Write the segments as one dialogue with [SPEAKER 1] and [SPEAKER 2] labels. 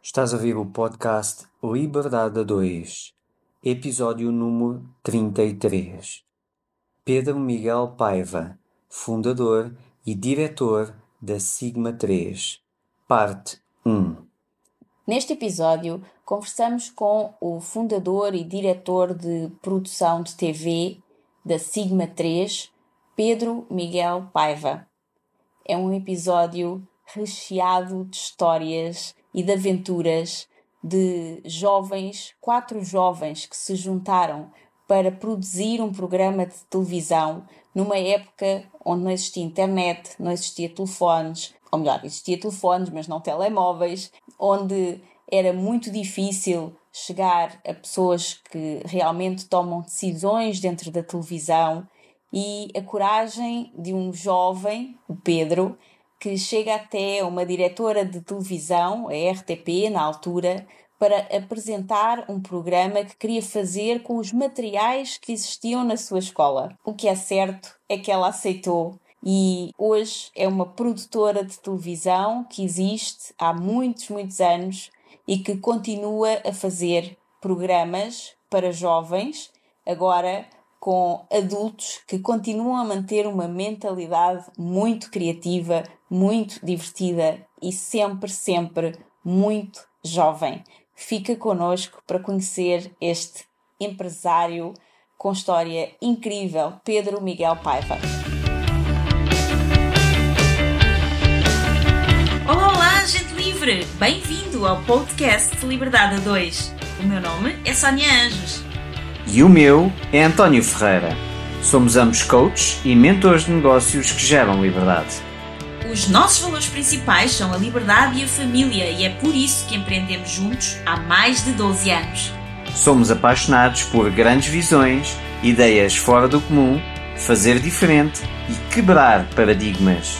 [SPEAKER 1] Estás a ouvir o podcast Liberdade a 2, episódio número 33. Pedro Miguel Paiva, fundador e diretor da Sigma 3, parte 1.
[SPEAKER 2] Neste episódio, conversamos com o fundador e diretor de produção de TV da Sigma 3, Pedro Miguel Paiva. É um episódio recheado de histórias e de aventuras de jovens, quatro jovens que se juntaram para produzir um programa de televisão numa época onde não existia internet, não existia telefones, ou melhor, existia telefones, mas não telemóveis, onde era muito difícil chegar a pessoas que realmente tomam decisões dentro da televisão e a coragem de um jovem, o Pedro, que chega até uma diretora de televisão, a RTP, na altura, para apresentar um programa que queria fazer com os materiais que existiam na sua escola. O que é certo é que ela aceitou e hoje é uma produtora de televisão que existe há muitos, muitos anos e que continua a fazer programas para jovens, agora com adultos que continuam a manter uma mentalidade muito criativa, muito divertida e sempre, sempre muito jovem. Fica connosco para conhecer este empresário com história incrível, Pedro Miguel Paiva.
[SPEAKER 3] Olá, olá, gente livre! Bem-vindo ao podcast Liberdade a 2. O meu nome é Sónia Anjos.
[SPEAKER 1] E o meu é António Ferreira. Somos ambos coaches e mentores de negócios que geram liberdade.
[SPEAKER 3] Os nossos valores principais são a liberdade e a família, e é por isso que empreendemos juntos há mais de 12 anos.
[SPEAKER 1] Somos apaixonados por grandes visões, ideias fora do comum, fazer diferente e quebrar paradigmas.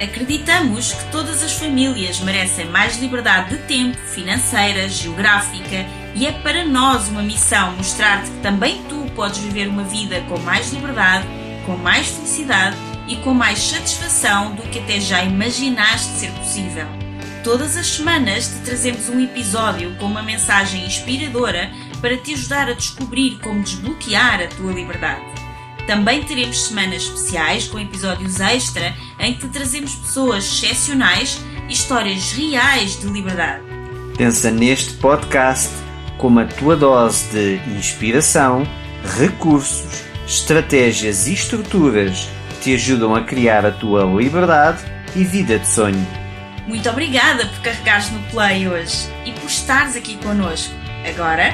[SPEAKER 3] Acreditamos que todas as famílias merecem mais liberdade de tempo, financeira, geográfica, e é para nós uma missão mostrar-te que também tu podes viver uma vida com mais liberdade, com mais felicidade e com mais satisfação do que até já imaginaste ser possível. Todas as semanas te trazemos um episódio com uma mensagem inspiradora para te ajudar a descobrir como desbloquear a tua liberdade. Também teremos semanas especiais com episódios extra em que te trazemos pessoas excepcionais e histórias reais de liberdade.
[SPEAKER 1] Pensa neste podcast como a tua dose de inspiração, recursos, estratégias e estruturas te ajudam a criar a tua liberdade e vida de sonho.
[SPEAKER 3] Muito obrigada por carregares no play hoje e por estares aqui connosco. Agora,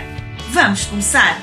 [SPEAKER 3] vamos começar!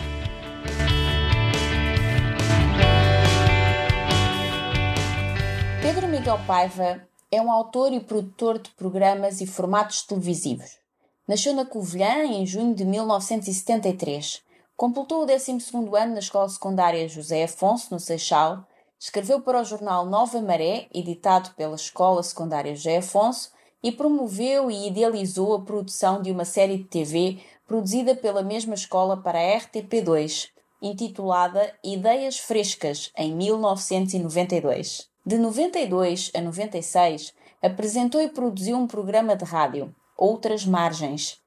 [SPEAKER 2] Pedro Miguel Paiva é um autor e produtor de programas e formatos televisivos. Nasceu na Covilhã em junho de 1973. Completou o 12 ano na Escola Secundária José Afonso, no Seixal. Escreveu para o jornal Nova Maré, editado pela Escola Secundária José Afonso, e promoveu e idealizou a produção de uma série de TV produzida pela mesma escola para a RTP2, intitulada Ideias Frescas, em 1992. De 92 a 96, apresentou e produziu um programa de rádio, Outras Margens.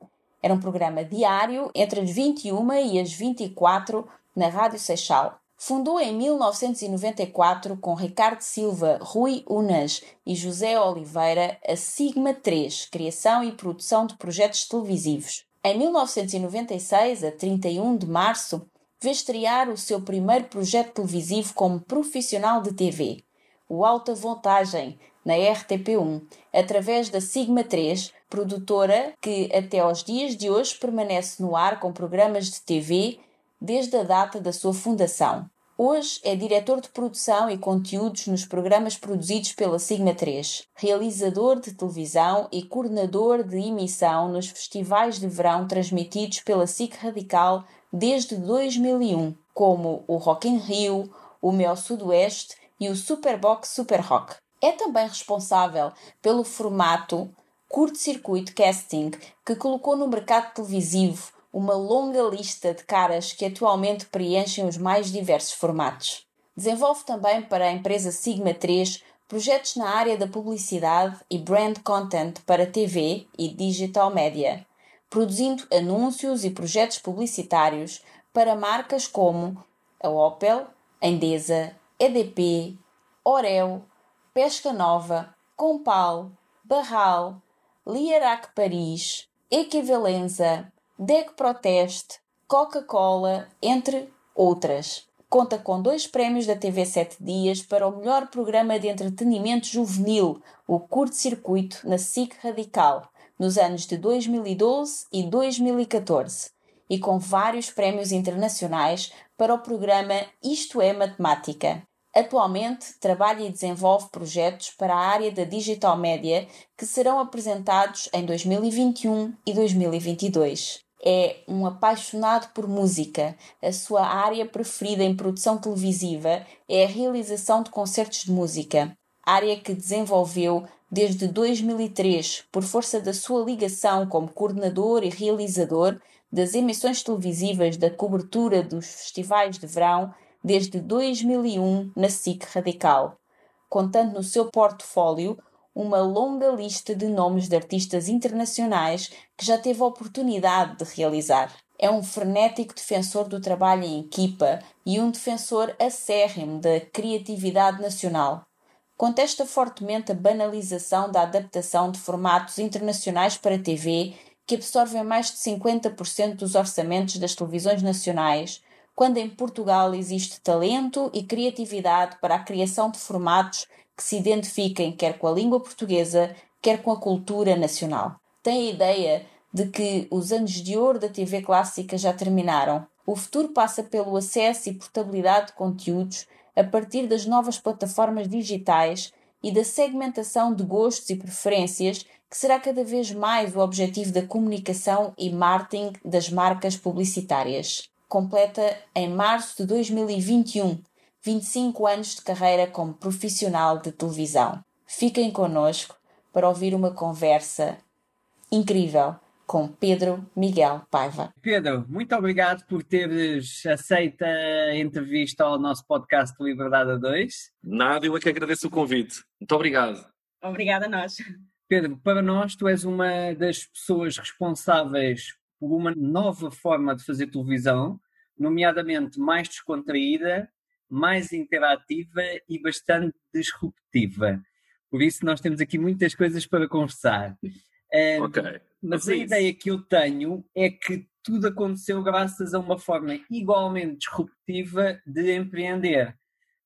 [SPEAKER 2] Era um programa diário entre as 21 e as 24 na Rádio Seixal. Fundou em 1994 com Ricardo Silva, Rui Unas e José Oliveira a Sigma 3, criação e produção de projetos televisivos. Em 1996, a 31 de março, vê estrear o seu primeiro projeto televisivo como profissional de TV, o Alta Voltagem, na RTP1, através da Sigma 3, produtora que até aos dias de hoje permanece no ar com programas de TV desde a data da sua fundação. Hoje é diretor de produção e conteúdos nos programas produzidos pela Sigma 3, realizador de televisão e coordenador de emissão nos festivais de verão transmitidos pela SIC Radical desde 2001, como o Rock in Rio, o Mel Sudoeste e o Superbox Super Rock. É também responsável pelo formato curto-circuito casting que colocou no mercado televisivo uma longa lista de caras que atualmente preenchem os mais diversos formatos. Desenvolve também para a empresa Sigma 3 projetos na área da publicidade e brand content para TV e digital media. produzindo anúncios e projetos publicitários para marcas como a Opel, Endesa, EDP, Orel, Pesca Nova, Compal, Barral, Lierac Paris, Equivalenza, DEC Proteste, Coca-Cola, entre outras. Conta com dois prémios da TV 7 Dias para o melhor programa de entretenimento juvenil, o Curto Circuito, na SIC Radical, nos anos de 2012 e 2014, e com vários prémios internacionais para o programa Isto é Matemática. Atualmente trabalha e desenvolve projetos para a área da digital média que serão apresentados em 2021 e 2022. É um apaixonado por música. A sua área preferida em produção televisiva é a realização de concertos de música, área que desenvolveu desde 2003 por força da sua ligação como coordenador e realizador das emissões televisivas da cobertura dos festivais de verão desde 2001 na SIC Radical, contando no seu portfólio uma longa lista de nomes de artistas internacionais que já teve a oportunidade de realizar. É um frenético defensor do trabalho em equipa e um defensor acérrimo da criatividade nacional. Contesta fortemente a banalização da adaptação de formatos internacionais para TV que absorvem mais de 50% dos orçamentos das televisões nacionais, quando em Portugal existe talento e criatividade para a criação de formatos que se identifiquem quer com a língua portuguesa, quer com a cultura nacional. Tem a ideia de que os anos de ouro da TV clássica já terminaram. O futuro passa pelo acesso e portabilidade de conteúdos a partir das novas plataformas digitais e da segmentação de gostos e preferências que será cada vez mais o objetivo da comunicação e marketing das marcas publicitárias. Completa em março de 2021 25 anos de carreira como profissional de televisão. Fiquem connosco para ouvir uma conversa incrível com Pedro Miguel Paiva.
[SPEAKER 1] Pedro, muito obrigado por teres aceito a entrevista ao nosso podcast Liberdade a 2.
[SPEAKER 4] Nada, eu é que agradeço o convite. Muito obrigado.
[SPEAKER 3] Obrigada a nós.
[SPEAKER 1] Pedro, para nós, tu és uma das pessoas responsáveis por uma nova forma de fazer televisão, nomeadamente mais descontraída, mais interativa e bastante disruptiva. Por isso, nós temos aqui muitas coisas para conversar.
[SPEAKER 4] Um, ok.
[SPEAKER 1] Mas a ideia que eu tenho é que tudo aconteceu graças a uma forma igualmente disruptiva de empreender.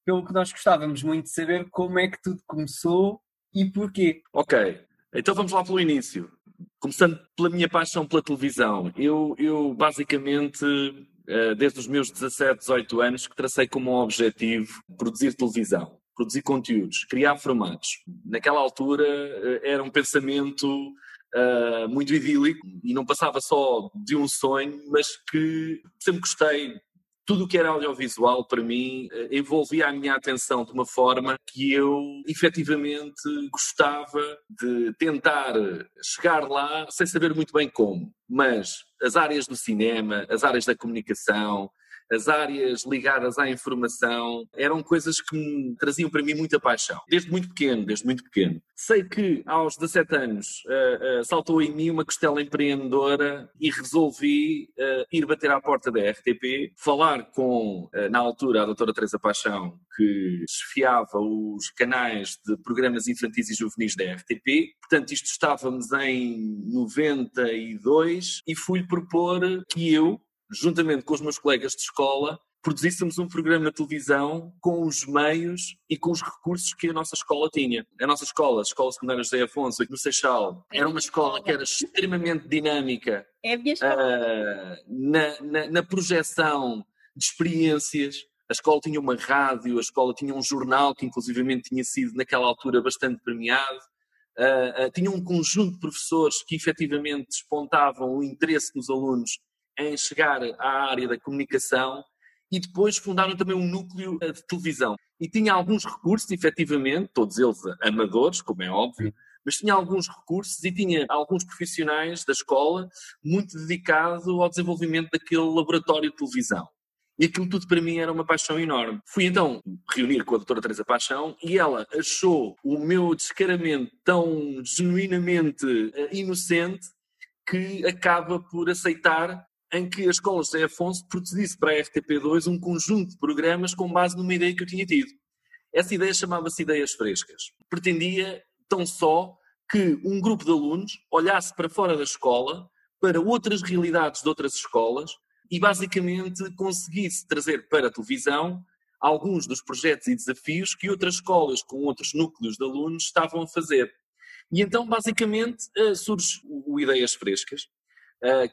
[SPEAKER 1] Pelo que nós gostávamos muito de saber como é que tudo começou e porquê.
[SPEAKER 4] Ok. Então vamos lá pelo início. Começando pela minha paixão pela televisão. Eu, eu basicamente, eh, desde os meus 17, 18 anos, que tracei como um objetivo produzir televisão, produzir conteúdos, criar formatos. Naquela altura eh, era um pensamento uh, muito idílico e não passava só de um sonho, mas que sempre gostei tudo o que era audiovisual para mim eh, envolvia a minha atenção de uma forma que eu efetivamente gostava de tentar chegar lá sem saber muito bem como. Mas as áreas do cinema, as áreas da comunicação, as áreas ligadas à informação, eram coisas que me traziam para mim muita paixão. Desde muito pequeno, desde muito pequeno. Sei que aos 17 anos uh, uh, saltou em mim uma costela empreendedora e resolvi uh, ir bater à porta da RTP, falar com, na altura, a doutora Teresa Paixão, que chefiava os canais de programas infantis e juvenis da RTP. Portanto, isto estávamos em 92 e fui-lhe propor que eu, juntamente com os meus colegas de escola, produzíssemos um programa de televisão com os meios e com os recursos que a nossa escola tinha. A nossa escola, a Escola Secundária José Afonso, no Seixal, era uma escola que era extremamente dinâmica
[SPEAKER 3] é.
[SPEAKER 4] Uh, na, na, na projeção de experiências. A escola tinha uma rádio, a escola tinha um jornal que inclusivamente tinha sido naquela altura bastante premiado. Uh, uh, tinha um conjunto de professores que efetivamente despontavam o interesse dos alunos em chegar à área da comunicação e depois fundaram também um núcleo eh, de televisão. E tinha alguns recursos, efetivamente, todos eles amadores, como é óbvio, mas tinha alguns recursos e tinha alguns profissionais da escola muito dedicado ao desenvolvimento daquele laboratório de televisão. E aquilo tudo para mim era uma paixão enorme. Fui então reunir com a doutora Teresa Paixão e ela achou o meu descaramento tão genuinamente eh, inocente que acaba por aceitar em que a escola José Afonso produzisse para a RTP2 um conjunto de programas com base numa ideia que eu tinha tido. Essa ideia chamava-se Ideias Frescas. Pretendia tão só que um grupo de alunos olhasse para fora da escola, para outras realidades de outras escolas e basicamente conseguisse trazer para a televisão alguns dos projetos e desafios que outras escolas com outros núcleos de alunos estavam a fazer. E então, basicamente, eh, surge o Ideias Frescas,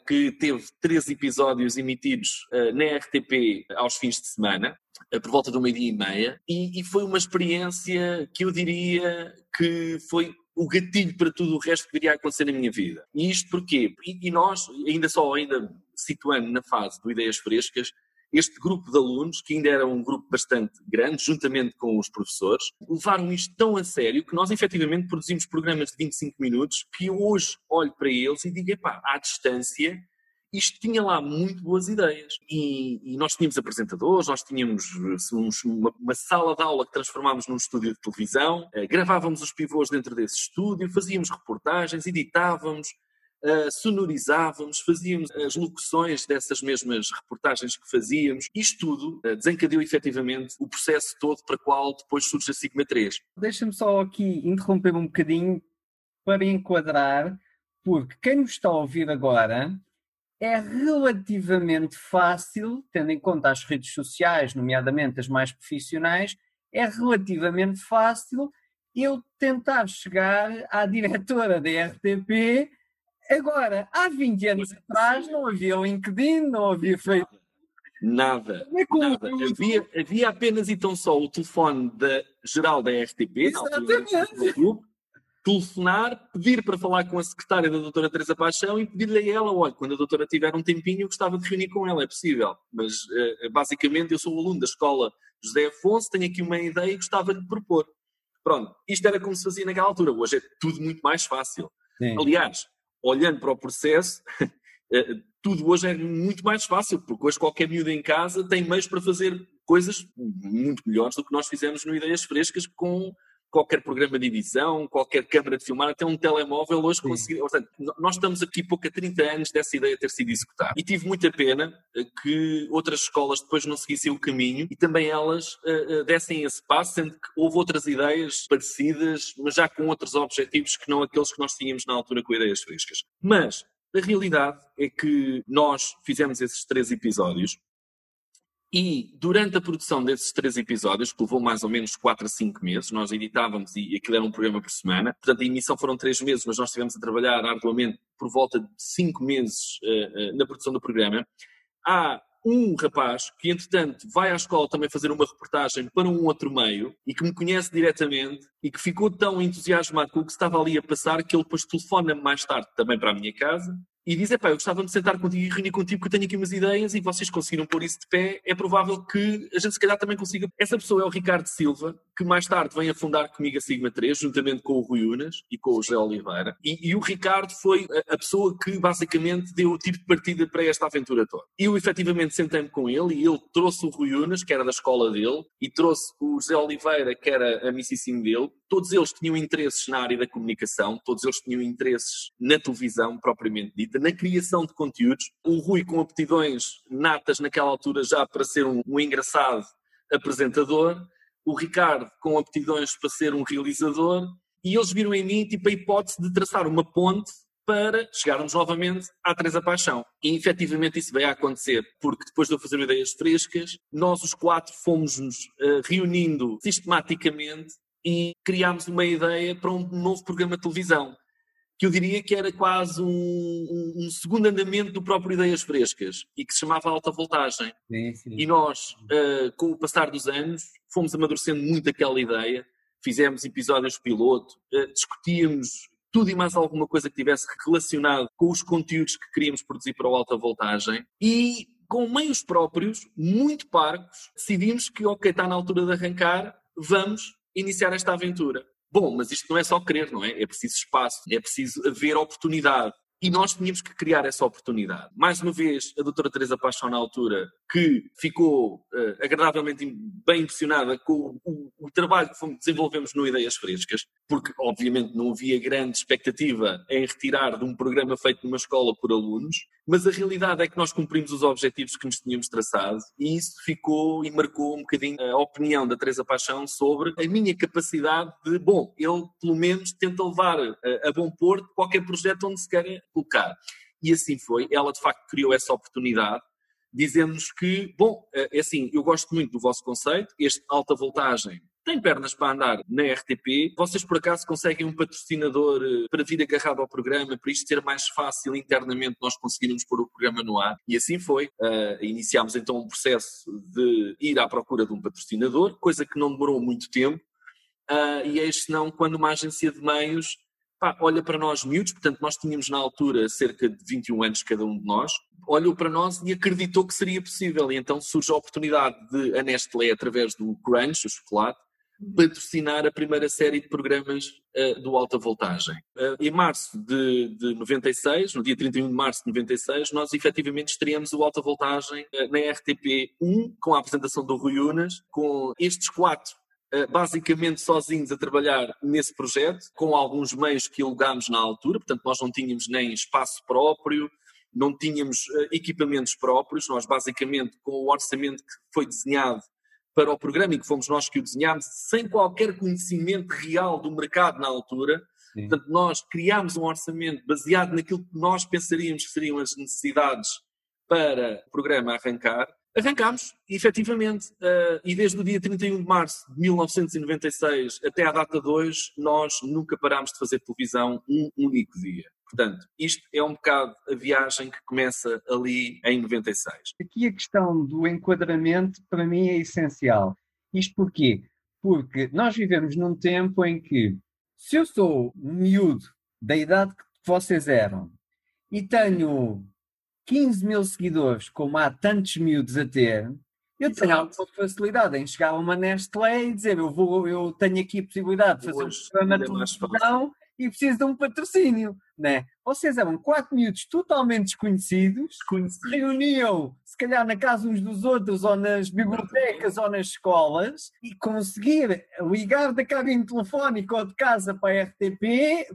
[SPEAKER 4] que teve três episódios emitidos eh, na RTP aos fins de semana, por volta de uma dia e meia, e foi uma experiência que eu diria que foi o gatilho para tudo o resto que viria a acontecer na minha vida. E isto porquê? E, nós, ainda só, ainda situando na fase do Ideias Frescas, este grupo de alunos, que ainda era um grupo bastante grande, juntamente com os professores, levaram isto tão a sério que nós efetivamente produzimos programas de 25 minutos que eu hoje olho para eles e digo, epá, à distância, isto tinha lá muito boas ideias. E, e nós tínhamos apresentadores, nós tínhamos uns, uma, uma, sala de aula que transformámos num estúdio de televisão, eh, gravávamos os pivôs dentro desse estúdio, fazíamos reportagens, editávamos, sonorizávamos, fazíamos as locuções dessas mesmas reportagens que fazíamos. Isto tudo uh, desencadeou efetivamente o processo todo para o qual depois surge a Sigma 3.
[SPEAKER 5] Deixa-me só aqui interromper um bocadinho para enquadrar, porque quem nos está a ouvir agora é relativamente fácil, tendo em conta as redes sociais, nomeadamente as mais profissionais, é relativamente fácil eu tentar chegar à diretora da RTP Agora, há 20 anos atrás não havia LinkedIn, não havia Facebook.
[SPEAKER 4] Nada. É nada. Havia, havia apenas e tão só o telefone da, geral da RTP, telefonar, pedir para falar com a secretária da doutora Teresa Paixão e pedir-lhe a ela, olha, quando a doutora tiver um tempinho, eu gostava de reunir com ela, é possível. Mas, uh, basicamente, eu sou aluno da escola José Afonso, tenho aqui uma ideia e gostava de propor. Pronto, isto era como se fazia naquela altura. Hoje é tudo muito mais fácil. Sim. Aliás, olhando para o processo, eh, tudo hoje é muito mais fácil, porque hoje qualquer miúdo em casa tem meios para fazer coisas muito melhores do que nós fizemos no Ideias Frescas com qualquer programa de edição, qualquer câmara de filmar, até um telemóvel hoje conseguir. Portanto, nós estamos aqui pouco a 30 anos dessa ideia ter sido executada. E tive muita pena eh, que outras escolas depois não seguissem o caminho e também elas uh, dessem esse passo, sendo que houve outras ideias parecidas, mas já com outros objetivos que não aqueles que nós tínhamos na altura com ideias frescas. Mas a realidade é que nós fizemos esses três episódios e durante a produção desses três episódios, que levou mais ou menos 4 a 5 meses, nós editávamos e aquilo era um programa por semana. Portanto, a emissão foram 3 meses, mas nós estivemos a trabalhar arduamente por volta de 5 meses uh, uh, na produção do programa. Há um rapaz que, entretanto, vai à escola também fazer uma reportagem para um outro meio e que me conhece diretamente e que ficou tão entusiasmado com o que estava ali a passar que ele depois telefona-me mais tarde também para a minha casa e diz, pá, eu gostava de sentar contigo e reunir contigo que eu tenho aqui umas ideias e vocês conseguiram pôr isso de pé, é provável que a gente se calhar também consiga. Essa pessoa é o Ricardo Silva, que mais tarde vem a fundar comigo a Sigma 3, juntamente com o Rui Unas e com o José Oliveira. E, e o Ricardo foi a, a, pessoa que basicamente deu o tipo de partida para esta aventura toda. Eu efetivamente sentei-me com ele e ele trouxe o Rui Unas, que era da escola dele, e trouxe o José Oliveira, que era a mississimo dele. Todos eles tinham interesses na área da comunicação, todos eles tinham interesses na televisão propriamente dita, na criação de conteúdos. O Rui com aptidões natas naquela altura já para ser um, um engraçado apresentador, o Ricardo com aptidões para ser um realizador, e eles viram em mim tipo a hipótese de traçar uma ponte para chegarmos novamente à Teresa Paixão. E efetivamente isso veio a acontecer, porque depois de eu fazer ideias frescas, nós os quatro fomos-nos uh, reunindo sistematicamente e criámos uma ideia para um novo programa de televisão que eu diria que era quase um, um, um, segundo andamento do próprio Ideias Frescas e que se chamava Alta Voltagem.
[SPEAKER 5] Sim, sim.
[SPEAKER 4] E nós, uh, com o passar dos anos, fomos amadurecendo muito aquela ideia, fizemos episódios piloto, uh, discutíamos tudo e mais alguma coisa que tivesse relacionado com os conteúdos que queríamos produzir para o Alta Voltagem e com meios próprios, muito parcos, decidimos que, ok, está na altura de arrancar, vamos iniciar esta aventura. Bom, mas isto não é só querer, não é? É preciso espaço, é preciso haver oportunidade. E nós tínhamos que criar essa oportunidade. Mais uma vez, a doutora Teresa Paixão, na altura, que ficou uh, agradavelmente bem impressionada com o, o, trabalho que desenvolvemos no Ideias Frescas, porque obviamente não havia grande expectativa em retirar de um programa feito numa escola por alunos, mas a realidade é que nós cumprimos os objetivos que nos tínhamos traçado e isso ficou e marcou um bocadinho a opinião da Teresa Paixão sobre a minha capacidade de, bom, ele pelo menos tenta levar a, a bom porto qualquer projeto onde se quer colocar. E assim foi. Ela, de facto, criou essa oportunidade, dizendo-nos que, bom, é assim, eu gosto muito do vosso conceito, este alta voltagem tem pernas para andar na RTP. Vocês, por acaso, conseguem um patrocinador eh, para vir agarrado ao programa, para isto ser mais fácil internamente nós conseguirmos pôr o programa no ar? E assim foi. Uh, iniciámos então um processo de ir à procura de um patrocinador, coisa que não demorou muito tempo. Uh, e eis senão, quando uma agência de meios pá, olha para nós miúdos, portanto, nós tínhamos na altura cerca de 21 anos cada um de nós, olhou para nós e acreditou que seria possível. E então surge a oportunidade de a Nestlé, através do Crunch, o chocolate, patrocinar a primeira série de programas uh, do Alta Voltagem. Uh, em março de, de 96, no dia 31 de março de 96, nós efetivamente estreamos o Alta Voltagem uh, na RTP1, com a apresentação do Rui Unas, com estes quatro basicamente sozinhos a trabalhar nesse projeto, com alguns meios que alugámos na altura, portanto, nós não tínhamos nem espaço próprio, não tínhamos equipamentos próprios, nós basicamente, com o orçamento que foi desenhado para o programa e que fomos nós que o desenhámos, sem qualquer conhecimento real do mercado na altura, Sim. portanto, nós criámos um orçamento baseado naquilo que nós pensaríamos que seriam as necessidades para o programa arrancar, Arrancámos, efetivamente, uh, e desde o dia 31 de março de 1996 até à data de hoje, nós nunca parámos de fazer televisão um único dia. Portanto, isto é um bocado a viagem que começa ali em 96.
[SPEAKER 5] Aqui a questão do enquadramento, para mim, é essencial. Isto porquê? Porque nós vivemos num tempo em que, se eu sou miúdo da idade que vocês eram e tenho 15 mil seguidores, como há tantos miúdos a ter, eu tenho alguma facilidade em chegar a uma Nestlé e dizer eu, vou, eu tenho aqui a possibilidade de fazer Hoje, um programa de televisão e preciso de um patrocínio. Né? Vocês eram quatro miúdos totalmente desconhecidos, se reuniam se calhar na casa uns dos outros ou nas bibliotecas ou nas escolas e conseguir ligar da cabine telefónica ou de casa para a RTP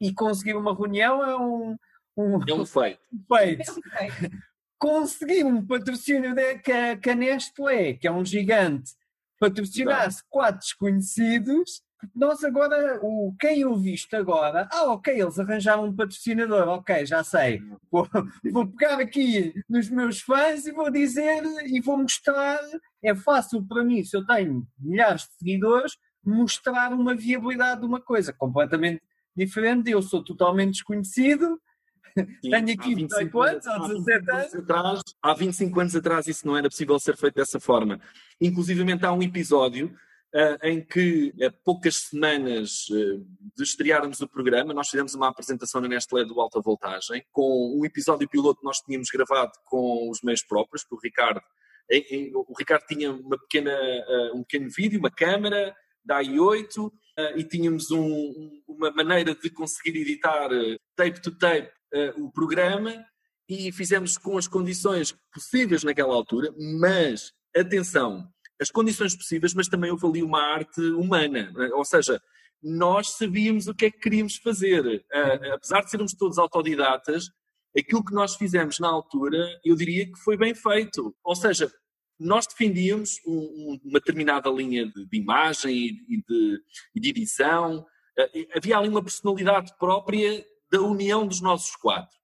[SPEAKER 5] e conseguir uma reunião é um,
[SPEAKER 4] um, é um feito.
[SPEAKER 5] feito. É um feito. Conseguir um patrocínio de, que, a, que a Nestlé, que é um gigante, patrocinasse quatro desconhecidos, nós agora, o, quem eu visto agora, ah, ok, eles arranjaram um patrocinador, ok, já sei. Vou, vou pegar aqui nos meus fãs e vou dizer e vou mostrar. É fácil para mim, se eu tenho milhares de seguidores, mostrar uma viabilidade de uma coisa completamente diferente. Eu sou totalmente desconhecido, Sim, Tenho aqui 18 anos ou 17 anos. Atrás,
[SPEAKER 4] há 25 anos atrás isso não era possível ser feito dessa forma. Inclusive há um episódio em que, poucas semanas uh, de estrearmos o programa, nós fizemos uma apresentação na Nestlé do Alta Voltagem, com um episódio piloto que nós tínhamos gravado com os meios próprios, com o Ricardo. Em, em, o Ricardo tinha uma pequena, uh, um pequeno vídeo, uma câmera da i8, e tínhamos um, uma maneira de conseguir editar tape to tape o programa e fizemos com as condições possíveis naquela altura, mas atenção, as condições possíveis, mas também houve ali uma arte humana, é? ou seja, nós sabíamos o que é que queríamos fazer, uh, apesar de sermos todos autodidatas, aquilo que nós fizemos na altura, eu diria que foi bem feito, ou seja, nós defendíamos um, uma determinada linha de, de imagem e de, de edição, uh, havia ali uma personalidade própria da união dos nossos quatro.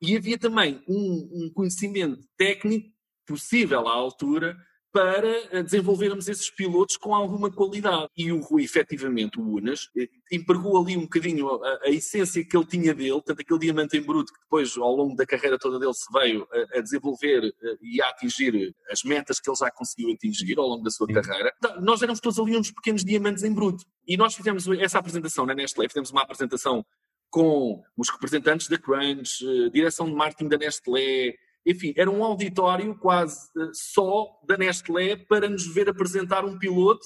[SPEAKER 4] E havia também um, um conhecimento técnico possível à altura para eh, desenvolvermos esses pilotos com alguma qualidade. E o Rui, efetivamente, o Unas, eh, empregou ali um bocadinho a, a, essência que ele tinha dele, tanto aquele diamante em bruto que depois, ao longo da carreira toda dele, se veio a, a desenvolver eh, e a atingir as metas que ele já conseguiu atingir ao longo da sua Sim. carreira. Então, nós éramos todos ali uns pequenos diamantes em bruto. E nós fizemos essa apresentação na Nestlé, fizemos uma apresentação com os representantes da Crunch, direção de marketing da Nestlé, enfim, era um auditório quase eh, só da Nestlé para nos ver apresentar um piloto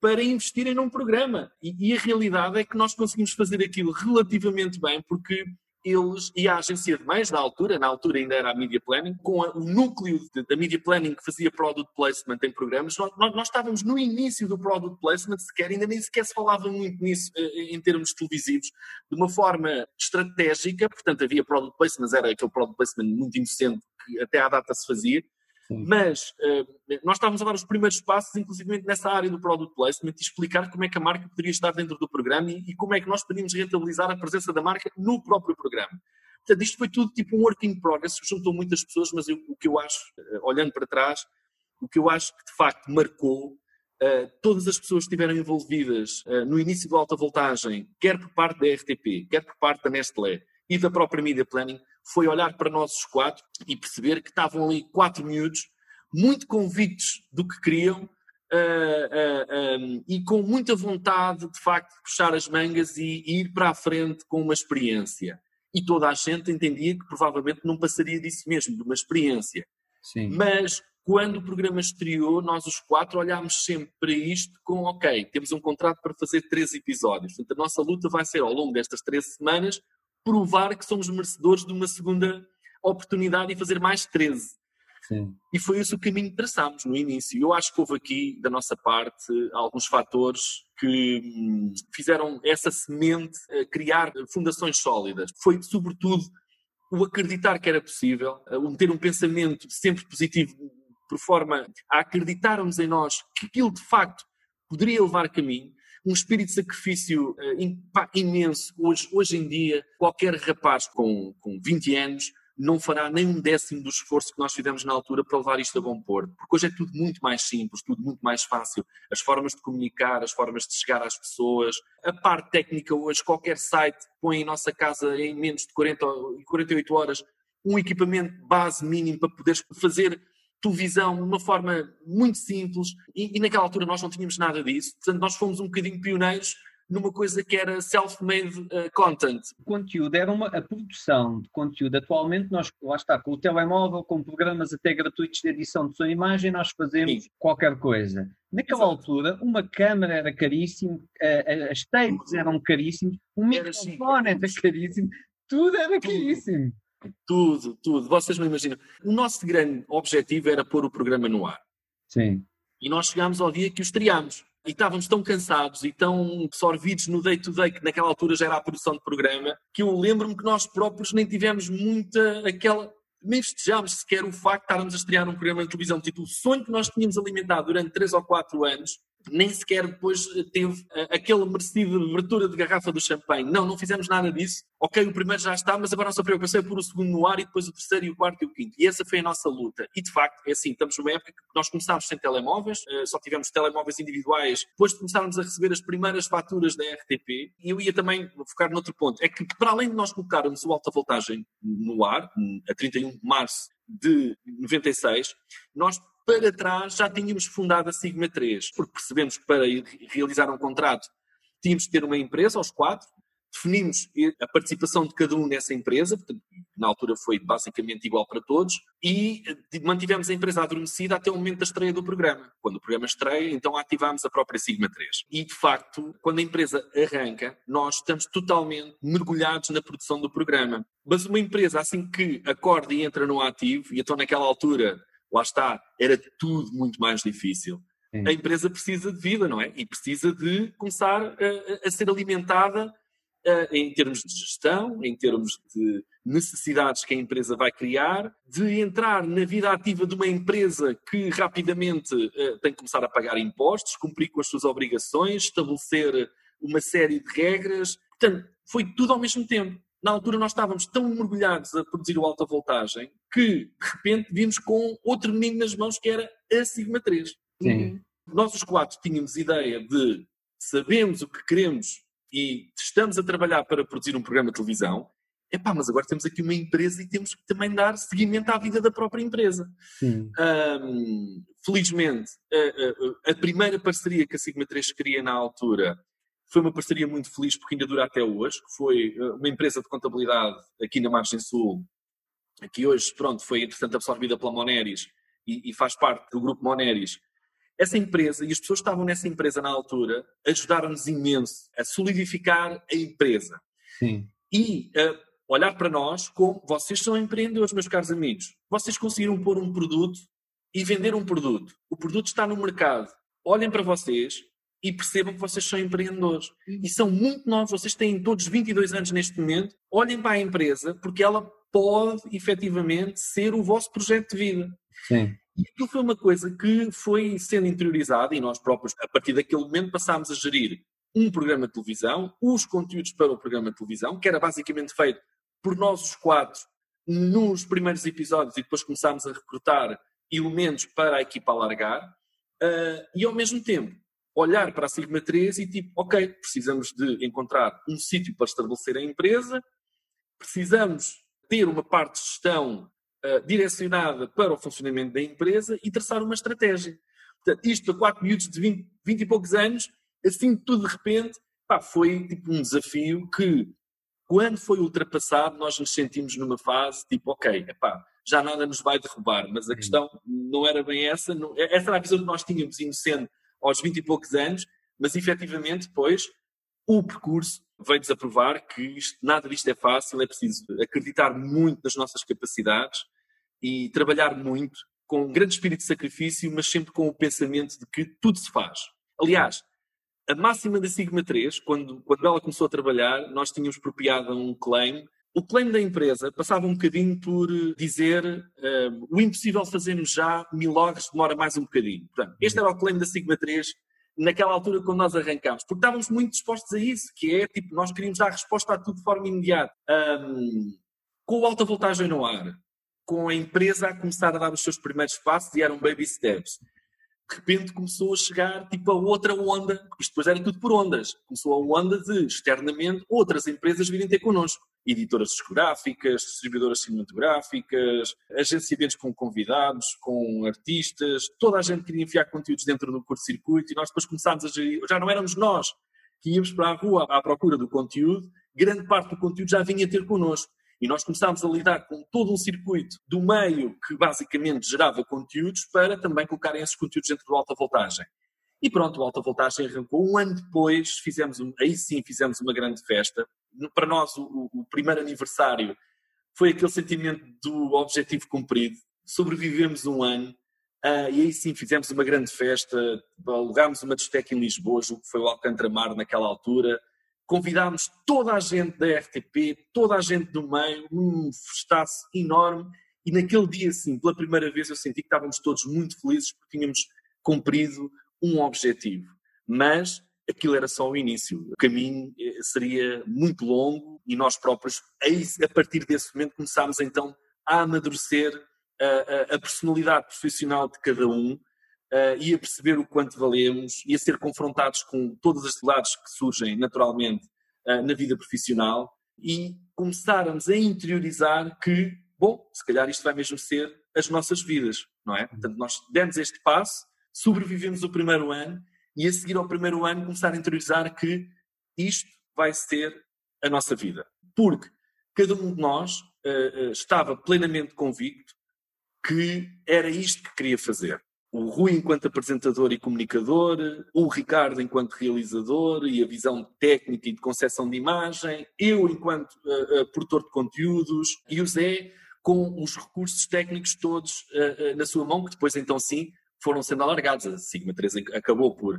[SPEAKER 4] para investirem num programa. E, e, a realidade é que nós conseguimos fazer aquilo relativamente bem, porque eles e a agência de meios, na altura, na altura ainda era a Media Planning, com a, o núcleo da Media Planning que fazia Product Placement em programas, nós, nós, estávamos no início do Product Placement, sequer, ainda nem sequer se falava muito nisso eh, em termos televisivos, de uma forma estratégica, portanto havia Product Placement, mas era aquele Product Placement muito inocente que até à data se fazia, Sim. Mas uh, nós estávamos a dar os primeiros passos, inclusive nessa área do product placement, e explicar como é que a marca poderia estar dentro do programa e, e como é que nós podíamos rentabilizar a presença da marca no próprio programa. Portanto, isto foi tudo tipo um work in progress, juntou muitas pessoas, mas eu, o que eu acho, uh, olhando para trás, o que eu acho que de facto marcou uh, todas as pessoas que estiveram envolvidas no início da alta voltagem, quer por parte da RTP, quer por parte da Nestlé e da própria Media Planning, foi olhar para nós os quatro e perceber que estavam ali quatro miúdos muito convictos do que queriam uh, uh, um, e com muita vontade, de facto, de puxar as mangas e, e, ir para a frente com uma experiência. E toda a gente entendia que provavelmente não passaria disso mesmo, de uma experiência. Sim. Mas quando o programa estreou, nós os quatro olhámos sempre para isto com, ok, temos um contrato para fazer três episódios. Portanto, a nossa luta vai ser, ao longo destas três semanas, provar que somos merecedores de uma segunda oportunidade e fazer mais 13. Sim. E foi esse o caminho que traçámos no início. Eu acho que houve aqui, da nossa parte, alguns fatores que hum, fizeram essa semente criar fundações sólidas. Foi, sobretudo, o acreditar que era possível, o ter um pensamento sempre positivo, por forma a acreditarmos em nós que aquilo de facto poderia levar caminho um espírito de sacrifício uh, imenso. Hoje, hoje em dia, qualquer rapaz com, com 20 anos não fará nem um décimo do esforço que nós fizemos na altura para levar isto a bom porto. Porque hoje é tudo muito mais simples, tudo muito mais fácil. As formas de comunicar, as formas de chegar às pessoas. A parte técnica hoje, qualquer site põe em nossa casa em menos de 40, 48 horas um equipamento base mínimo para poderes fazer televisão de uma forma muito simples e, e, naquela altura nós não tínhamos nada disso. Portanto, nós fomos um bocadinho pioneiros numa coisa que era self-made uh, content.
[SPEAKER 5] O conteúdo era uma a produção de conteúdo. Atualmente nós, lá está, com o telemóvel, com programas até gratuitos de edição de som e imagem, nós fazemos Sim. qualquer coisa. Naquela Exato. altura, uma câmera era caríssimo, uh, as tapes eram caríssimos, um microfone era caríssimo, tudo era caríssimo.
[SPEAKER 4] Tudo, tudo. Vocês não imaginam. O nosso grande objetivo era pôr o programa no ar.
[SPEAKER 5] Sim.
[SPEAKER 4] E nós chegámos ao dia que o estreámos. E estávamos tão cansados e tão absorvidos no day-to-day, -day, que naquela altura já era a produção de programa, que eu lembro-me que nós próprios nem tivemos muita aquela. Nem festejámos sequer o facto de estarmos a estrear um programa de televisão. Tipo, o sonho que nós tínhamos alimentado durante 3 ou 4 anos nem sequer depois eh, teve uh, aquela merecida abertura de garrafa do champanhe. Não, não fizemos nada disso. Ok, o primeiro já está, mas agora a nossa preocupação é pôr o segundo no ar e depois o terceiro e o quarto e o quinto. E essa foi a nossa luta. E de facto, é assim, estamos numa época que nós começámos sem telemóveis, uh, só tivemos telemóveis individuais, depois de começarmos a receber as primeiras faturas da RTP. E eu ia também focar noutro ponto, é que para além de nós colocarmos o alta voltagem no ar, a 31 de março de 96, nós para trás já tínhamos fundado a Sigma 3, porque percebemos que para realizar um contrato tínhamos que ter uma empresa, aos quatro, definimos a participação de cada um nessa empresa, portanto, na altura foi basicamente igual para todos, e eh, mantivemos a empresa adormecida até o momento da estreia do programa. Quando o programa estreia, então ativámos a própria Sigma 3. E, de facto, quando a empresa arranca, nós estamos totalmente mergulhados na produção do programa. Mas uma empresa, assim que acorda e entra no ativo, e então naquela altura lá está, era tudo muito mais difícil. Sim. A empresa precisa de vida, não é? E precisa de começar a, a ser alimentada uh, em termos de gestão, em termos de necessidades que a empresa vai criar, de entrar na vida ativa de uma empresa que rapidamente uh, tem que começar a pagar impostos, cumprir com as suas obrigações, estabelecer uma série de regras. Portanto, foi tudo ao mesmo tempo na altura nós estávamos tão mergulhados a produzir o alta voltagem que, de repente, vimos com outro menino nas mãos que era a Sigma 3. Sim. Nós os quatro tínhamos ideia de sabemos o que queremos e estamos a trabalhar para produzir um programa de televisão, epá, mas agora temos aqui uma empresa e temos que também dar seguimento à vida da própria empresa. Um, felizmente, a, a, a, primeira parceria que a Sigma 3 queria na altura foi uma parceria muito feliz porque ainda dura até hoje, que foi eh, uma empresa de contabilidade aqui na Margem Sul, que hoje, pronto, foi entretanto absorvida pela Moneris e, e faz parte do grupo Moneris. Essa empresa, e as pessoas que estavam nessa empresa na altura, ajudaram-nos imenso a solidificar a empresa.
[SPEAKER 5] Sim.
[SPEAKER 4] E uh, olhar para nós como vocês são empreendedores, meus caros amigos. Vocês conseguiram pôr um produto e vender um produto. O produto está no mercado. Olhem para vocês e percebam que vocês são empreendedores. E são muito novos, vocês têm todos 22 anos neste momento. Olhem para a empresa, porque ela pode efetivamente ser o vosso projeto de vida.
[SPEAKER 5] Sim.
[SPEAKER 4] E aquilo foi uma coisa que foi sendo interiorizada e nós próprios, a partir daquele momento, passámos a gerir um programa de televisão, os conteúdos para o programa de televisão, que era basicamente feito por nós os quatro nos primeiros episódios e depois começámos a recrutar elementos para a equipa alargar uh, e ao mesmo tempo olhar para a Sigma 3 e tipo, ok, precisamos de encontrar um sítio para estabelecer a empresa, precisamos ter uma parte de gestão uh, direcionada para o funcionamento da empresa e traçar uma estratégia. Portanto, isto a quatro miúdos de 20, 20 e poucos anos, assim tudo de repente, pá, foi tipo um desafio que, quando foi ultrapassado, nós nos sentimos numa fase tipo, ok, epá, já nada nos vai derrubar, mas a questão não era bem essa, não, essa era a visão que nós tínhamos inocente aos 20 e poucos anos, mas efetivamente depois o percurso veio-nos a provar que isto, nada disto é fácil, é preciso acreditar muito nas nossas capacidades e trabalhar muito, com um grande espírito de sacrifício, mas sempre com o pensamento de que tudo se faz. Aliás, a máxima da Sigma 3, quando, quando ela começou a trabalhar, nós tínhamos propriado um claim. O claim da empresa passava um bocadinho por dizer uh, o impossível fazemos já, milagres demora mais um bocadinho. Portanto, este era o claim da Sigma 3 naquela altura quando nós arrancámos, porque estávamos muito dispostos a isso, que é tipo, nós queríamos dar resposta a tudo de forma imediata. Um, com alta voltagem no ar, com a empresa a começar a dar os seus primeiros passos e eram baby steps de repente começou a chegar tipo a outra onda, isto depois era tudo por ondas, começou a onda de externamente outras empresas virem ter connosco. Editoras discográficas, distribuidoras cinematográficas, agenciamentos com convidados, com artistas, toda a gente queria enfiar conteúdos dentro do curto-circuito e nós depois começámos a gerir, já não éramos nós que íamos para a rua à procura do conteúdo, grande parte do conteúdo já vinha ter connosco. E nós começámos a lidar com todo um circuito do meio que basicamente gerava conteúdos para também colocarem esses conteúdos dentro do alta voltagem. E pronto, o alta voltagem arrancou. Um ano depois, fizemos, aí sim fizemos uma grande festa. Para nós, o, o primeiro aniversário foi aquele sentimento do objetivo cumprido. Sobrevivemos um ano Uh, e aí sim fizemos uma grande festa, alugámos uma discoteca em Lisboa, o que foi o Alcântara Mar naquela altura, convidámos toda a gente da RTP, toda a gente do meio, num festaço enorme, e naquele dia, sim, pela primeira vez eu senti que estávamos todos muito felizes porque tínhamos cumprido um objetivo. Mas aquilo era só o início. O caminho eh, seria muito longo e nós próprios, a partir desse momento, começámos então a amadurecer a, a, a personalidade profissional de cada um uh, e a perceber o quanto valemos e a ser confrontados com todas as dificuldades que surgem naturalmente uh, na vida profissional e começarmos a interiorizar que, bom, se calhar isto vai mesmo ser as nossas vidas, não é? Portanto, nós demos este passo, sobrevivemos o primeiro ano e a seguir ao primeiro ano começar a interiorizar que isto vai ser a nossa vida. Porque cada um de nós uh, uh, estava plenamente convicto que era isto que queria fazer o Rui enquanto apresentador e comunicador, o Ricardo enquanto realizador e a visão técnica e de concepção de imagem, eu enquanto uh, uh, produtor de conteúdos e o Zé com os recursos técnicos todos uh, na sua mão, que depois então sim foram sendo alargados. A Sigma 3 acabou por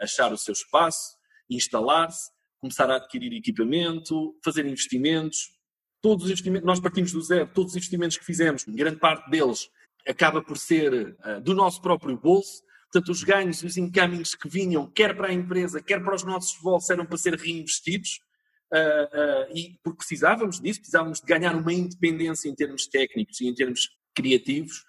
[SPEAKER 4] achar o seu espaço, instalar-se, começar a adquirir equipamento, fazer investimentos. Todos os investimentos, nós partimos do zero, todos os investimentos que fizemos, grande parte deles acaba por ser uh, do nosso próprio bolso. Portanto, os ganhos e os incomings que vinham, quer para a empresa, quer para os nossos bolsos, eram para ser reinvestidos. Uh, uh, e porque precisávamos disso, precisávamos de ganhar uma independência em termos técnicos e em termos criativos.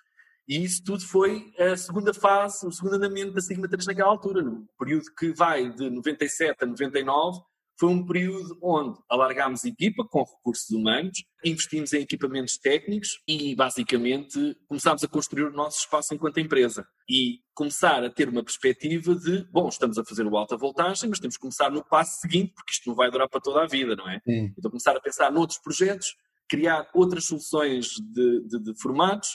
[SPEAKER 4] E isso tudo foi a segunda fase, o segundo andamento da Sigma 3 naquela altura, no período que vai de 97 a 99, foi um período onde alargámos equipa com recursos humanos, investimos em equipamentos técnicos e, basicamente, começámos a construir o nosso espaço enquanto empresa. E começar a ter uma perspectiva de, bom, estamos a fazer o alta voltagem, mas temos que começar no passo seguinte, porque isto não vai durar para toda a vida, não é? Sim. Então, começar a pensar noutros projetos, criar outras soluções de, de, de formatos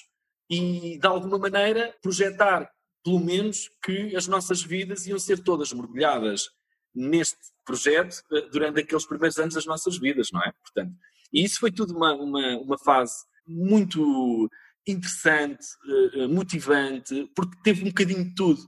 [SPEAKER 4] e, de alguma maneira, projetar, pelo menos, que as nossas vidas iam ser todas mergulhadas neste projeto eh, durante aqueles primeiros anos das nossas vidas, não é? Portanto, E isso foi tudo uma, uma, uma fase muito interessante, uh, motivante, porque teve um bocadinho de tudo.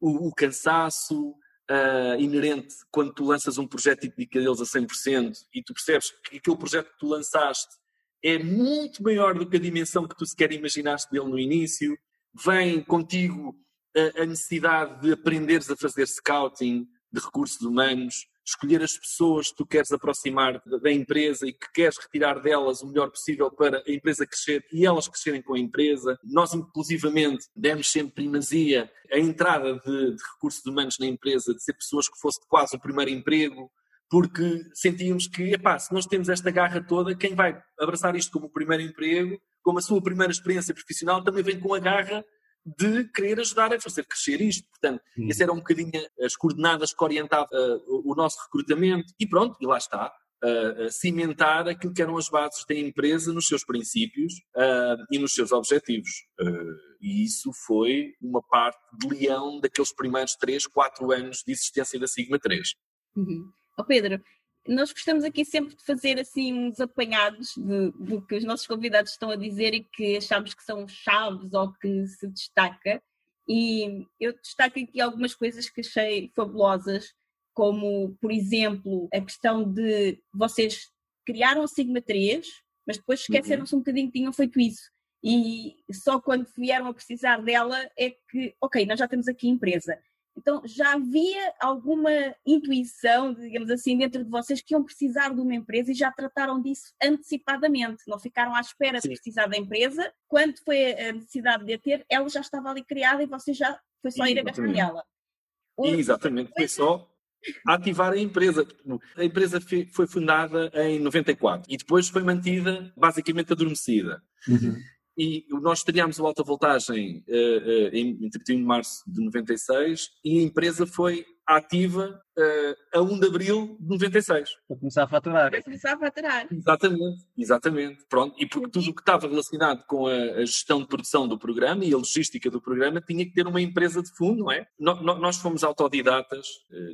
[SPEAKER 4] O, o cansaço uh, inerente quando tu lanças um projeto e dedicas deles a 100% e tu percebes que aquele projeto que tu lançaste é muito maior do que a dimensão que tu sequer imaginaste dele no início. Vem contigo a, a necessidade de aprenderes a fazer scouting de recursos humanos, escolher as pessoas que tu queres aproximar da empresa e que queres retirar delas o melhor possível para a empresa crescer e elas crescerem com a empresa. Nós, inclusivamente, demos sempre primazia à entrada de, de recursos humanos na empresa, de ser pessoas que fosse quase o primeiro emprego, porque sentíamos que, epá, se nós temos esta garra toda, quem vai abraçar isto como o primeiro emprego, como a sua primeira experiência profissional, também vem com a garra de querer ajudar a fazer crescer isto. Portanto, hum. essas eram um bocadinho as coordenadas que orientavam uh, o nosso recrutamento e pronto, e lá está. Uh, cimentar aquilo que eram as bases da empresa nos seus princípios uh, e nos seus objetivos. Uh, e isso foi uma parte de leão daqueles primeiros 3, 4 anos de existência da Sigma 3.
[SPEAKER 3] Uhum. Oh Pedro, nós gostamos aqui sempre de fazer assim uns apanhados de, do que os nossos convidados estão a dizer e que achamos que são chaves ou que se destaca. E eu destaco aqui algumas coisas que achei fabulosas, como, por exemplo, a questão de vocês criaram a Sigma 3, mas depois esqueceram-se uhum. um bocadinho que tinham feito isso. E só quando vieram a precisar dela é que, ok, nós já temos aqui empresa. Então já havia alguma intuição, digamos assim, dentro de vocês que iam precisar de uma empresa e já trataram disso antecipadamente. Não ficaram à espera Sim. de precisar da empresa. Quando foi a necessidade de a ter, ela já estava ali criada e vocês já foi só ir agarrar nela.
[SPEAKER 4] Exatamente, foi só ativar a empresa. A empresa foi fundada em 94 e depois foi mantida basicamente adormecida. Uhum e nós estreámos o alta voltagem uh, uh, em, 31 de março de 96 e a empresa foi ativa uh, a 1 de abril de 96.
[SPEAKER 5] Para começar a faturar.
[SPEAKER 3] Para começar a faturar.
[SPEAKER 4] Exatamente, exatamente. Pronto. E porque tudo o que estava relacionado com a, a, gestão de produção do programa e a logística do programa tinha que ter uma empresa de fundo, não é? No, no, nós fomos autodidatas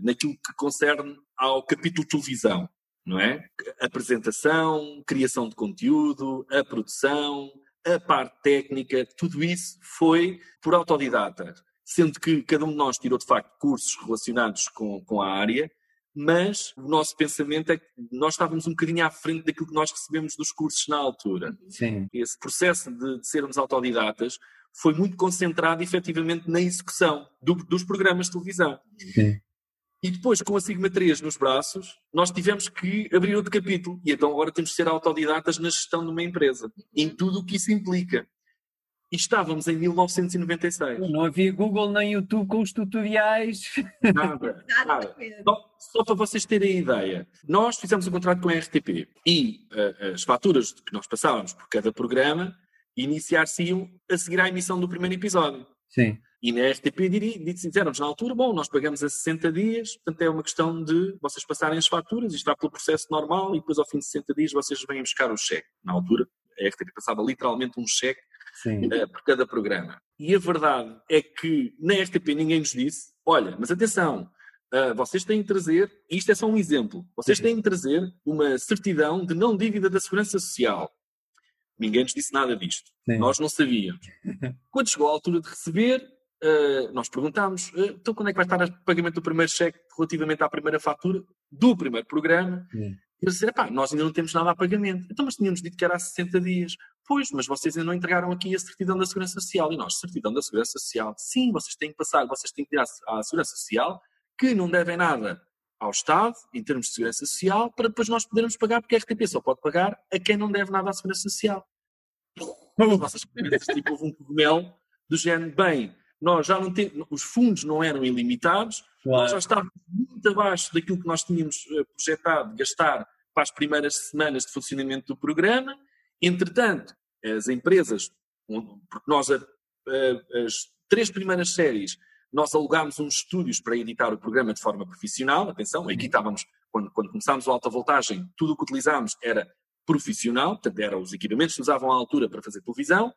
[SPEAKER 4] naquilo que concerne ao capítulo televisão, não é? Apresentação, criação de conteúdo, a produção, a parte técnica, tudo isso foi por autodidata, sendo que cada um de nós tirou de facto cursos relacionados com, com a área, mas o nosso pensamento é que nós estávamos um bocadinho à frente daquilo que nós recebemos dos cursos na altura.
[SPEAKER 5] Sim.
[SPEAKER 4] Esse processo de, de sermos autodidatas foi muito concentrado efetivamente na execução do, dos programas de televisão. Sim. E depois, com a Sigma 3 nos braços, nós tivemos que abrir outro capítulo. E então agora temos de ser autodidatas na gestão de uma empresa, em tudo o que isso implica. E estávamos em 1996.
[SPEAKER 5] Não havia Google nem YouTube com os tutoriais.
[SPEAKER 4] Nada, nada. Só, só, para vocês terem ideia, nós fizemos um contrato com a RTP e uh, as faturas que nós passávamos por cada programa iniciar-se-iam a seguir à emissão do primeiro episódio.
[SPEAKER 5] Sim.
[SPEAKER 4] E na RTP disseram-nos na altura, bom, nós pagamos a 60 dias, portanto é uma questão de vocês passarem as faturas, isto vai pelo processo normal e depois ao fim de 60 dias vocês vêm buscar o cheque. Na altura a RTP passava literalmente um cheque uh, por cada programa. E a verdade é que na RTP ninguém nos disse, olha, mas atenção, uh, vocês têm de trazer, e isto é só um exemplo, vocês têm de trazer uma certidão de não dívida da Segurança Social. Ninguém nos disse nada disto. Sim. Nós não sabíamos. Quando chegou a altura de receber, Uh, nós perguntámos, uh, então quando é que vai estar o pagamento do primeiro cheque relativamente à primeira fatura do primeiro programa? E eles disseram, pá, nós ainda não temos nada a pagamento. Então, mas tínhamos dito que era há 60 dias. Pois, mas vocês ainda não entregaram aqui a certidão da Segurança Social. E nós, certidão da Segurança Social? Sim, vocês têm que passar, vocês têm que ir à, à Segurança Social, que não devem nada ao Estado, em termos de Segurança Social, para depois nós podermos pagar, porque a RTP só pode pagar a quem não deve nada à Segurança Social. As nossas tipo, houve um cogumelo do género, bem, nós já não temos, os fundos não eram ilimitados, claro. nós já estávamos muito abaixo daquilo que nós tínhamos eh, projetado gastar para as primeiras semanas de funcionamento do programa. Entretanto, as empresas, porque nós as três primeiras séries, nós alugámos uns estúdios para editar o programa de forma profissional, atenção, aqui estávamos, quando, quando começámos a alta voltagem, tudo o que utilizámos era profissional, portanto eram os equipamentos que usavam à altura para fazer televisão,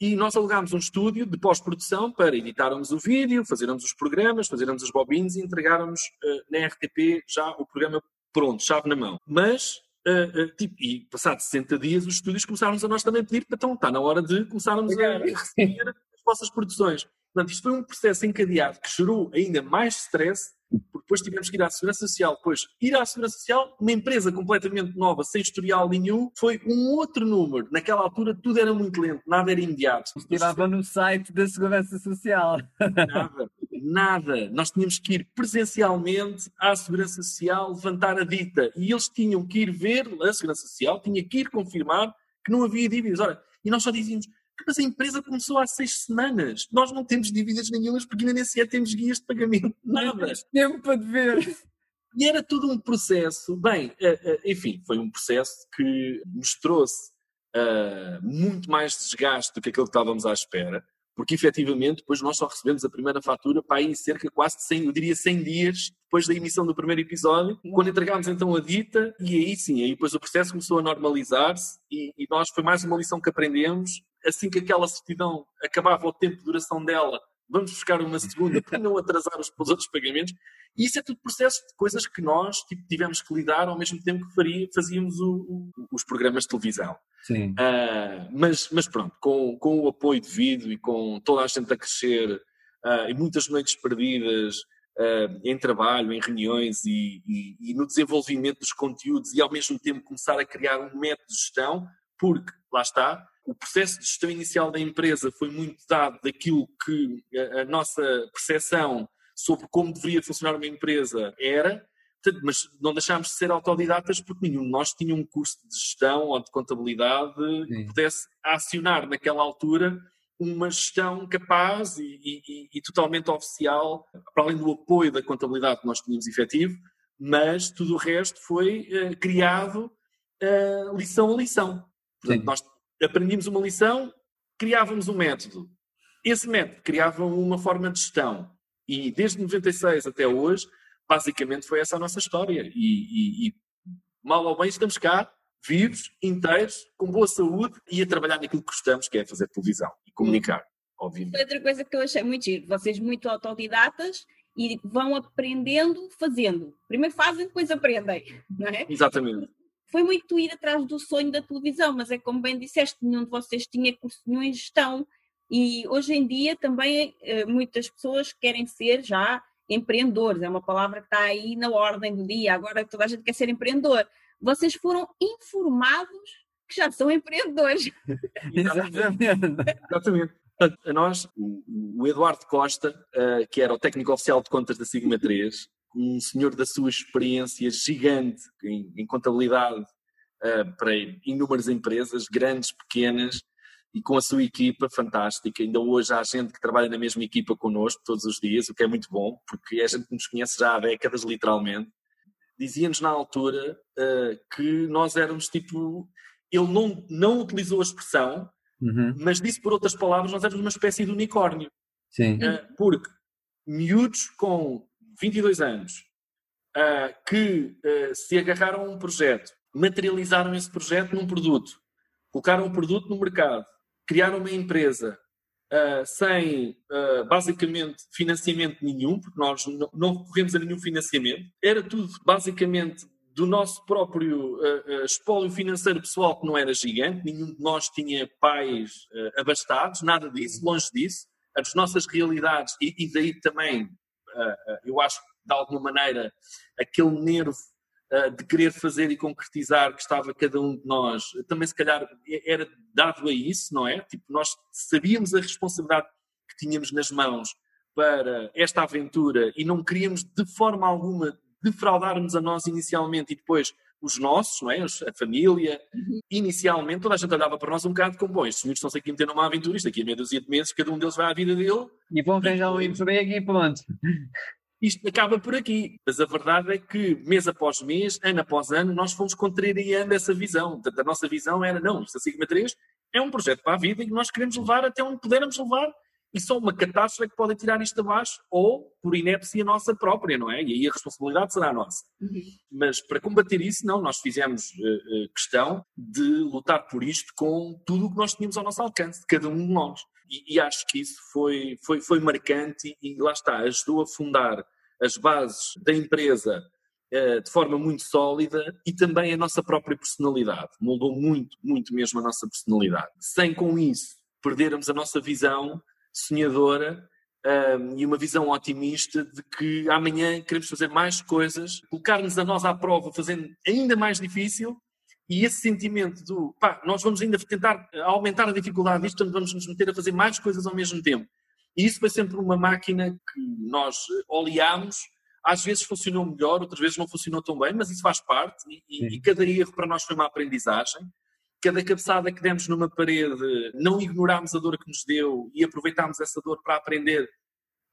[SPEAKER 4] e nós alugámos um estúdio de pós-produção para editarmos o vídeo, fazermos os programas, fazermos as bobines e entregáramos uh, na RTP já o programa pronto, chave na mão. Mas uh, uh, tipo, e passados 60 dias, os estúdios começaram a nós também pedir, então está na hora de começarmos a receber as vossas produções. Portanto, isto foi um processo encadeado que gerou ainda mais stress, porque depois tivemos que ir à Segurança Social. Depois, ir à Segurança Social, uma empresa completamente nova, sem historial nenhum, foi um outro número. Naquela altura tudo era muito lento, nada era imediato.
[SPEAKER 5] Estirava no site da Segurança Social.
[SPEAKER 4] Nada, nada. Nós tínhamos que ir presencialmente à Segurança Social levantar a dita. E eles tinham que ir ver, a Segurança Social tinha que ir confirmar que não havia dívidas. Ora, e nós só dizíamos, mas a empresa começou há seis semanas. Nós não temos dívidas nenhumas porque ainda nem sequer temos guias de pagamento. Nada.
[SPEAKER 5] Tempo para dever.
[SPEAKER 4] E era todo um processo. Bem, eh, eh, enfim, foi um processo que nos trouxe uh, muito mais desgaste do que aquilo que estávamos à espera porque efetivamente depois nós só recebemos a primeira fatura para aí cerca quase de 100, eu diria 100 dias depois da emissão do primeiro episódio, quando entregámos então a dita, e aí sim, aí depois o processo começou a normalizar-se e, e nós foi mais uma lição que aprendemos, assim que aquela certidão acabava o tempo de duração dela, vamos buscar uma segunda para não atrasar os, os outros pagamentos, e isso é tudo processo de coisas que nós tipo, tivemos que lidar ao mesmo tempo que faria, fazíamos o, o, os programas de televisão.
[SPEAKER 5] Sim.
[SPEAKER 4] Uh, mas, mas pronto, com, com o apoio devido e com toda a gente a crescer uh, e muitas noites perdidas uh, em trabalho, em reuniões e, e, e, no desenvolvimento dos conteúdos e ao mesmo tempo começar a criar um método de gestão, porque, lá está, o processo de gestão inicial da empresa foi muito dado daquilo que a, a nossa percepção sobre como deveria funcionar uma empresa era, mas não deixámos de ser autodidatas porque nenhum de nós tinha um curso de gestão ou de contabilidade Sim. que pudesse acionar naquela altura uma gestão capaz e, e, e, totalmente oficial, para além do apoio da contabilidade que nós tínhamos efetivo, mas tudo o resto foi uh, criado uh, lição a lição. Portanto, nós aprendíamos uma lição, criávamos um método. Esse método criava uma forma de gestão. E desde 96 até hoje, basicamente foi essa a nossa história. E, e, e mal ou bem estamos cá, vivos, inteiros, com boa saúde e a trabalhar naquilo que gostamos, que é fazer televisão e comunicar, obviamente.
[SPEAKER 3] Outra coisa que eu achei muito giro, vocês muito autodidatas e vão aprendendo fazendo. Primeiro fazem, depois aprendem, não é?
[SPEAKER 4] Exatamente.
[SPEAKER 3] Foi muito ir atrás do sonho da televisão, mas é como bem disseste, nenhum de vocês tinha curso nenhum em gestão. E hoje em dia também eh, muitas pessoas querem ser já empreendedores, é uma palavra que está aí na ordem do dia, agora toda a gente quer ser empreendedor. Vocês foram informados que já são empreendedores.
[SPEAKER 5] Exatamente.
[SPEAKER 4] Exatamente. A nós, o Eduardo Costa, uh, que era o técnico oficial de contas da Sigma 3, um senhor da sua experiência gigante em, em contabilidade uh, para inúmeras empresas, grandes, pequenas, e com a sua equipa fantástica. Ainda hoje há gente que trabalha na mesma equipa connosco todos os dias, o que é muito bom, porque é gente que nos conhece já há décadas, literalmente. Dizia-nos na altura uh, que nós éramos tipo. Ele não, não utilizou a expressão, uhum. mas disse por outras palavras, nós éramos uma espécie de unicórnio.
[SPEAKER 5] Sim. Uh,
[SPEAKER 4] porque miúdos com 22 anos uh, que se agarraram a um projeto, materializaram esse projeto num produto, colocaram o produto no mercado, criar uma empresa uh, sem uh, basicamente financiamento nenhum, porque nós não recorremos a nenhum financiamento, era tudo basicamente do nosso próprio uh, espólio financeiro pessoal que não era gigante, nenhum de nós tinha pais abastados, nada disso, longe disso. As nossas realidades, e, e daí também, eu acho de alguma maneira, aquele nervo uh, de querer fazer e concretizar que estava cada um de nós, também se calhar era dado a isso, não é? Tipo, nós sabíamos a responsabilidade que tínhamos nas mãos para esta aventura e não queríamos de forma alguma defraudarmos a nós inicialmente e depois os nossos, não é? a família. Uhum. Inicialmente toda a gente olhava para nós um bocado como, bom, estes senhores estão-se aqui a meter numa aventura, isto aqui a meia dúzia de meses, cada um deles vai à vida dele.
[SPEAKER 5] E vão arranjar um emprego e pronto
[SPEAKER 4] isto acaba por aqui. Mas a verdade é que, mês após mês, ano após ano, nós fomos contrariando essa visão. Portanto, a nossa visão era, não, isto a Sigma 3 é um projeto para a vida e que nós queremos levar até onde pudermos levar. E só uma catástrofe é que pode tirar isto abaixo, ou por inépcia nossa própria, não é? E aí a responsabilidade será nossa. Uhum. Mas para combater isso, não, nós fizemos uh, questão de lutar por isto com tudo o que nós tínhamos ao nosso alcance, cada um de nós. E, e acho que isso foi, foi, foi marcante e, e lá está, ajudou a fundar as bases da empresa de forma muito sólida e também a nossa própria personalidade. Moldou muito, muito mesmo a nossa personalidade. Sem com isso perdermos a nossa visão sonhadora um, e uma visão otimista de que amanhã queremos fazer mais coisas, colocar-nos a nós à prova, fazendo ainda mais difícil, e esse sentimento do pá, nós vamos ainda tentar aumentar a dificuldade disto, portanto vamos nos meter a fazer mais coisas ao mesmo tempo. E isso foi sempre uma máquina que nós oleámos, às vezes funcionou melhor, outras vezes não funcionou tão bem, mas isso faz parte, e, e cada erro para nós foi uma aprendizagem cada cabeçada que demos numa parede, não ignorámos a dor que nos deu e aproveitámos essa dor para aprender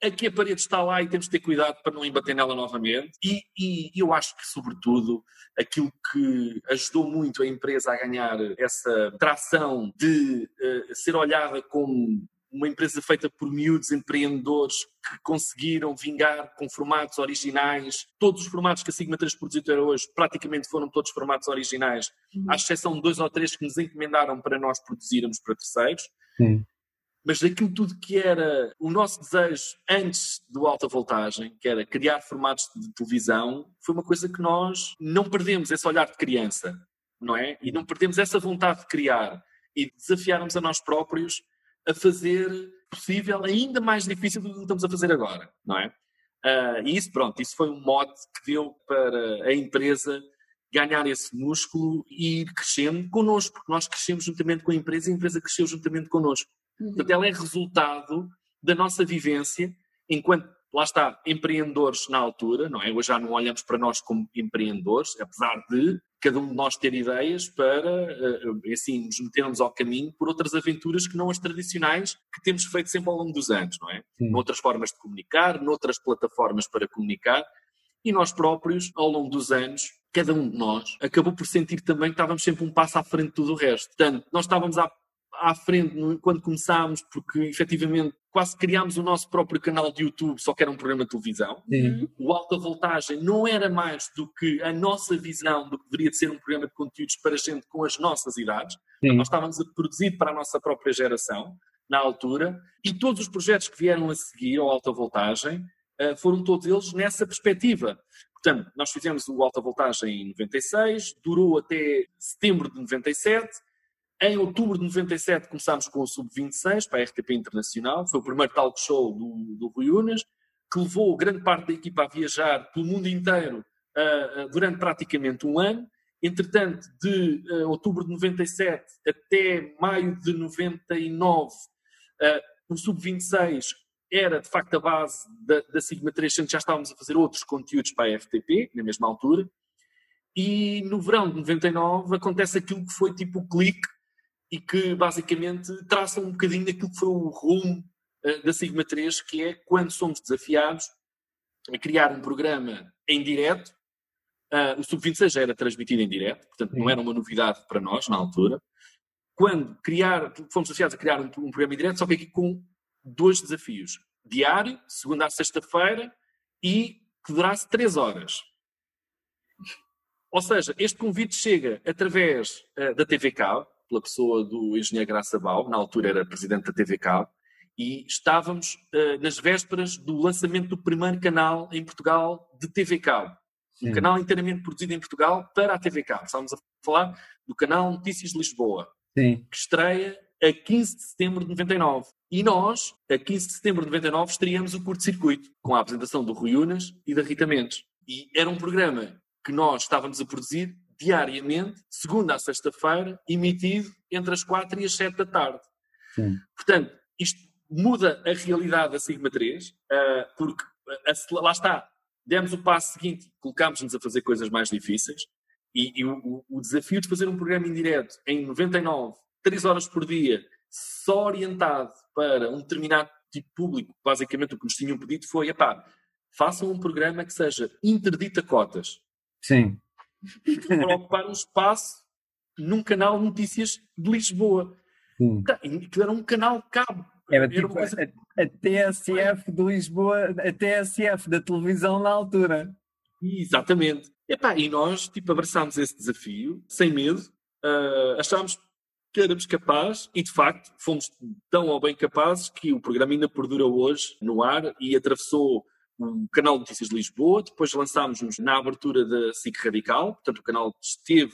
[SPEAKER 4] a que a parede está lá e temos de ter cuidado para não embater nela novamente. E, e, eu acho que, sobretudo, aquilo que ajudou muito a empresa a ganhar essa tração de uh, ser olhada como uma empresa feita por miúdos empreendedores que conseguiram vingar com formatos originais. Todos os formatos que a Sigma 3 produziu até hoje praticamente foram todos formatos originais, uhum. à exceção de dois ou três que nos encomendaram para nós produzirmos para terceiros. Sim. Mas daquilo tudo que era o nosso desejo antes do alta voltagem, que era criar formatos de televisão, foi uma coisa que nós não perdemos esse olhar de criança, não é? E não perdemos essa vontade de criar e desafiarmos a nós próprios a fazer possível ainda mais difícil do que estamos a fazer agora, não é? Uh, e isso, pronto, isso foi um mote que deu para a empresa ganhar esse músculo e ir crescendo connosco, porque nós crescemos juntamente com a empresa e a empresa cresceu juntamente connosco. Uhum. Portanto, ela é resultado da nossa vivência enquanto, lá está, empreendedores na altura, não é? Hoje já não olhamos para nós como empreendedores, apesar de cada um de nós ter ideias para, eh, assim, nos metermos ao caminho por outras aventuras que não as tradicionais que temos feito sempre ao longo dos anos, não é? Sim. Noutras formas de comunicar, noutras plataformas para comunicar, e nós próprios, ao longo dos anos, cada um de nós acabou por sentir também que estávamos sempre um passo à frente de tudo o resto. Portanto, nós estávamos à à frente quando começámos, porque efetivamente quase criámos o nosso próprio canal de YouTube, só que era um programa de televisão. Sim. O Alta Voltagem não era mais do que a nossa visão do que deveria de ser um programa de conteúdos para gente com as nossas idades. Sim. Nós estávamos a produzir para a nossa própria geração, na altura, e todos os projetos que vieram a seguir ao Alta Voltagem eh, foram todos eles nessa perspectiva. Portanto, nós fizemos o Alta Voltagem em 96, durou até setembro de 97, em outubro de 97 começámos com o Sub-26 para a RTP Internacional, foi o primeiro talk show do, do Rui Unas, que levou grande parte da equipa a viajar pelo mundo inteiro uh, durante praticamente um ano. Entretanto, de uh, outubro de 97 até maio de 99, o Sub-26 era de facto a base da, da Sigma 3, já estávamos a fazer outros conteúdos para a RTP, na mesma altura. E no verão de 99 acontece aquilo que foi tipo o clique e que basicamente traça um bocadinho daquilo que foi o rumo uh, da Sigma 3, que é quando somos desafiados a criar um programa em direto. Uh, o Sub-26 já era transmitido em direto, portanto não era uma novidade para nós na altura. Quando criar, fomos desafiados a criar um, um programa em direto, só que aqui com dois desafios. Diário, segunda a sexta-feira, e que durasse três horas. Ou seja, este convite chega através uh, da TV Cabo, pela pessoa do engenheiro Graça Bau, na altura era presidente da TV Cabo, e estávamos uh, nas vésperas do lançamento do primeiro canal em Portugal de TV Cabo. Um canal inteiramente produzido em Portugal para a TV Cabo. Estávamos a falar do canal Notícias de Lisboa, Sim. que estreia a 15 de setembro de 99. E nós, a 15 de setembro de 99, estreamos o curto-circuito, com a apresentação do Rui Unas e da Rita Mendes. E era um programa que nós estávamos a produzir diariamente, segunda a sexta-feira, emitido entre as quatro e as sete da tarde. Sim. Portanto, isto muda a realidade da Sigma 3, uh, ah, porque uh, lá está, demos o passo seguinte, colocámos-nos a fazer coisas mais difíceis, e, e o, o, desafio de fazer um programa em direto em 99, 3 horas por dia, só orientado para um determinado tipo de público, basicamente o que nos tinham pedido foi, epá, façam um programa que seja interdito a cotas.
[SPEAKER 5] Sim
[SPEAKER 4] para ocupar um espaço num canal de notícias de Lisboa. Hum. Que era um canal cabo.
[SPEAKER 5] Era, era tipo coisa... a, a, TSF de Lisboa, a TSF da televisão na altura.
[SPEAKER 4] Exatamente. Epá, e nós tipo, abraçámos esse desafio sem medo, uh, achámos que éramos capazes e de facto fomos tão ou bem capazes que o programa ainda perdura hoje no ar e atravessou o canal de Notícias de Lisboa, depois lançámos-nos na abertura da SIC Radical, portanto o canal esteve,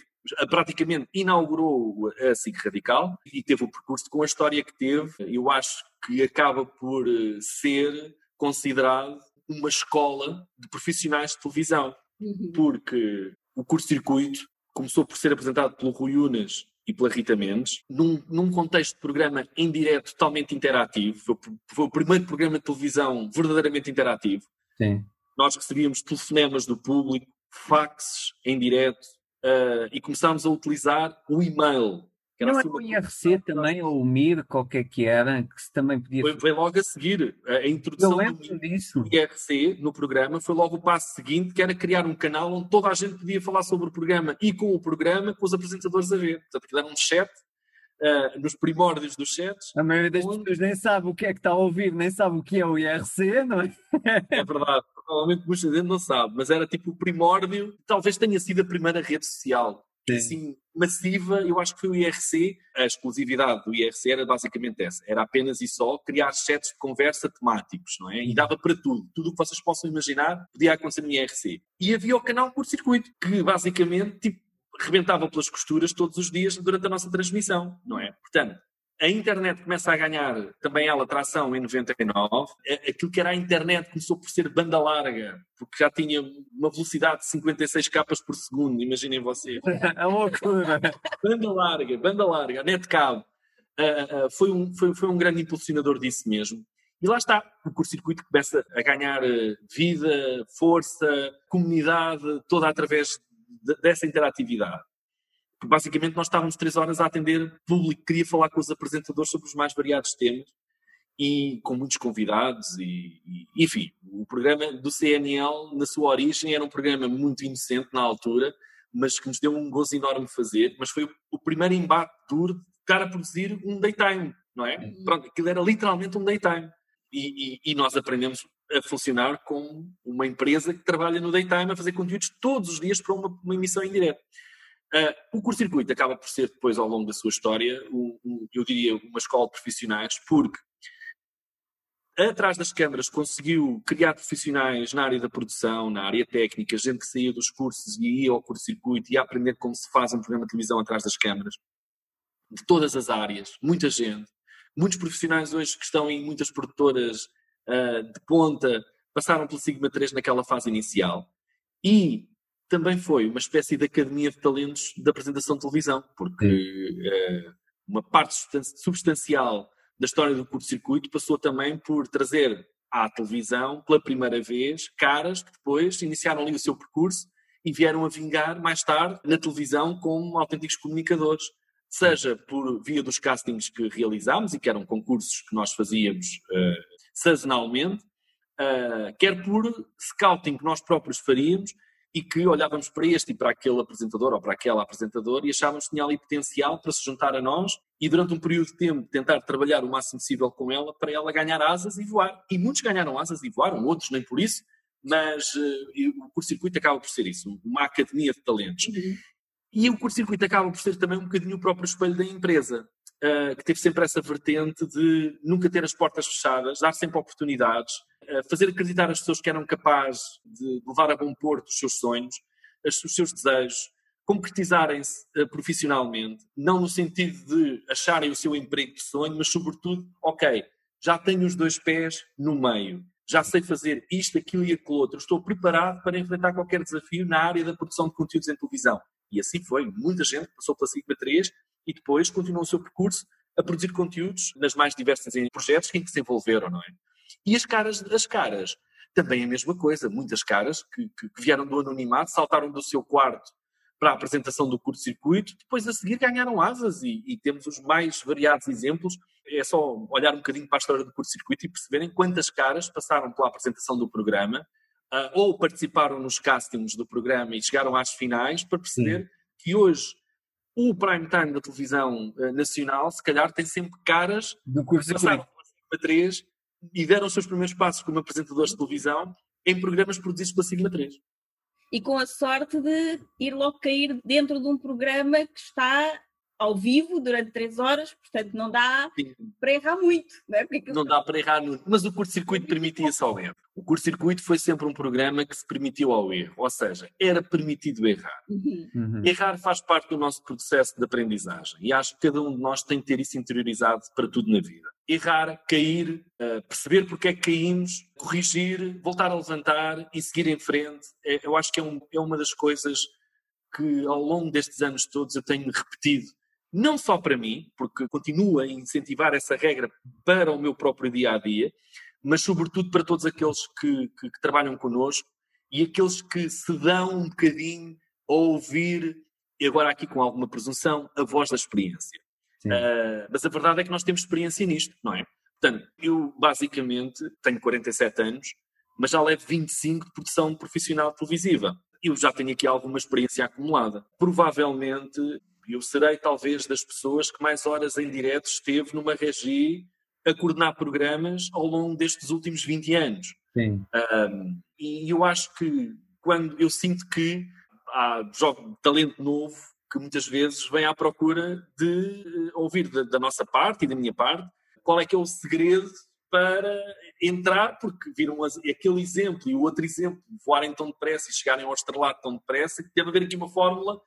[SPEAKER 4] praticamente inaugurou a SIC Radical e teve o percurso com a história que teve. Eu acho que acaba por eh, ser considerado uma escola de profissionais de televisão, uhum. porque o curto-circuito começou por ser apresentado pelo Rui Unas e pela Rita Mendes, num, num contexto de programa em direto totalmente interativo. Foi, foi, o primeiro programa de televisão verdadeiramente interativo.
[SPEAKER 5] Sim.
[SPEAKER 4] Nós recebíamos telefonemas do público, faxes em direto, uh, e começámos a utilizar o e-mail
[SPEAKER 5] não era o IRC também, ou o MIR, qualquer que era, que se também podia...
[SPEAKER 4] Foi, foi logo a seguir. A introdução
[SPEAKER 5] do.
[SPEAKER 4] IRC no programa foi logo o passo seguinte, que era criar um canal onde toda a gente podia falar sobre o programa e com o programa, com os apresentadores a ver. Portanto, aquilo era um chat, uh, nos primórdios dos chats.
[SPEAKER 5] A maioria das onde... pessoas nem sabe o que é que está a ouvir, nem sabe o que é o IRC, não é?
[SPEAKER 4] É verdade. Provavelmente muita gente não sabe, mas era tipo o primórdio, talvez tenha sido a primeira rede social assim, massiva, eu acho que foi o IRC. A exclusividade do IRC era basicamente essa: era apenas e só criar chats de conversa temáticos, não é? E dava para tudo. Tudo o que vocês possam imaginar podia acontecer no IRC. E havia o canal por circuito, que basicamente tipo, rebentava pelas costuras todos os dias durante a nossa transmissão, não é? Portanto, a internet começa a ganhar também ela tração em 99. É, aquilo que era a internet começou por ser banda larga, porque já tinha uma velocidade de 56 capas por segundo, imaginem vocês.
[SPEAKER 5] É loucura.
[SPEAKER 4] Banda larga, banda larga, netcab. Uh, uh, foi, um, foi, foi um grande impulsionador disso mesmo. E lá está, o curto-circuito começa a ganhar vida, força, comunidade, toda através de, dessa interatividade basicamente nós estávamos três horas a atender público que queria falar com os apresentadores sobre os mais variados temas e com muitos convidados e, e, enfim, o programa do CNL na sua origem era um programa muito inocente na altura, mas que nos deu um gozo enorme fazer, mas foi o, o primeiro embate duro de estar a produzir um daytime, não é? Uhum. Pronto, aquilo era literalmente um daytime e, e, e nós aprendemos a funcionar com uma empresa que trabalha no daytime a fazer conteúdos todos os dias para uma, uma emissão em direto. Uh, o curto-circuito acaba por ser depois, ao longo da sua história, um, um, eu diria uma escola de profissionais, porque atrás das câmaras conseguiu criar profissionais na área da produção, na área técnica, gente que saía dos cursos e ia ao curto-circuito e ia aprender como se faz um programa de televisão atrás das câmaras. De todas as áreas, muita gente. Muitos profissionais hoje que estão em muitas produtoras uh, de ponta passaram pelo Sigma 3 naquela fase inicial. E também foi uma espécie de academia de talentos da apresentação de televisão, porque uh, uma parte substancial da história do curto-circuito passou também por trazer à televisão, pela primeira vez, caras que depois iniciaram ali o seu percurso e vieram a vingar mais tarde na televisão como autênticos comunicadores, seja por via dos castings que realizámos e que eram concursos que nós fazíamos uh, sazonalmente, uh, quer por scouting que nós próprios faríamos e que olhávamos para este e para aquele apresentador ou para aquela apresentadora e achávamos que tinha ali potencial para se juntar a nós e durante um período de tempo tentar trabalhar o máximo possível com ela para ela ganhar asas e voar. E muitos ganharam asas e voaram, outros nem por isso, mas uh, o curto-circuito acaba por ser isso, uma academia de talentos. Uhum. E o curto-circuito acaba por ser também um bocadinho o próprio espelho da empresa, uh, que teve sempre essa vertente de nunca ter as portas fechadas, dar sempre oportunidades, fazer acreditar as pessoas que eram capazes de levar a bom porto os seus sonhos, os seus desejos, concretizarem-se uh, profissionalmente, não no sentido de acharem o seu emprego de sonho, mas sobretudo, ok, já tenho os dois pés no meio, já sei fazer isto, aquilo e aquilo outro, estou preparado para enfrentar qualquer desafio na área da produção de conteúdos em televisão. E assim foi, muita gente passou pela Sigma 3 e depois continuou o seu percurso a produzir conteúdos nas mais diversas projetos em que se envolveram, não é? E as caras, as caras, também a mesma coisa. Muitas caras que, que, que vieram do anonimato, saltaram do seu quarto para a apresentação do curto-circuito, depois a seguir ganharam asas e, e, temos os mais variados exemplos. É só olhar um bocadinho para a história do curto-circuito e perceberem quantas caras passaram pela apresentação do programa uh, ou participaram nos castings do programa e chegaram às finais para perceber Sim. que hoje o prime time da televisão uh, nacional, se calhar, tem sempre caras
[SPEAKER 5] do curso
[SPEAKER 4] que passaram pela 3 e deram os seus primeiros passos como apresentadores de televisão em programas produzidos pela Sigma 3.
[SPEAKER 2] E com a sorte de ir logo cair dentro de um programa que está
[SPEAKER 6] ao vivo durante três horas, portanto não dá
[SPEAKER 4] Sim.
[SPEAKER 6] para errar muito. Não, é? Porque aquilo-
[SPEAKER 4] Não dá para errar, no... mas o curto-circuito permitia-se ao erro. O curto-circuito foi sempre um programa que se permitiu ao erro, ou seja, era permitido errar.
[SPEAKER 6] Uhum.
[SPEAKER 5] Uhum.
[SPEAKER 4] Errar faz parte do nosso processo de aprendizagem e acho que cada um de nós tem que ter isso interiorizado para tudo na vida. Errar, cair, eh, perceber porque é que caímos, corrigir, voltar a levantar e seguir em frente, é- eu acho que é, um- é uma das coisas que ao longo destes anos todos eu tenho repetido. Não só para mim, porque continuo a incentivar essa regra para o meu próprio dia a dia, mas sobretudo para todos aqueles que, que- que trabalham connosco e aqueles que se dão um bocadinho a ouvir, e agora aqui com alguma presunção, a voz da experiência. Ah, mas a verdade é que nós temos experiência nisto, não é? Portanto, eu basicamente tenho 47 anos, mas já levo 25 de produção profissional televisiva. Eu já tenho aqui alguma experiência acumulada. Provavelmente eu serei talvez das pessoas que mais horas em direto esteve numa regi a coordenar programas ao longo destes últimos 20 anos.
[SPEAKER 5] Sim.
[SPEAKER 4] Um, e eu acho que quando eu sinto que há jogo, talento novo que muitas vezes vem à procura de eh, ouvir da, da nossa parte e da minha parte qual é que é o segredo para entrar, porque viram aquele exemplo e o outro exemplo, voarem tão depressa e chegarem ao estrelato tão depressa, que deve haver aqui uma fórmula.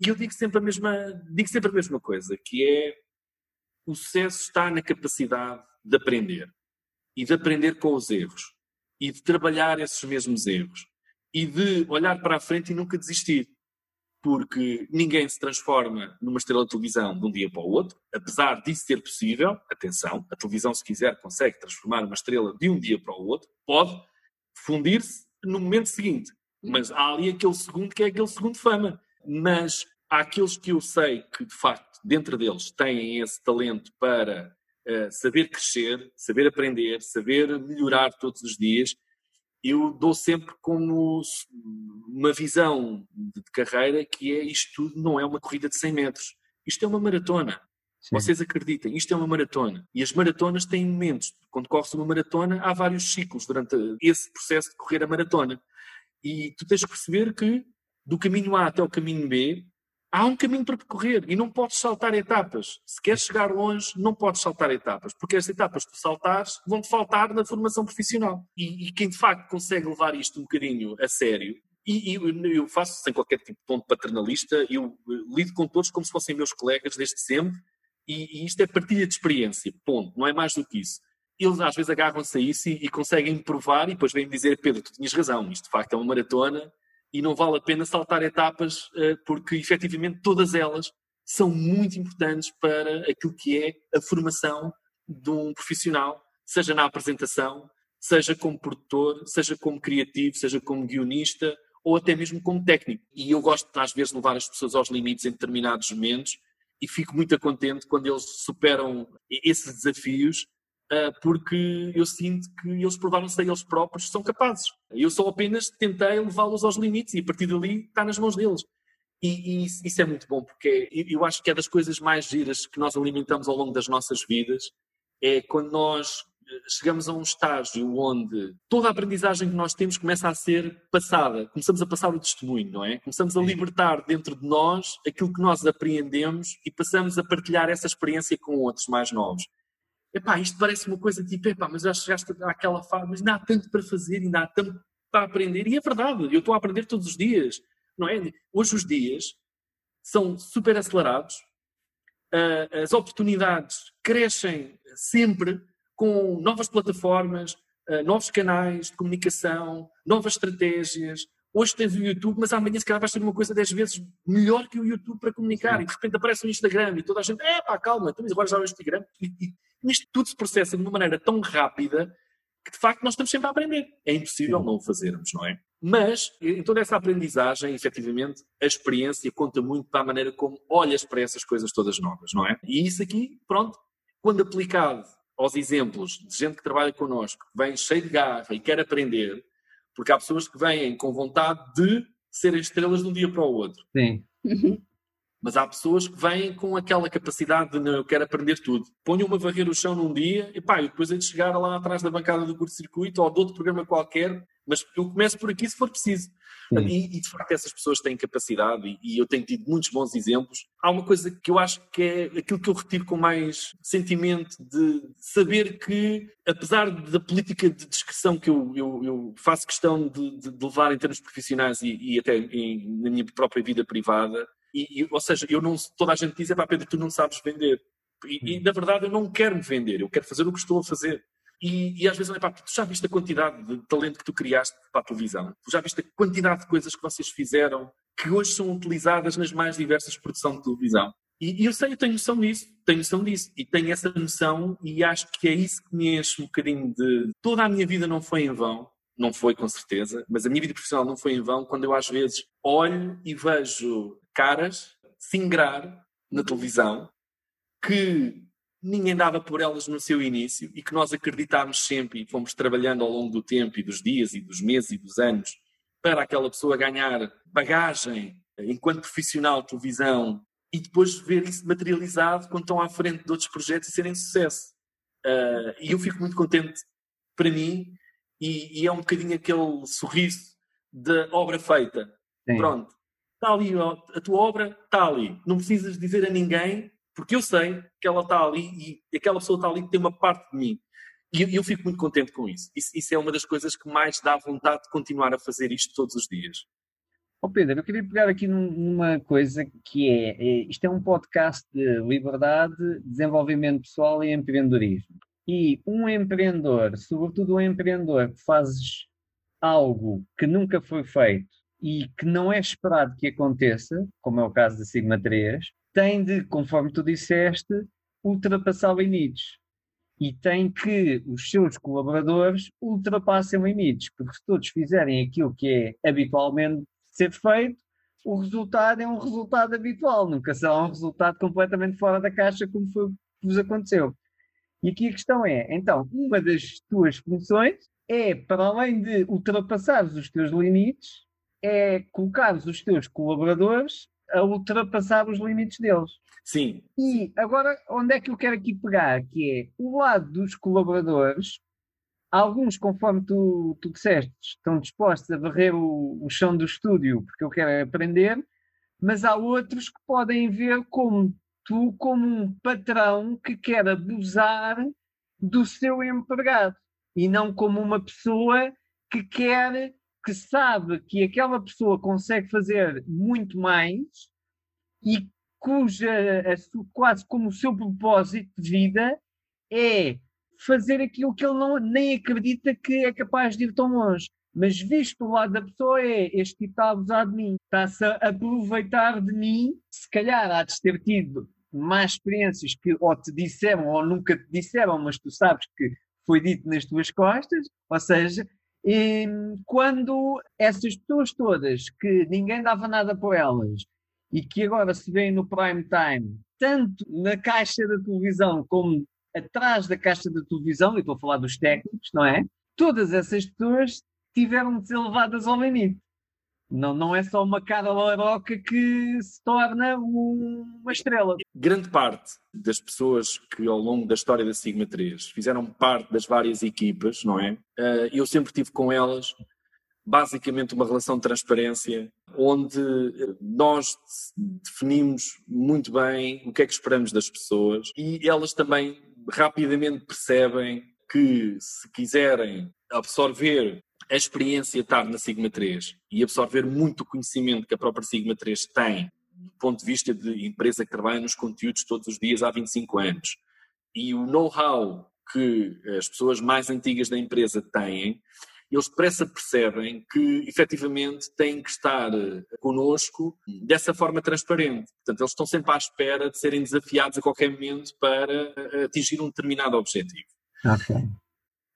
[SPEAKER 4] E eu digo sempre a mesma, digo sempre a mesma coisa, que é o sucesso está na capacidade de aprender e de aprender com os erros e de trabalhar esses mesmos erros e de olhar para a frente e nunca desistir. Porque ninguém se transforma numa estrela de televisão de um dia para o outro, apesar disso ser possível. Atenção, a televisão, se quiser, consegue transformar uma estrela de um dia para o outro, pode fundir-se no momento seguinte. Mas há ali aquele segundo que é aquele segundo fama. Mas há aqueles que eu sei que, de facto, dentro deles têm esse talento para eh, saber crescer, saber aprender, saber melhorar todos os dias, eu dou sempre como uma visão de de carreira que é isto tudo não é uma corrida de 100 metros. Isto é uma maratona.
[SPEAKER 5] Sim.
[SPEAKER 4] Vocês acreditem, isto é uma maratona. E as maratonas têm momentos. Quando corres uma maratona, há vários ciclos durante esse processo de correr a maratona. E tu tens que perceber que do caminho A até o caminho B, há um caminho para percorrer e não podes saltar etapas. Se queres chegar longe, não podes saltar etapas, porque as etapas que saltares vão-te faltar na formação profissional. E, e quem de facto consegue levar isto um bocadinho a sério, e, e eu- eu faço sem qualquer tipo de ponto paternalista, eu eh, lido com todos como se fossem meus colegas desde sempre, e, e isto é partilha de experiência, ponto, não é mais do que isso. Eles às vezes agarram-se a isso e, e conseguem provar e depois vêm dizer, Pedro, tu tinhas razão, isto de facto é uma maratona e não vale a pena saltar etapas eh, porque efetivamente todas elas são muito importantes para aquilo que é a formação de um profissional, seja na apresentação, seja como produtor, seja como criativo, seja como guionista ou até mesmo como técnico. E eu gosto às vezes de levar as pessoas aos limites em determinados momentos e fico muito contente quando eles superam esses desafios porque eu sinto que eles provaram-se a eles próprios que são capazes. Eu só apenas tentei levá-los aos limites e a partir dali está nas mãos deles. E, e isso, é muito bom, porque é- eu acho que é das coisas mais giras que nós alimentamos ao longo das nossas vidas, é quando nós eh, chegamos a um estágio onde toda a aprendizagem que nós temos começa a ser passada, começamos a passar o testemunho, não é? Começamos a libertar dentro de nós aquilo que nós apreendemos e passamos a partilhar essa experiência com outros mais novos. Epá, isto parece uma coisa tipo, epá, mas já chegaste àquela fase, mas ainda há tanto para fazer, ainda há tanto para aprender. E é verdade, eu estou a aprender todos os dias, não é? Hoje os dias são super acelerados, ah, as oportunidades crescem sempre com novas plataformas, ah, novos canais de comunicação, novas estratégias. Hoje tens o YouTube, mas amanhã se calhar vais ter uma coisa 10 vezes melhor que o YouTube para comunicar. E de repente aparece o Instagram e toda a gente, é pá, calma, então, mas agora já é o Instagram. E, e isto tudo se processa de uma maneira tão rápida que de facto nós estamos sempre a aprender. É impossível não o fazermos, não é? Mas, em toda essa aprendizagem, efetivamente, a experiência conta muito para a maneira como olhas para essas coisas todas novas, não é? E isso aqui, pronto, quando aplicado aos exemplos de gente que trabalha connosco, que vem cheio de garra e quer aprender, porque há pessoas que vêm com vontade de serem estrelas de um dia para o outro.
[SPEAKER 5] Sim.
[SPEAKER 6] Uhum.
[SPEAKER 4] Mas há pessoas que vêm com aquela capacidade de não, eu quero aprender tudo. Ponham-me a varrer o chão num dia e pá, e depois é de chegar lá atrás da bancada do curto-circuito ou de outro programa qualquer, mas eu começo por aqui se for preciso. E, e, de facto essas pessoas têm capacidade e, e, eu tenho tido muitos bons exemplos. Há uma coisa que eu acho que é aquilo que eu retiro com mais sentimento de saber que, apesar da política de discreção que eu, eu, eu faço questão de, de, de, levar em termos profissionais e, e até em, na minha própria vida privada, e, ou seja, eu não, toda a gente diz, é pá Pedro, tu não sabes vender. E, na verdade eu não quero me vender, eu quero fazer o que estou a fazer. E, e às vezes, pá, tu já viste a quantidade de talento que tu criaste para a televisão? Tu já viste a quantidade de coisas que vocês fizeram que hoje são utilizadas nas mais diversas produções de televisão? E, e eu sei, eu tenho noção disso, tenho noção disso, e tenho essa noção, e acho que é isso que me enche um bocadinho de. Toda a minha vida não foi em vão, não foi com certeza, mas a minha vida profissional não foi em vão quando eu às vezes olho e vejo caras se ingrar na televisão que ninguém dava por elas no seu início e que nós acreditámos sempre e fomos trabalhando ao longo do tempo e dos dias e dos meses e dos anos para aquela pessoa ganhar bagagem enquanto profissional de televisão e depois ver isso materializado quando estão à frente de outros projetos e serem sucesso. Uh, e eu fico muito contente para mim e, e, é um bocadinho aquele sorriso da obra feita. Sim. Pronto, está ali, a tua obra está ali. Não precisas dizer a ninguém porque eu sei que ela está ali e aquela pessoa está ali que tem uma parte de mim. E eu, fico muito contente com isso. isso. isso. é uma das coisas que mais dá vontade de continuar a fazer isto todos os dias.
[SPEAKER 5] Oh Pedro, eu queria pegar aqui numa coisa que é, é, isto é um podcast de liberdade, desenvolvimento pessoal e empreendedorismo. E um empreendedor, sobretudo um empreendedor que fazes algo que nunca foi feito e que não é esperado que aconteça, como é o caso da Sigma 3, tem de, conforme tu disseste, ultrapassar limites. E tem que os seus colaboradores ultrapassem limites, porque se todos fizerem aquilo que é habitualmente ser feito, o resultado é um resultado habitual, nunca será um resultado completamente fora da caixa, como foi que vos aconteceu. E aqui a questão é, então, uma das tuas funções é, para além de ultrapassares os teus limites, é colocares os teus colaboradores a ultrapassar os limites deles.
[SPEAKER 4] Sim.
[SPEAKER 5] E agora, onde é que eu quero aqui pegar? Que é o lado dos colaboradores, alguns, conforme tu, tu disseste, estão dispostos a varrer o, o chão do estúdio porque eu quero aprender, mas há outros que podem ver como tu, como um patrão que quer abusar do seu empregado e não como uma pessoa que quer que sabe que aquela pessoa consegue fazer muito mais e cuja, quase como o seu propósito de vida é fazer aquilo que ele não, nem acredita que é capaz de ir tão longe. Mas visto do lado da pessoa é, este tipo está a abusar de mim, está-se a aproveitar de mim, se calhar há de ter tido mais experiências que ou te disseram ou nunca te disseram, mas tu sabes que foi dito nas tuas costas, ou seja, e quando essas pessoas todas que ninguém dava nada por elas e que agora se veem no prime time, tanto na caixa da televisão como atrás da caixa da televisão, e estou a falar dos técnicos, não é? Todas essas pessoas tiveram de ser levadas ao limite. Não, não é só uma cara laroca que se torna uma estrela.
[SPEAKER 4] Grande parte das pessoas que ao longo da história da Sigma 3 fizeram parte das várias equipas, não é? Eh, eu sempre tive com elas basicamente uma relação de transparência onde nós definimos muito bem o que é que esperamos das pessoas e elas também rapidamente percebem que se quiserem absorver a experiência estar na Sigma 3 e absorver muito conhecimento que a própria Sigma 3 tem do ponto de vista de empresa que trabalha nos conteúdos todos os dias há 25 anos e o know-how que as pessoas mais antigas da empresa têm, eles depressa percebem que efetivamente têm que estar conosco dessa forma transparente. Portanto, eles estão sempre à espera de serem desafiados a qualquer momento para atingir um determinado objetivo.
[SPEAKER 5] Okay.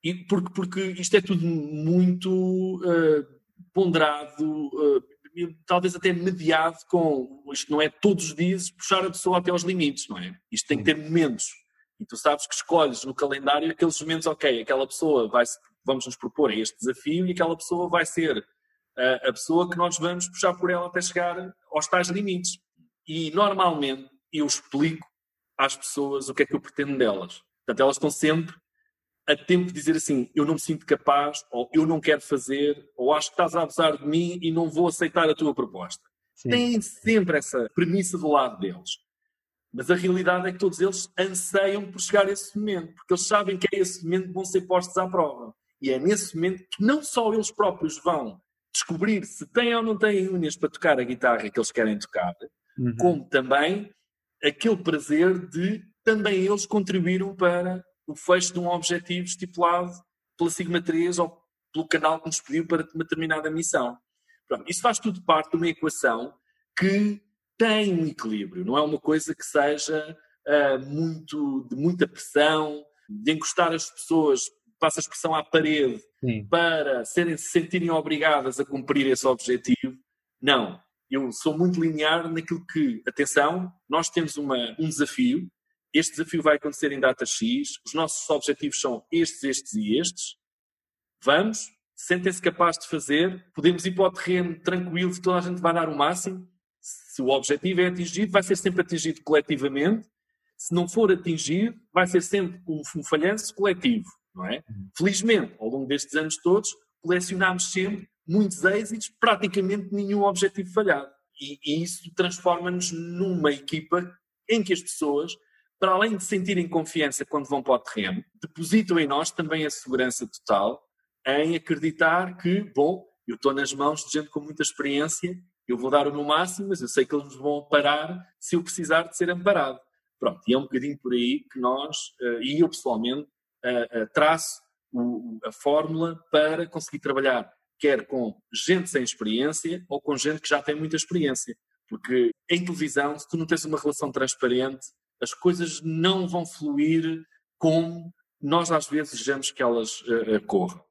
[SPEAKER 4] E porque, porque isto é tudo muito uh, ponderado, uh, talvez até mediado com isto não é todos os dias puxar a pessoa até aos limites, não é? Isto tem que ter momentos. E tu sabes que escolhes no calendário aqueles momentos, ok, aquela pessoa vai vamos nos propor este desafio e aquela pessoa vai ser a, a pessoa que nós vamos puxar por ela até chegar aos tais limites. e normalmente eu explico às pessoas o que é que eu pretendo delas. Portanto, elas estão sempre a tempo de dizer assim: eu não me sinto capaz, ou eu não quero fazer, ou acho que estás a abusar de mim e não vou aceitar a tua proposta. Sim. Têm sempre essa premissa do lado deles. Mas a realidade é que todos eles anseiam por chegar a esse momento, porque eles sabem que é esse momento que vão ser postos à prova. E é nesse momento que não só eles próprios vão descobrir se têm ou não têm unhas para tocar a guitarra que eles querem tocar, uhum. como também aquele prazer de também eles contribuíram para o fecho de um objetivo estipulado pela Sigma 3 ou pelo canal que nos pediu para uma determinada missão. Pronto, isso faz tudo parte de uma equação que tem um equilíbrio, não é uma coisa que seja uh, muito de muita pressão, de encostar as pessoas, passa a expressão à parede, Sim. para serem, se sentirem obrigadas a cumprir esse objetivo. Não. Eu sou muito linear naquilo que, atenção, nós temos uma, um desafio, este desafio vai acontecer em data X, os nossos objetivos são estes, estes e estes. Vamos, sentem-se capazes de fazer, podemos ir para o terreno tranquilo, toda a gente vai dar o máximo. Se o objetivo é atingido, vai ser sempre atingido coletivamente. Se não for atingido, vai ser sempre um, um falhanço coletivo, não é? Uhum. Felizmente, ao longo destes anos todos, colecionámos sempre muitos êxitos, praticamente nenhum objetivo falhado. E, e isso transforma-nos numa equipa em que as pessoas para além de sentirem confiança quando vão para o terreno, depositam em nós também a segurança total em acreditar que, bom, eu estou nas mãos de gente com muita experiência, eu vou dar o meu máximo, mas eu sei que eles vão parar se eu precisar de ser amparado. Pronto, e é um bocadinho por aí que nós, uh, e eu pessoalmente, uh, uh, traço a fórmula para conseguir trabalhar quer com gente sem experiência ou com gente que já tem muita experiência. Porque em televisão, se tu não tens uma relação transparente, as coisas não vão fluir como nós às vezes desejamos que elas uh, corram.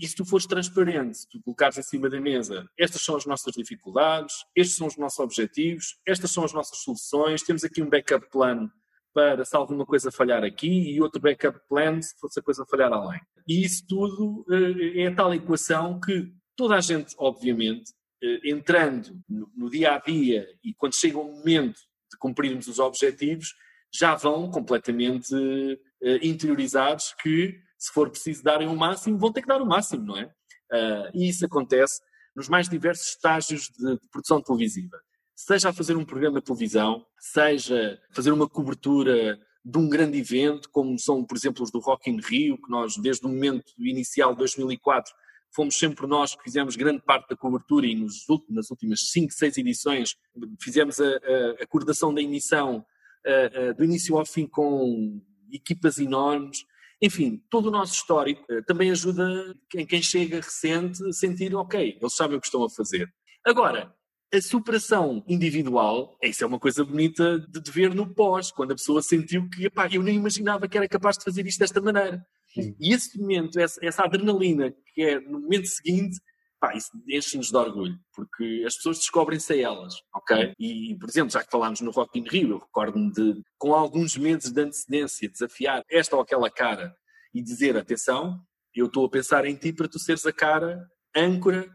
[SPEAKER 4] E se tu fores transparente, tu colocares em cima da mesa, estas são as nossas dificuldades, estes são os nossos objetivos, estas são as nossas soluções, temos aqui um backup plano para se alguma coisa falhar aqui e outro backup plan se fosse a coisa falhar além. E isso tudo uh, é a tal equação que toda a gente, obviamente, uh, entrando no, no dia a dia e quando chega o momento de cumprirmos os objetivos, já vão completamente uh, interiorizados que, se for preciso darem o máximo, vão ter que dar o máximo, não é? Uh, e isso acontece nos mais diversos estágios de, de, produção televisiva. Seja a fazer um programa de televisão, seja fazer uma cobertura de um grande evento, como são, por exemplo, os do Rock in Rio, que nós, desde o momento inicial de 2004, fomos sempre nós que fizemos grande parte da cobertura e nos, nas últimas 5, 6 edições fizemos a, a, a coordenação da emissão uh, uh, do início ao fim com equipas enormes. Enfim, todo o nosso histórico uh, também ajuda em quem chega recente a sentir, ok, eles sabem o que estão a fazer. Agora, a superação individual, isso é uma coisa bonita de, de ver no pós, quando a pessoa sentiu que, epá, eu nem imaginava que era capaz de fazer isto desta maneira. Sim. E esse momento, essa, essa adrenalina que é no momento seguinte, pá, isso enche-nos de orgulho, porque as pessoas descobrem-se a elas, ok? E, por exemplo, já que falámos no Rock in Rio, eu recordo-me de, com alguns meses de antecedência, desafiar esta ou aquela cara e dizer, atenção, eu estou a pensar em ti para tu seres a cara âncora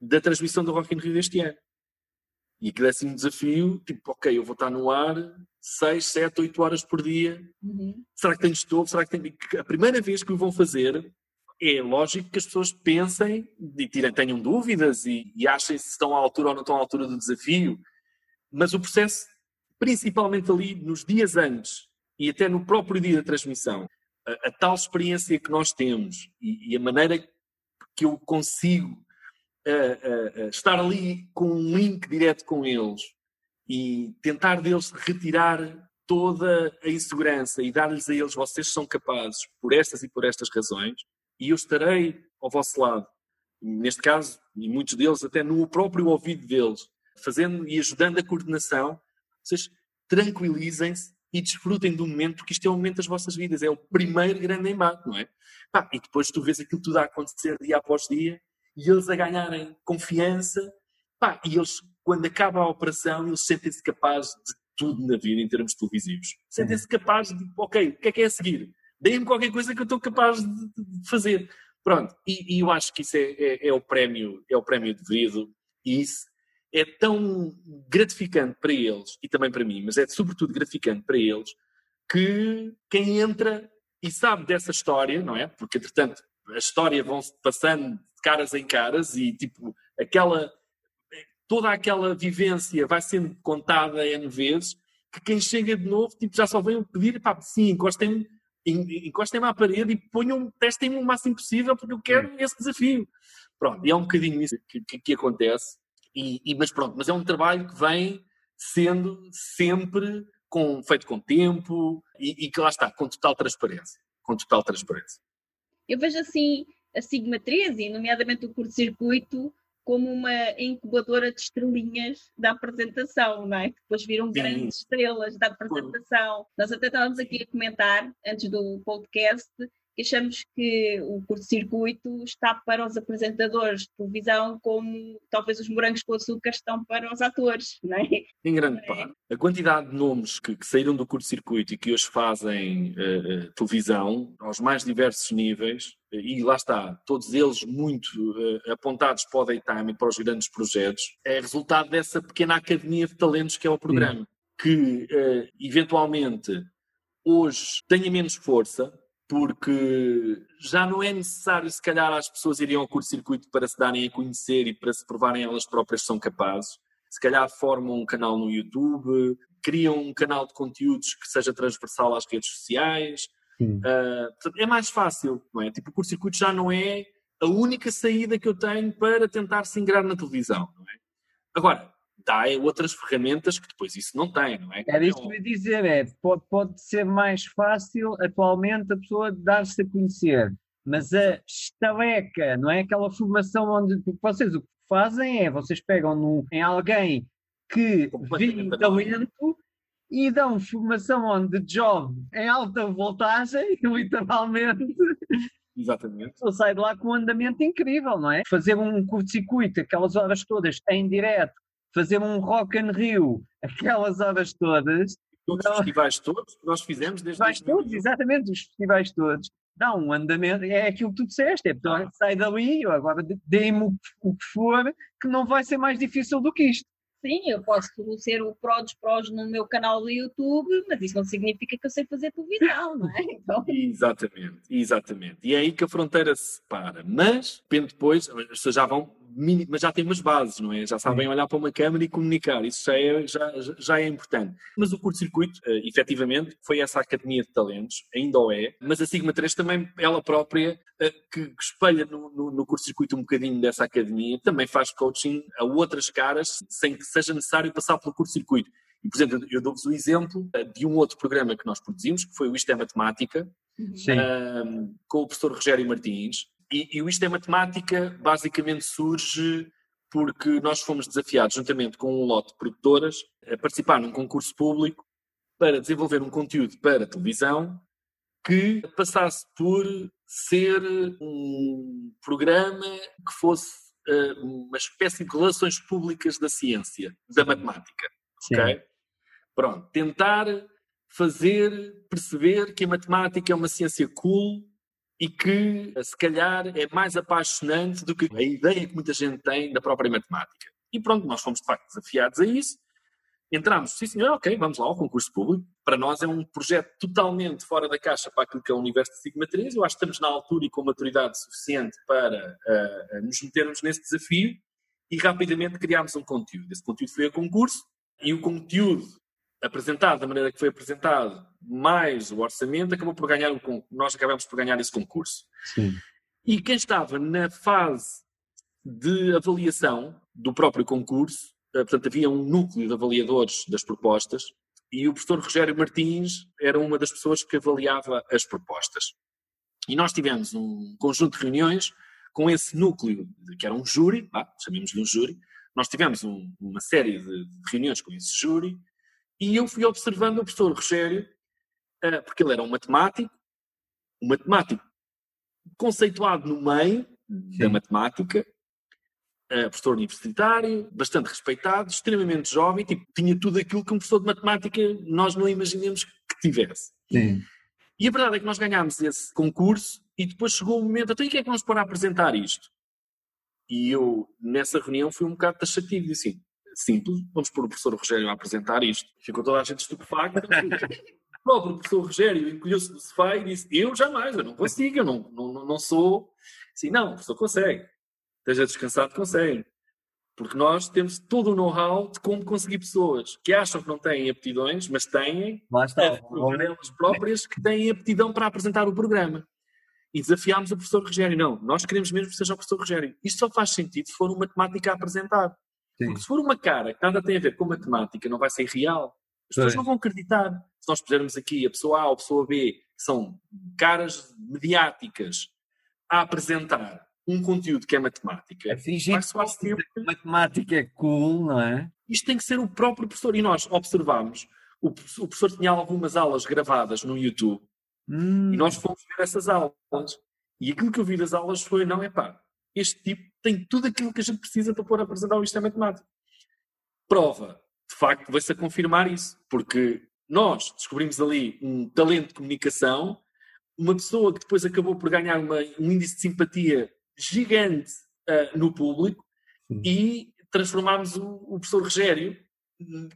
[SPEAKER 4] da transmissão do Rock in Rio deste ano. E aquilo é assim um desafio, tipo, ok, eu vou estar no ar 6, 7, 8 horas por dia. Uhum. Será que tenho estofo? Será que tenho... A primeira vez que o vão fazer, é lógico que as pessoas pensem e tenham dúvidas e, e achem se estão à altura ou não estão à altura do desafio, mas o processo, principalmente ali nos dias antes e até no próprio dia da transmissão, a, a tal experiência que nós temos e, e, a maneira que eu consigo estar ali com um link direto com eles e tentar deles retirar toda a insegurança e dar-lhes a eles, vocês são capazes por estas e por estas razões, e eu estarei ao vosso lado. Neste caso, e muitos deles até no próprio ouvido deles, fazendo e ajudando a coordenação. Vocês tranquilizem-se e desfrutem do momento, porque isto é o momento das vossas vidas, é o primeiro grande embate, não é? Pá, e depois tu vês aquilo tudo a acontecer dia após dia e eles a ganharem confiança, pá, e eles, quando acaba a operação, eles sentem-se capazes de tudo na vida em termos televisivos. Sentem-se capazes de, ok, o que é que é a seguir? deem-me qualquer coisa que eu estou capaz de, de fazer. Pronto, e, e, eu acho que isso é, é, é, o prémio, é o prémio devido, e isso é tão gratificante para eles e também para mim, mas é sobretudo gratificante para eles que quem entra e sabe dessa história, não é? Porque entretanto a história vão-se passando de caras em caras e tipo aquela toda aquela vivência vai sendo contada N vezes que quem chega de novo tipo, já só vem pedir, pá, sim, encostem-me encostem-me à parede e ponham, testem-me o máximo possível porque eu quero hum. esse desafio. Pronto, e é um bocadinho isso que, que, que acontece. E, e, mas pronto, mas é um trabalho que vem sendo sempre com, feito com tempo e, e que lá está, com total transparência. Com total transparência.
[SPEAKER 6] Eu vejo assim a Sigma 13, nomeadamente o curto-circuito, como uma incubadora de estrelinhas da apresentação, não é? Que depois viram Sim. grandes estrelas da apresentação. Nós até estávamos aqui a comentar, antes do podcast, que achamos que o curto-circuito está para os apresentadores de televisão como talvez os morangos com açúcar estão para os atores, não é?
[SPEAKER 4] Em grande é? parte. A quantidade de nomes que, que saíram do curto-circuito e que hoje fazem uh, uh, televisão, aos mais diversos níveis, uh, e lá está, todos eles muito apontados para o daytime e para os grandes projetos, é resultado dessa pequena academia de talentos que é o programa, Sim. que eventualmente hoje tenha menos força, porque já não é necessário, se calhar, as pessoas irem ao curto-circuito para se darem a conhecer e para se provarem elas próprias que são capazes. Se calhar formam um canal no YouTube, criam um canal de conteúdos que seja transversal às redes sociais. Uh, é mais fácil, não é? Tipo, o curto-circuito já não é a única saída que eu tenho para tentar se ingrar na televisão, não é? Agora, dá outras ferramentas que depois isso não tem, não é?
[SPEAKER 5] Era isso que eu ia dizer, é, pode, pode ser mais fácil atualmente a pessoa dar-se a conhecer, mas a estaleca, não é aquela formação onde vocês o que fazem é, vocês pegam no, em alguém que vive talento e dão formação on the job em alta voltagem, literalmente.
[SPEAKER 4] Exatamente.
[SPEAKER 5] Ele sai de lá com um andamento incrível, não é? Fazer um curto-circuito, aquelas horas todas em direto, fazer um Rock and Rio, aquelas horas todas.
[SPEAKER 4] Todos os festivais todos que nós fizemos desde
[SPEAKER 5] festivais todos, exatamente, os festivais todos. Dá um andamento, é aquilo que tu disseste, é ah. sai dali, agora dê-me o que for, que não vai ser mais difícil do que isto.
[SPEAKER 6] Sim, eu posso ser o pró dos prós no meu canal do YouTube, mas isso não significa que eu sei fazer televisão, não é? Então...
[SPEAKER 4] Exatamente, exatamente. E é aí que a fronteira se separa. Mas, depois, as pessoas já vão mas já tem umas bases, não é? Já sabem olhar para uma câmera e comunicar, isso já é, já, já é importante. Mas o curto-circuito, uh, efetivamente, foi essa academia de talentos, ainda o é, mas a Sigma 3 também, ela própria, uh, que, que, espelha no, no, no curto-circuito um bocadinho dessa academia, também faz coaching a outras caras, sem que seja necessário passar pelo curto-circuito. E, por exemplo, eu dou-vos o exemplo uh, de um outro programa que nós produzimos, que foi o Isto é Matemática, com o professor Rogério Martins, e, e o Isto é Matemática basicamente surge porque nós fomos desafiados, juntamente com um lote de produtoras, a participar num concurso público para desenvolver um conteúdo para televisão que passasse por ser um programa que fosse uh, uma espécie de relações públicas da ciência, da matemática. Sim. Ok? Pronto, tentar fazer perceber que a matemática é uma ciência cool e que, se calhar, é mais apaixonante do que a ideia que muita gente tem da própria matemática. E pronto, nós fomos de facto desafiados a isso. Entramos, sim senhor, ok, vamos lá ao concurso público. Para nós é um projeto totalmente fora da caixa para aquilo que é o universo de Sigma 3. Eu acho que estamos na altura e com maturidade suficiente para uh, nos metermos nesse desafio e rapidamente criámos um conteúdo. Esse conteúdo foi a concurso e o conteúdo apresentado da maneira que foi apresentado, mais o orçamento, acabou por ganhar um nós acabamos por ganhar esse concurso. Sim. E quem estava na fase de avaliação do próprio concurso, eh, portanto, havia um núcleo de avaliadores das propostas, e o professor Rogério Martins era uma das pessoas que avaliava as propostas. E nós tivemos um conjunto de reuniões com esse núcleo, que era um júri, chamemos-lhe um júri, nós tivemos um, uma série de reuniões com esse júri, e eu fui observando o professor Rogério, uh, porque ele era um matemático, um matemático conceituado no meio Sim. da matemática, uh, professor universitário, bastante respeitado, extremamente jovem, tipo, tinha tudo aquilo que um professor de matemática nós não imaginemos que tivesse. Sim. E a verdade é que nós ganhámos esse concurso e depois chegou o momento, então e quem é que vamos pôr a apresentar isto? E eu, nessa reunião, fui um bocado taxativo e disse assim, simples, vamos pôr o professor Rogério a apresentar isto. Ficou toda a gente estupefacta. o próprio professor Rogério encolheu-se do sofá e disse, eu jamais, eu não consigo, eu não, não, não sou... Assim, não, o professor consegue. Esteja descansado, consegue. Porque nós temos todo o know-how de como conseguir pessoas que acham que não têm aptidões, mas têm,
[SPEAKER 5] Lá está.
[SPEAKER 4] elas próprias, que têm aptidão para apresentar o programa. E desafiámos o professor Rogério. Não, nós queremos mesmo que seja o professor Rogério. Isto só faz sentido se for uma matemática a apresentar.
[SPEAKER 5] Sim.
[SPEAKER 4] Porque se for uma cara que nada tem a ver com matemática, não vai ser real. As pessoas
[SPEAKER 5] Pois.
[SPEAKER 4] não vão acreditar. Se nós pusermos aqui a pessoa A ou a pessoa B, que são caras mediáticas, a apresentar um conteúdo que é matemática,
[SPEAKER 5] É fingir
[SPEAKER 4] soar sempre
[SPEAKER 5] que matemática é cool, não é?
[SPEAKER 4] isto tem que ser o próprio professor. E nós observámos, o, o professor tinha algumas aulas gravadas no YouTube
[SPEAKER 5] Hum,
[SPEAKER 4] e nós fomos ver essas aulas. E aquilo que eu vi das aulas foi, não é pá, este tipo tem tudo aquilo que a gente precisa para pôr a apresentar o isto é matemático. Prova, de facto, vai-se a confirmar isso, porque nós descobrimos ali um talento de comunicação, uma pessoa que depois acabou por ganhar uma- um índice de simpatia gigante ah, no público e transformámos o, o professor Rogério,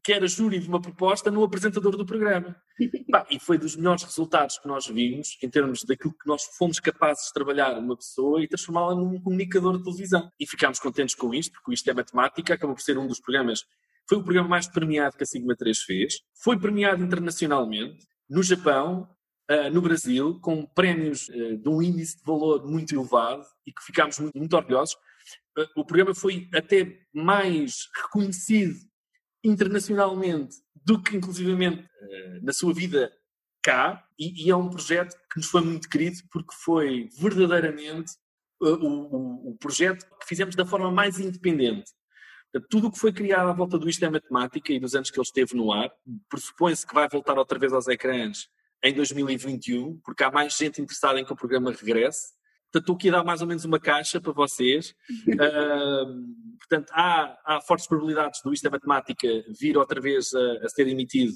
[SPEAKER 4] que era júri de uma proposta, no apresentador do programa. E foi dos melhores resultados que nós vimos em termos daquilo que nós fomos capazes de trabalhar uma pessoa e transformá-la num comunicador de televisão. E ficámos contentes com isto, porque isto é matemática, acabou por ser um dos programas. Foi o programa mais premiado que a Sigma 3 fez. Foi premiado internacionalmente, no Japão, ah, no Brasil, com prémios ah, de um índice de valor muito elevado e que ficámos muito, muito orgulhosos. Ah, o programa foi até mais reconhecido internacionalmente do que, inclusivamente, eh, na sua vida cá, e, e é um projeto que nos foi muito querido porque foi verdadeiramente eh, o, o- projeto que fizemos da forma mais independente. Tudo o que foi criado à volta do Isto é Matemática e dos anos que ele esteve no ar, pressupõe-se que vai voltar outra vez aos ecrãs em 2021, porque há mais gente interessada em que o programa regresse. Portanto, estou aqui a dar mais ou menos uma caixa para vocês. Ahm, portanto, há, há fortes probabilidades do Isto é Matemática vir outra vez a, a ser emitido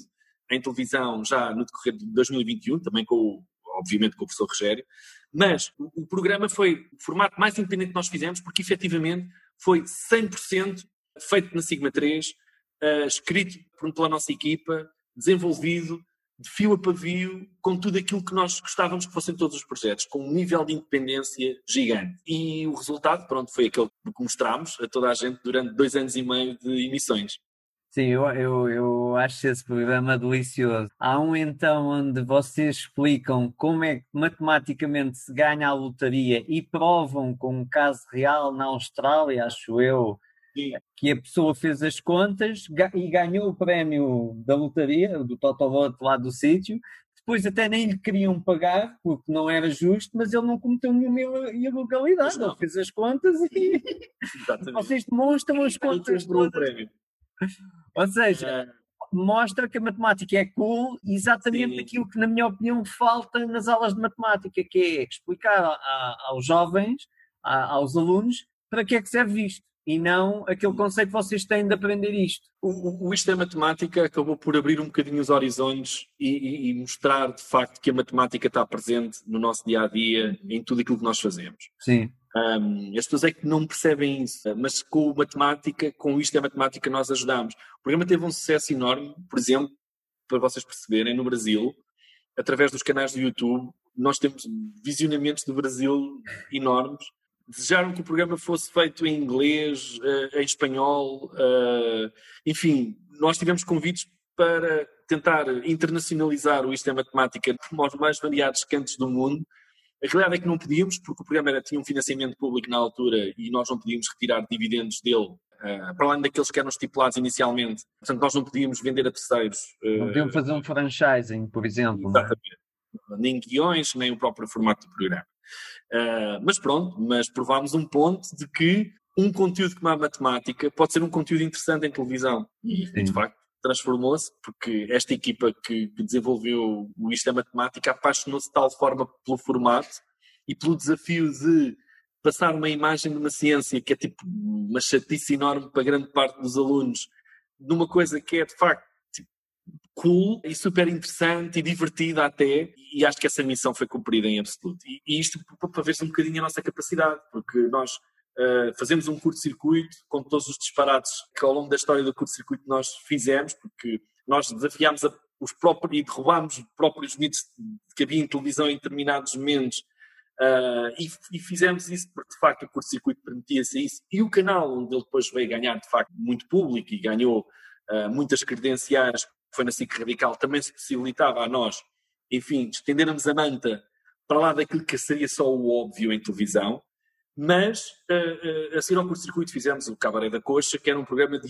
[SPEAKER 4] em televisão já no decorrer de 2021, também com, o- obviamente, com o professor Rogério. Mas o, o programa foi o formato mais independente que nós fizemos, porque efetivamente foi 100% feito na Sigma 3, ah, escrito por- pela nossa equipa, desenvolvido de fio a pavio, com tudo aquilo que nós gostávamos que fossem todos os projetos, com um nível de independência gigante. E o resultado, pronto, foi aquele que mostramos a toda a gente durante dois anos e meio de emissões.
[SPEAKER 5] Sim, eu, eu, eu acho esse programa delicioso. Há um então onde vocês explicam como é que matematicamente se ganha a lotaria e provam com um caso real na Austrália, acho eu. Que a pessoa fez as contas e ganhou o prémio da lotaria, do Totoloto lá do sítio. Depois até nem lhe queriam pagar, porque não era justo, mas ele não cometeu nenhuma il- ilegalidade. Ele fez as contas e vocês demonstram as contas todas.
[SPEAKER 4] prémio.
[SPEAKER 5] Ou seja,
[SPEAKER 4] Ah,
[SPEAKER 5] mostra que a matemática é cool, exatamente
[SPEAKER 4] Sim.
[SPEAKER 5] aquilo que, na minha opinião, falta nas aulas de matemática, que é explicar a- aos jovens, a- aos alunos, para que é que serve isto. E não aquele conceito que vocês têm de aprender isto.
[SPEAKER 4] O, o, Isto é Matemática acabou por abrir um bocadinho os horizontes e, e- e mostrar de facto que a matemática está presente no nosso dia a dia, em tudo aquilo que nós fazemos.
[SPEAKER 5] Sim.
[SPEAKER 4] Um, as pessoas é que não percebem isso, mas com matemática, com isto é matemática, nós ajudamos. O programa teve um sucesso enorme, por exemplo, para vocês perceberem, no Brasil, através dos canais do YouTube, nós temos visionamentos do Brasil enormes. Desejaram que o programa fosse feito em inglês, eh, em espanhol, eh, enfim, nós tivemos convites para tentar internacionalizar o Isto é Matemática aos mais variados cantos do mundo. A realidade é que não podíamos, porque o programa era, tinha um financiamento público na altura e nós não podíamos retirar dividendos dele, eh, para além daqueles que eram estipulados inicialmente. Portanto, nós não podíamos vender a terceiros.
[SPEAKER 5] Não podiam fazer um franchising, por exemplo. é?
[SPEAKER 4] Exatamente. Nem guiões, nem o próprio formato do programa. Ah, mas pronto, mas provámos um ponto de que um conteúdo como a matemática pode ser um conteúdo interessante em televisão. E,
[SPEAKER 5] Sim.
[SPEAKER 4] de facto, transformou-se, porque esta equipa que, que desenvolveu o Isto é Matemática apaixonou-se de tal forma pelo formato e pelo desafio de passar uma imagem de uma ciência que é tipo uma chatice enorme para grande parte dos alunos, numa coisa que é de facto cool e super interessante e divertida até, e acho que essa missão foi cumprida em absoluto. E, e isto para ver-se um bocadinho a nossa capacidade, porque nós uh, fazemos um curto-circuito com todos os disparates que ao longo da história do curto-circuito nós fizemos, porque nós desafiámos a, os próprios e derrubámos os próprios mitos que havia em televisão em determinados momentos uh, e, e, fizemos isso porque de facto o curto-circuito permitia-se isso e o canal onde ele depois veio ganhar de facto muito público e ganhou uh, muitas credenciais, foi na SIC Radical, também se possibilitava a nós, enfim, estendermos a manta para lá daquilo que seria só o óbvio em televisão, mas uh, uh, a seguir ao curto-circuito fizemos o Cabaré da Coxa, que era um programa de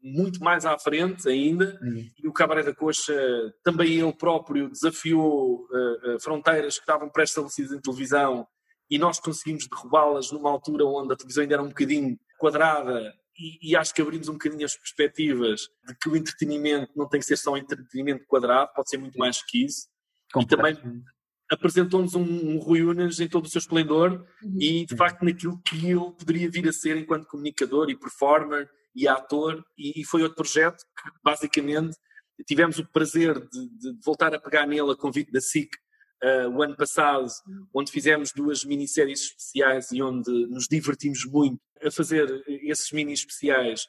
[SPEAKER 4] muito mais à frente ainda, uhum. e o Cabaré da Coxa também ele próprio desafiou uh, fronteiras que estavam pré-estabelecidas em televisão e nós conseguimos derrubá-las numa altura onde a televisão ainda era um bocadinho quadrada e, e, acho que abrimos um bocadinho as perspectivas de que o entretenimento não tem que ser só um entretenimento quadrado, pode ser muito mais que isso. E também apresentou-nos um, um Rui Unas em todo o seu esplendor uhum. e, de facto, naquilo que ele poderia vir a ser enquanto comunicador e performer e ator. E, e foi outro projeto que, basicamente, tivemos o prazer de, de voltar a pegar nele a convite da SIC uh, o ano passado, onde fizemos duas minisséries especiais e onde nos divertimos muito a fazer esses mini especiais,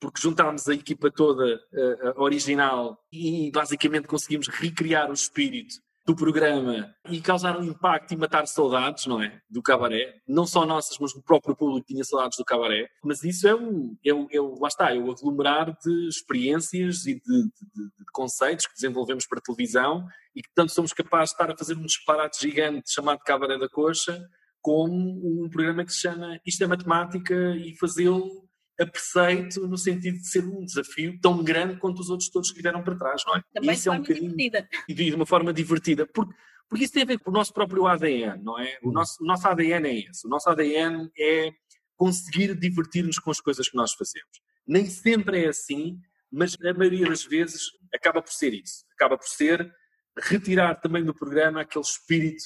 [SPEAKER 4] porque juntámos a equipa toda uh, original e basicamente conseguimos recriar o espírito do programa e causar um impacto e matar saudades, não é? Do cabaré. Não só nossas, mas o próprio público tinha saudades do cabaré. Mas isso é um, é um, é um lá está, é o um aglomerar de experiências e de, de, de, conceitos que desenvolvemos para televisão e que tanto somos capazes de estar a fazer um disparate gigante chamado Cabaré da Coxa, como um programa que se chama Isto é Matemática e fazê-lo a preceito no sentido de ser um desafio tão grande quanto os outros todos que vieram para trás, não é?
[SPEAKER 6] Também isso é um divertida.
[SPEAKER 4] E de uma forma divertida, porque, porque isso tem a ver com o nosso próprio ADN, não é? O nosso, o nosso ADN é esse. O nosso ADN é conseguir divertir-nos com as coisas que nós fazemos. Nem sempre é assim, mas a maioria das vezes acaba por ser isso. Acaba por ser retirar também do programa aquele espírito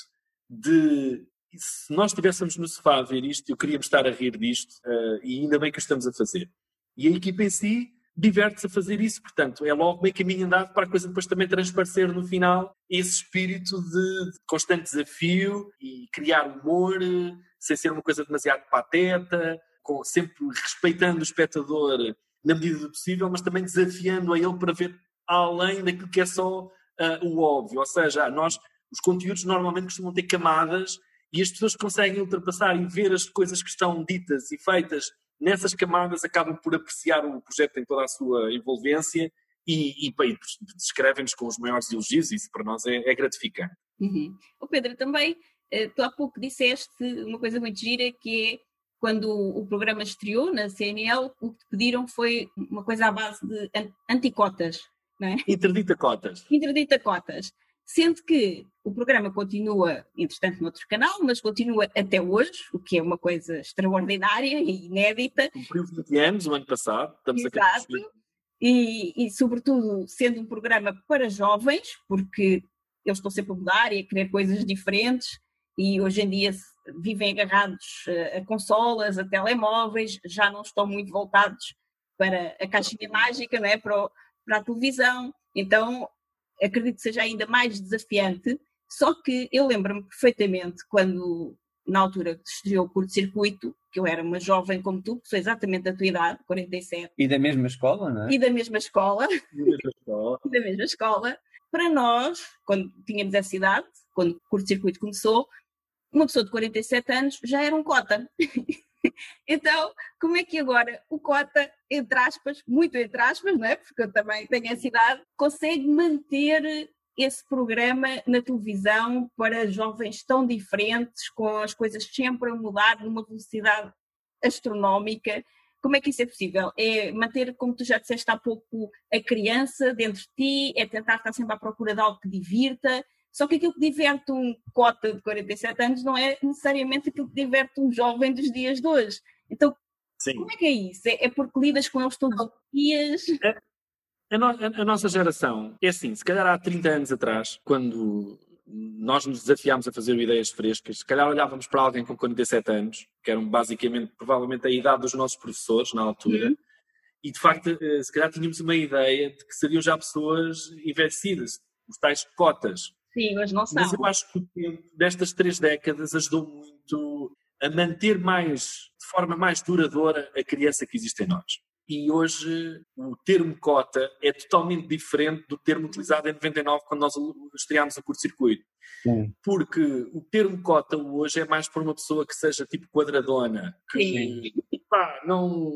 [SPEAKER 4] de e se nós estivéssemos no sofá a ver isto, eu queríamos estar a rir disto, uh, e ainda bem que estamos a fazer. E a equipa em si diverte-se a fazer isso, portanto, é logo meio caminho andado para a coisa depois também transparecer no final esse espírito de, de constante desafio e criar humor, sem ser uma coisa demasiado pateta, com, sempre respeitando o espectador na medida do possível, mas também desafiando a ele para ver além daquilo que é só uh, o óbvio. Ou seja, nós, os conteúdos normalmente costumam ter camadas e as pessoas que conseguem ultrapassar e ver as coisas que estão ditas e feitas nessas camadas acabam por apreciar o projeto em toda a sua envolvência e, e, e descrevem-nos com os maiores elogios, e isso para nós é, é gratificante.
[SPEAKER 6] Uhum. O Pedro, também, eh, tu há pouco disseste uma coisa muito gira que é quando o programa estreou na CNL, o que te pediram foi uma coisa à base de anticotas, não é?
[SPEAKER 4] Interdita cotas.
[SPEAKER 6] Interdita cotas. Sendo que o programa continua, entretanto, noutro canal, mas continua até hoje, o que é uma coisa extraordinária e inédita.
[SPEAKER 4] Cumpriu 20 anos o ano passado, estamos
[SPEAKER 6] Exato. E, e, sobretudo, sendo um programa para jovens, porque eles estão sempre a mudar e a querer coisas diferentes, e hoje em dia vivem agarrados a consolas, a telemóveis, já não estão muito voltados para a caixinha mágica, não é? para, o, para a televisão. Então, acredito que seja ainda mais desafiante, só que eu lembro-me perfeitamente quando, na altura que estreou o curto-circuito, que eu era uma jovem como tu, que sou exatamente da tua idade, 47.
[SPEAKER 5] E da mesma escola, não é?
[SPEAKER 6] E da mesma escola.
[SPEAKER 4] E da mesma escola.
[SPEAKER 6] e da mesma escola. Para nós, quando tínhamos essa idade, quando o curto-circuito começou, uma pessoa de 47 anos já era um cota. então, como é que agora o cota, entre aspas, muito entre aspas, não é? Porque eu também tenho essa idade, consegue manter esse programa na televisão para jovens tão diferentes, com as coisas sempre a mudar numa velocidade astronómica. Como é que isso é possível? É manter, como tu já disseste há pouco, a criança dentro de ti, é tentar estar sempre à procura de algo que divirta, só que aquilo que diverte um cota de 47 anos não é necessariamente aquilo que diverte um jovem dos dias de hoje. Então, Sim. como é que é isso? É, é porque lidas com eles todos os dias?
[SPEAKER 4] É, a, no, a, a, nossa geração é assim, se calhar há 30 anos atrás, quando nós nos desafiámos a fazer ideias frescas, se calhar olhávamos para alguém com 47 anos, que eram basicamente, provavelmente, a idade dos nossos professores na altura, uhum. e de facto, eh, se calhar tínhamos uma ideia de que seriam já pessoas envelhecidas, os tais cotas.
[SPEAKER 6] Sim, mas não são.
[SPEAKER 4] Mas eu acho que o tempo destas três décadas ajudou muito a manter mais, de forma mais duradoura, a criança que existe em nós. E hoje o termo cota é totalmente diferente do termo utilizado em 99, quando nós estreámos o curto-circuito. Porque o termo cota hoje é mais para uma pessoa que seja tipo quadradona, que pá, não,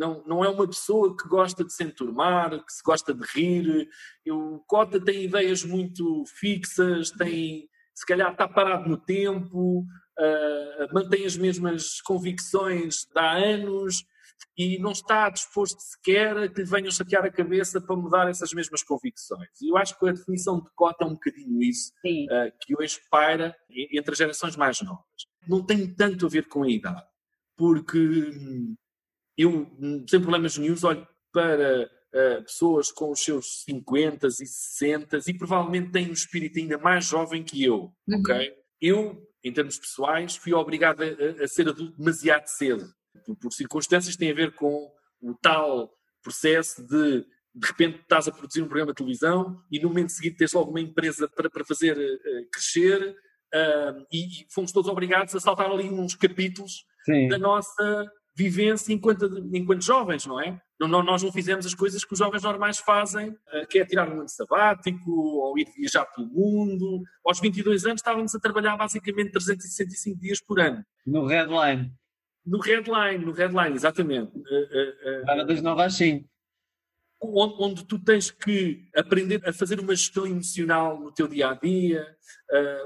[SPEAKER 4] não, não é uma pessoa que gosta de se enturmar, que se gosta de rir. O cota tem ideias muito fixas, tem se calhar está parado no tempo, uh, mantém as mesmas convicções de há anos e não está disposto sequer a que lhe venham chatear a cabeça para mudar essas mesmas convicções. E eu acho que a definição de cota é um bocadinho isso, uh, que hoje paira entre as gerações mais novas. Não tem tanto a ver com a idade, porque hum, eu, sem problemas nenhums, olho para uh, pessoas com os seus 50 e 60 e provavelmente têm um espírito ainda mais jovem que eu, uhum. ok? Eu, em termos pessoais, fui obrigado a, a ser adulto demasiado cedo, por, por, circunstâncias que têm a ver com o tal processo de de repente estás a produzir um programa de televisão e no momento seguinte tens logo uma empresa para, para fazer uh, crescer uh, e, e, fomos todos obrigados a saltar ali uns capítulos Sim. da nossa vivência enquanto, enquanto jovens, não é? Não, nós não fizemos as coisas que os jovens normais fazem, uh, que é tirar um ano sabático, ou ir viajar pelo mundo. Aos 22 anos estávamos a trabalhar basicamente 365 dias por ano.
[SPEAKER 5] No Redline.
[SPEAKER 4] No Redline, no Redline, exatamente. Uh,
[SPEAKER 5] uh, Era das 9 às 5.
[SPEAKER 4] Onde, onde, tu tens que aprender a fazer uma gestão emocional no teu dia a dia,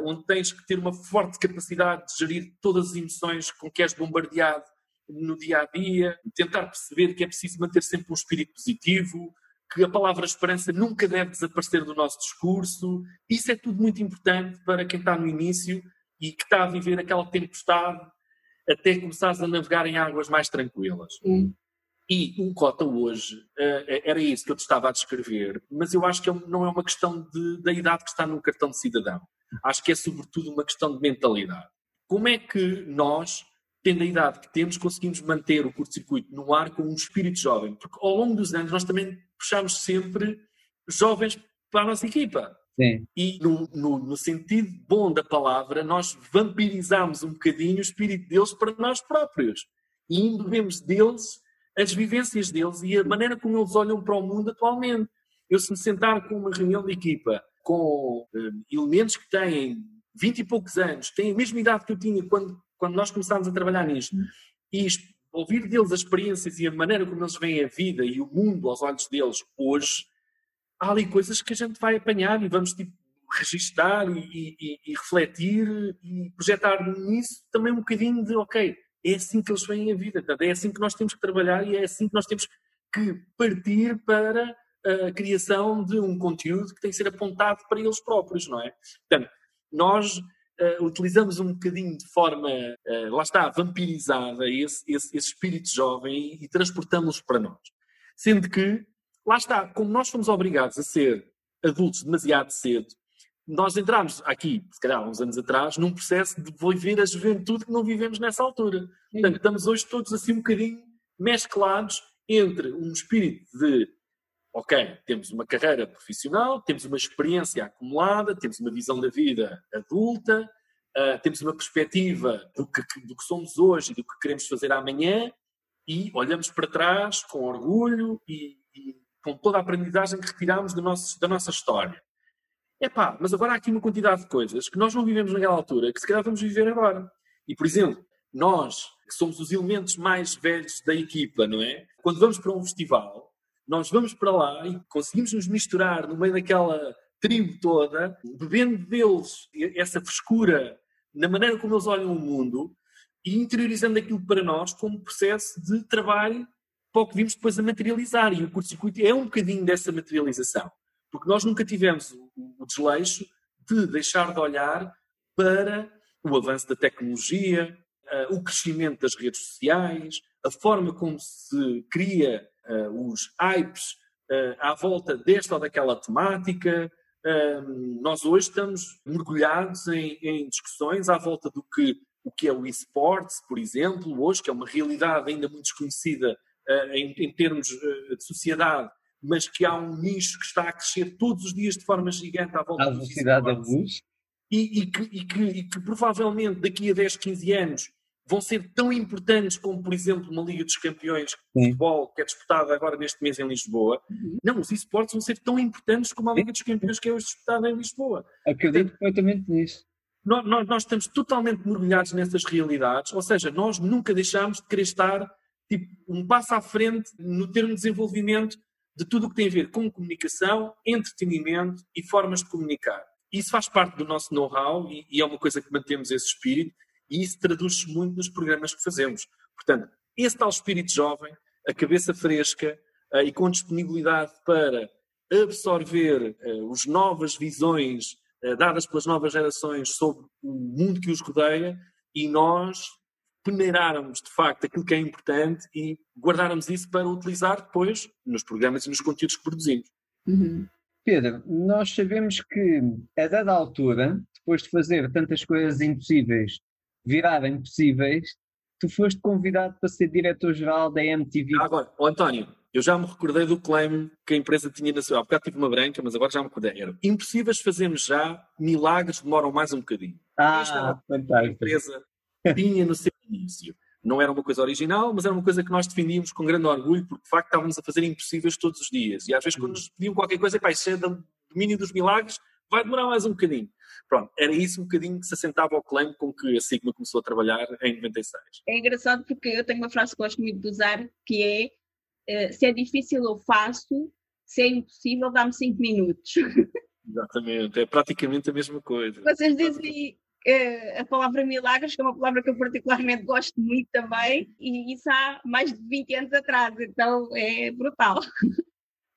[SPEAKER 4] onde tens que ter uma forte capacidade de gerir todas as emoções com que és bombardeado no dia a dia, tentar perceber que é preciso manter sempre um espírito positivo, que a palavra esperança nunca deve desaparecer do nosso discurso. Isso é tudo muito importante para quem está no início e que está a viver aquela tempestade até começares a navegar em águas mais tranquilas. Hum. E o Cota hoje uh, era isso que eu te estava a descrever, mas eu acho que é não é uma questão de, da idade que está no cartão de cidadão. Acho que é sobretudo uma questão de mentalidade. Como é que nós tendo a idade que temos, conseguimos manter o curto-circuito no ar com um espírito jovem. Porque ao longo dos anos nós também puxamos sempre jovens para a nossa equipa.
[SPEAKER 5] Sim.
[SPEAKER 4] E no, no, no, sentido bom da palavra, nós vampirizamos um bocadinho o espírito deles para nós próprios. E embebemos deles as vivências deles e a maneira como eles olham para o mundo atualmente. Eu se me sentar com uma reunião de equipa com uh, elementos que têm 20 e poucos anos, têm a mesma idade que eu tinha quando quando nós começámos a trabalhar nisto. E ouvir deles as experiências e a maneira como eles veem a vida e o mundo aos olhos deles hoje, há ali coisas que a gente vai apanhar e vamos tipo, registar e, e, e, refletir e projetar nisso também um bocadinho de, ok, é assim que eles veem a vida, é assim que nós temos que trabalhar e é assim que nós temos que partir para a criação de um conteúdo que tem que ser apontado para eles próprios, não é? Portanto, nós uh, utilizamos um bocadinho de forma, uh, lá está, vampirizada esse, esse, esse espírito jovem e, e transportamos para nós. Sendo que, lá está, como nós fomos obrigados a ser adultos demasiado cedo, nós entramos aqui, se calhar uns anos atrás, num processo de viver a juventude que não vivemos nessa altura. Portanto, estamos hoje todos assim um bocadinho mesclados entre um espírito de ok, temos uma carreira profissional, temos uma experiência acumulada, temos uma visão da vida adulta, uh, temos uma perspectiva do que, do que somos hoje e do que queremos fazer amanhã e olhamos para trás com orgulho e, e com toda a aprendizagem que retiramos nosso, da nossa história. Epá, mas agora há aqui uma quantidade de coisas que nós não vivemos naquela altura, que se calhar vamos viver agora. E, por exemplo, nós, que somos os elementos mais velhos da equipa, não é? Quando vamos para um festival, nós vamos para lá e conseguimos nos misturar no meio daquela tribo toda, bebendo deles essa frescura na maneira como eles olham o mundo e interiorizando aquilo para nós como processo de trabalho para o que vimos depois a materializar. E o curto-circuito é um bocadinho dessa materialização. Porque nós nunca tivemos o desleixo de deixar de olhar para o avanço da tecnologia, eh, o crescimento das redes sociais, a forma como se cria uh, os hypes uh, à volta desta ou daquela temática. Uh, nós hoje estamos mergulhados em, em, discussões à volta do que o que é o esportes, por exemplo, hoje, que é uma realidade ainda muito desconhecida em, em, termos de sociedade, mas que há um nicho que está a crescer todos os dias de forma gigante à volta
[SPEAKER 5] a velocidade da luz.
[SPEAKER 4] E, e, que, e, que, e que provavelmente daqui a 10, 15 anos vão ser tão importantes como, por exemplo, uma Liga dos Campeões de futebol que é disputada agora neste mês em Lisboa. Uhum. Não, os esportes vão ser tão importantes como a Liga dos Campeões que é hoje disputada em Lisboa.
[SPEAKER 5] Acredito perfeitamente nisso.
[SPEAKER 4] Nós, nós, nós, estamos totalmente mergulhados nessas realidades, ou seja, nós nunca deixamos de querer estar tipo, um passo à frente no termo de desenvolvimento de tudo o que tem a ver com comunicação, entretenimento e formas de comunicar. Isso faz parte do nosso know-how e, e, é uma coisa que mantemos esse espírito e isso traduz-se muito nos programas que fazemos. Portanto, esse tal espírito jovem, a cabeça fresca uh, e com disponibilidade para absorver uh, as novas visões uh, dadas pelas novas gerações sobre o mundo que os rodeia e nós peneirarmos de facto aquilo que é importante e guardarmos isso para utilizar depois nos programas e nos conteúdos que produzimos.
[SPEAKER 5] Uhum. Pedro, nós sabemos que a dada altura, depois de fazer tantas coisas impossíveis virarem possíveis, tu foste convidado para ser diretor-geral da MTV.
[SPEAKER 4] agora, oh, António, eu já me recordei do claim que a empresa tinha na sua. Há bocado tive uma branca, mas agora já me recordei. Era impossíveis fazermos já, milagres demoram mais um bocadinho.
[SPEAKER 5] Ah, Esta fantástico. A
[SPEAKER 4] empresa tinha no seu início. Não era uma coisa original, mas era uma coisa que nós defendíamos com grande orgulho, porque de facto estávamos a fazer impossíveis todos os dias. E às vezes, quando nos pediam qualquer coisa, pá, isso é do domínio dos milagres, vai demorar mais um bocadinho. Pronto, era isso um bocadinho que se assentava ao claim com que a Sigma começou a trabalhar em 96.
[SPEAKER 6] É engraçado porque eu tenho uma frase que gosto muito de usar, que é uh, se é difícil eu faço, se é impossível dá-me 5 minutos.
[SPEAKER 4] Exatamente, é praticamente a mesma coisa.
[SPEAKER 6] Vocês dizem uh, a palavra milagres, que é uma palavra que eu particularmente gosto muito também, e isso há mais de 20 anos atrás, então é brutal.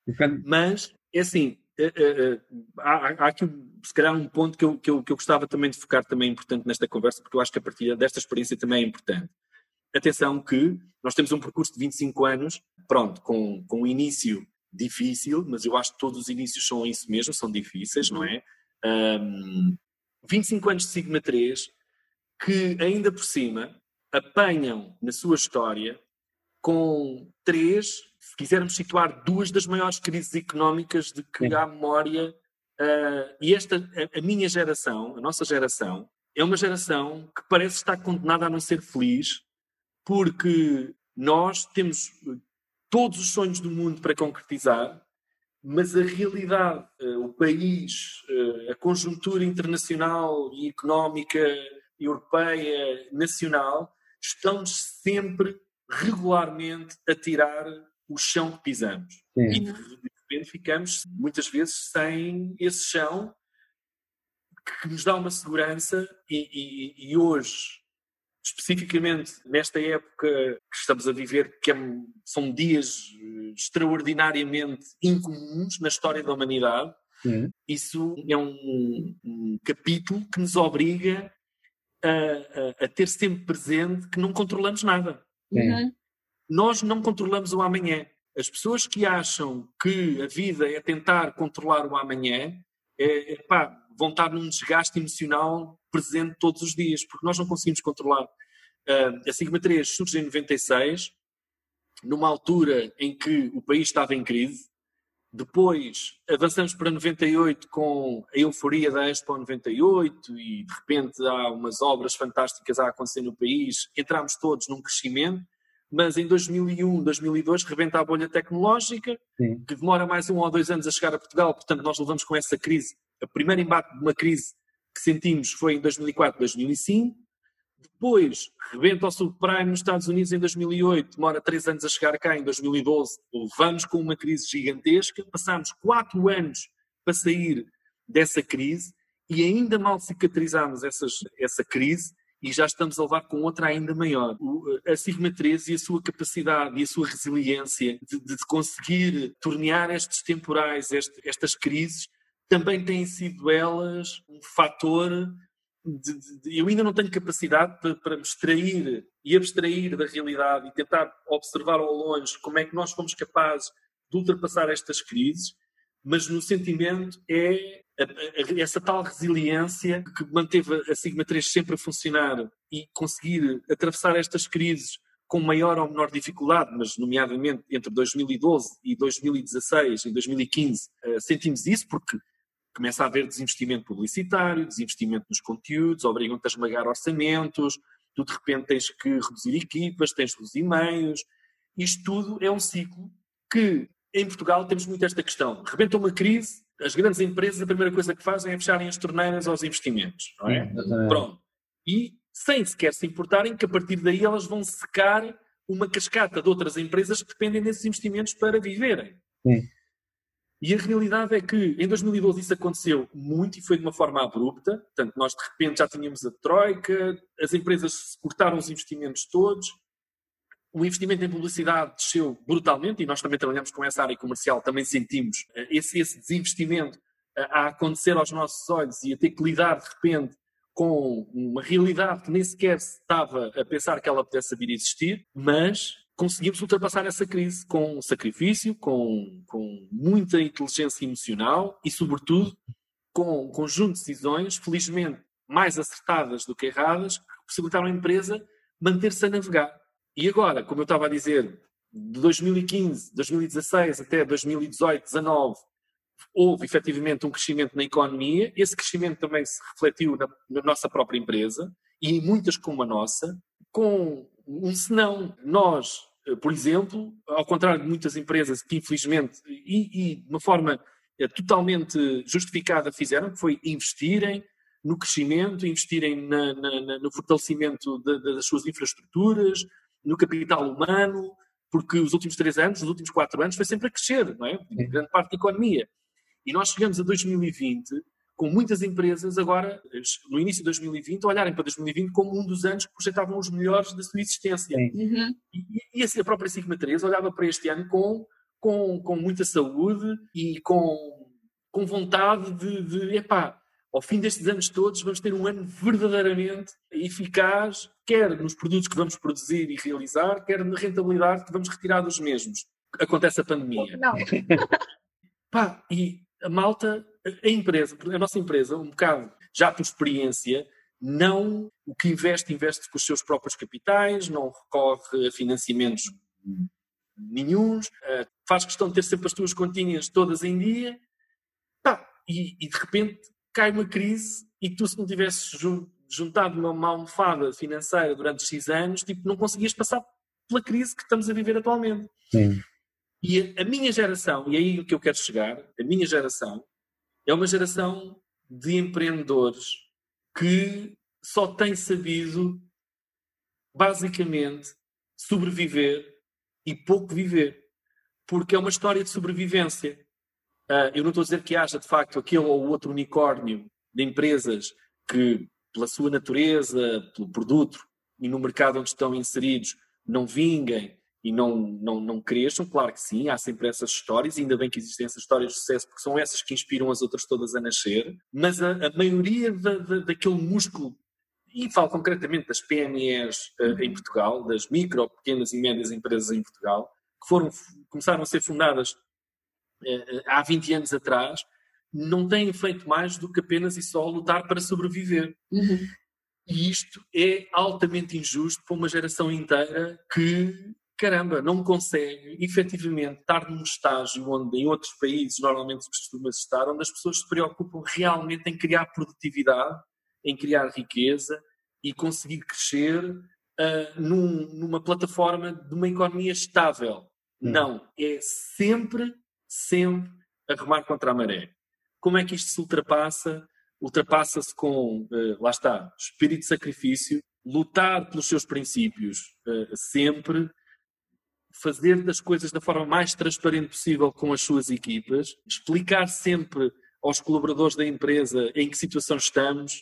[SPEAKER 4] Mas, é assim, uh, uh, há, há, aqui se calhar um ponto que eu, que, eu, que eu gostava também de focar também importante nesta conversa, porque eu acho que a partir desta experiência também é importante. Atenção que nós temos um percurso de 25 anos, pronto, com, com um início difícil, mas eu acho que todos os inícios são isso mesmo, são difíceis, não é? Um, 25 anos de Sigma 3 que ainda por cima apanham na sua história com três, quisermos situar duas das maiores crises económicas de que Sim. há memória. Uh, e esta, a, a, minha geração, a nossa geração, é uma geração que parece estar condenada a não ser feliz, porque nós temos todos os sonhos do mundo para concretizar, mas a realidade, uh, o país, uh, a conjuntura internacional e económica, europeia, nacional, estão-nos sempre regularmente a tirar o chão que pisamos. Sim. E de repente ficamos muitas vezes sem esse chão que nos dá uma segurança e, e, e hoje especificamente nesta época que estamos a viver, que é, são dias eh, extraordinariamente incomuns na história da humanidade, Sim. isso é um, um, capítulo que nos obriga a, a, a, ter sempre presente que não controlamos nada. Uhum. Nós não controlamos o amanhã. As pessoas que acham que a vida é tentar controlar o amanhã, é, é pá, vão estar num desgaste emocional presente todos os dias, porque nós não conseguimos controlar. Uh, a Sigma 3 surge em 96, numa altura em que o país estava em crise. Depois avançamos para 98 com a euforia da Expo 98 e de repente há umas obras fantásticas a acontecer no país. Entramos todos num crescimento, mas em 2001, 2002 rebenta a bolha tecnológica, Sim. que demora mais um ou dois anos a chegar a Portugal. Portanto, nós levamos com essa crise. A primeira embate de uma crise que sentimos foi em 2004, 2005 depois, rebenta o subprime nos Estados Unidos em 2008, demora três anos a chegar cá em 2012. Levamos com uma crise gigantesca, passamos quatro anos para sair dessa crise e ainda mal cicatrizamos essas, essa crise e já estamos a levar com outra ainda maior. O, a Sigma 13 e a sua capacidade e a sua resiliência de, de conseguir tornear estes temporais, este, estas crises, também têm sido elas um fator de, de, eu ainda não tenho capacidade para, para me extrair e abstrair da realidade e tentar observar ao longe como é que nós fomos capazes de ultrapassar estas crises, mas no sentimento é essa tal resiliência que manteve a Sigma 3 sempre a funcionar e conseguir atravessar estas crises com maior ou menor dificuldade, mas nomeadamente entre 2012 e 2016 e 2015 uh, sentimos isso porque começa a haver desinvestimento publicitário, desinvestimento nos conteúdos, obrigam-te a esmagar orçamentos, tu de repente tens que reduzir equipas, tens que reduzir meios. Isto tudo é um ciclo que em Portugal temos muito esta questão. Rebenta uma crise, as grandes empresas a primeira coisa que fazem é fecharem as torneiras aos investimentos, não é? Pronto. E sem sequer se importarem que a partir daí elas vão secar uma cascata de outras empresas que dependem desses investimentos para viverem. Sim. E a realidade é que em 2012 isso aconteceu muito e foi de uma forma abrupta. Portanto, nós de repente já tínhamos a troika, as empresas cortaram os investimentos todos, o investimento em publicidade desceu brutalmente e nós também trabalhamos com essa área comercial, também sentimos eh, esse, esse desinvestimento eh, a acontecer aos nossos olhos e a ter que lidar de repente com uma realidade que nem sequer se estava a pensar que ela pudesse vir a existir, mas conseguimos ultrapassar essa crise com sacrifício, com, com muita inteligência emocional e, sobretudo, com um conjunto de decisões, felizmente mais acertadas do que erradas, que possibilitaram a empresa manter-se a navegar. E agora, como eu estava a dizer, de 2015, 2016 até 2018, 2019, houve efetivamente um crescimento na economia. Esse crescimento também se refletiu na, na nossa própria empresa e em muitas como a nossa, com um senão. Nós, eh, por exemplo, ao contrário de muitas empresas que infelizmente e, e de uma forma eh, totalmente justificada fizeram, que foi investirem no crescimento, investirem na, na, no fortalecimento de, de, das suas infraestruturas, no capital humano, porque os últimos três anos, os últimos quatro anos, foi sempre a crescer, não é? Grande parte da economia. E nós chegamos a 2020 com muitas empresas agora, no início de 2020, a olharem para 2020 como um dos anos que projetavam os melhores da sua existência. Uhum. E, e, a própria Sigma 3 olhava para este ano com, com, com muita saúde e com, com vontade de, de, epá, ao fim destes anos todos vamos ter um ano verdadeiramente eficaz, quer nos produtos que vamos produzir e realizar, quer na rentabilidade que vamos retirar dos mesmos. Acontece a pandemia.
[SPEAKER 6] Não.
[SPEAKER 4] Pá, e a malta, a empresa, a nossa empresa, um bocado já por experiência, não o que investe, investe com os seus próprios capitais, não recorre a financiamentos nenhums, eh, faz questão de ter sempre as tuas continhas todas em dia, pá, e, e, de repente cai uma crise e tu se não tivesses juntado uma, uma almofada financeira durante X anos, tipo, não conseguias passar pela crise que estamos a viver atualmente.
[SPEAKER 5] Sim.
[SPEAKER 4] E a, a, minha geração, e aí que eu quero chegar, a minha geração, é uma geração de empreendedores que só tem sabido, basicamente, sobreviver e pouco viver. Porque é uma história de sobrevivência. Uh, eu não estou a dizer que haja, de facto, aquele ou outro unicórnio de empresas que, pela sua natureza, pelo produto e no mercado onde estão inseridos, não vinguem e não, não, não cresçam, claro que sim, há sempre essas histórias, e ainda bem que existem essas histórias de sucesso, porque são essas que inspiram as outras todas a nascer, mas a, a maioria da, da, daquele músculo, e falo concretamente das PMEs uh, em Portugal, das micro, pequenas e médias empresas em Portugal, que foram, começaram a ser fundadas há 20 anos atrás, não têm feito mais do que apenas e só lutar para sobreviver. Uhum. E isto é altamente injusto para uma geração inteira que caramba, não consegue efetivamente estar num estágio onde em outros países normalmente costuma estar, onde as pessoas se preocupam realmente em criar produtividade, em criar riqueza e conseguir crescer uh, num, numa plataforma de uma economia estável. Hum. Não, é sempre, sempre a remar contra a maré. Como é que isto se ultrapassa? Ultrapassa-se com, uh, lá está, espírito de sacrifício, lutar pelos seus princípios uh, sempre, fazer das coisas da forma mais transparente possível com as suas equipas, explicar sempre aos colaboradores da empresa em que situação estamos,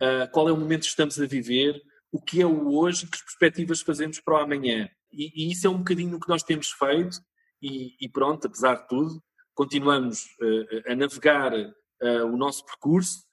[SPEAKER 4] uh, qual é o momento que estamos a viver, o que é o hoje que perspectivas fazemos para o amanhã. E, e isso é um bocadinho o que nós temos feito e, e pronto, apesar de tudo, continuamos uh, a navegar uh, o nosso percurso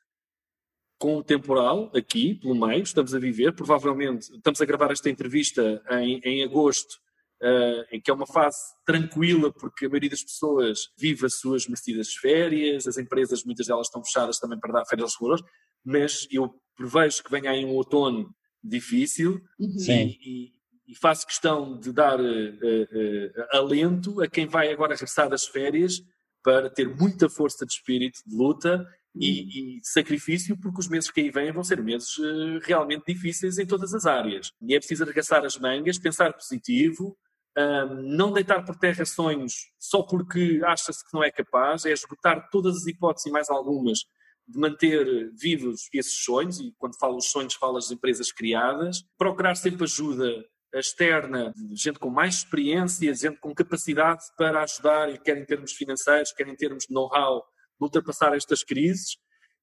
[SPEAKER 4] com o temporal aqui pelo meio, estamos a viver, provavelmente estamos a gravar esta entrevista em, em agosto uh, em que é uma fase tranquila, porque a maioria das pessoas vive as suas merecidas férias, as empresas, muitas delas estão fechadas também para dar férias aos colaboradores, mas eu prevejo que venha aí um outono difícil e, e, e, faço questão de dar uh, uh, alento a quem vai agora regressar das férias para ter muita força de espírito, de luta e, e, sacrifício, porque os meses que aí vêm vão ser meses uh, realmente difíceis em todas as áreas. E é preciso arregaçar as mangas, pensar positivo, não deitar por terra sonhos só porque acha-se que não é capaz, é esgotar todas as hipóteses e mais algumas de manter vivos esses sonhos, e quando falo os sonhos, falo as empresas criadas, procurar sempre ajuda externa, gente com mais experiência, gente com capacidade para ajudar, quer em termos financeiros, quer em termos de know-how, ultrapassar estas crises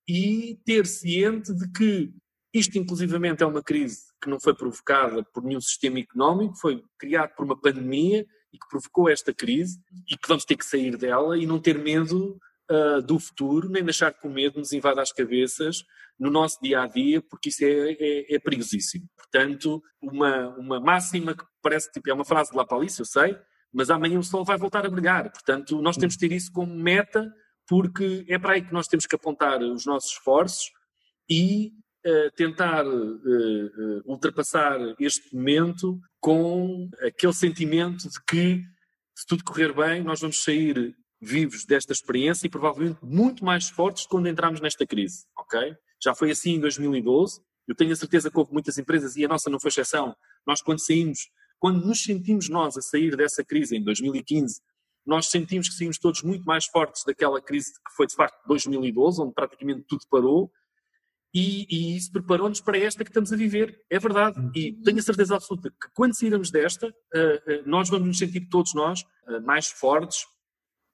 [SPEAKER 4] e ter ciente de que isto, inclusivamente, é uma crise que não foi provocada por nenhum sistema económico, foi criado por uma pandemia e que provocou esta crise e que vamos ter que sair dela e não ter medo uh, do futuro, nem deixar que o medo nos invada as cabeças no nosso dia a dia, porque isso é, é, é perigosíssimo. Portanto, uma, uma máxima que parece tipo, é uma frase de La Palice, eu sei, mas amanhã o sol vai voltar a brilhar. Portanto, nós temos de ter isso como meta porque é para aí que nós temos que apontar os nossos esforços e uh, tentar uh, ultrapassar este momento com aquele sentimento de que, se tudo correr bem, nós vamos sair vivos desta experiência e provavelmente muito mais fortes quando entramos nesta crise, ok? Já foi assim em 2012. Eu tenho a certeza que houve muitas empresas e a nossa não foi exceção. Nós, quando saímos, quando nos sentimos nós a sair dessa crise em 2015, nós sentimos que saímos todos muito mais fortes daquela crise que foi de facto 2012, onde praticamente tudo parou, e, e isso preparou-nos para esta que estamos a viver. É verdade. E tenho a certeza absoluta que quando sairmos desta, uh, uh, nós vamos nos sentir todos nós uh, mais fortes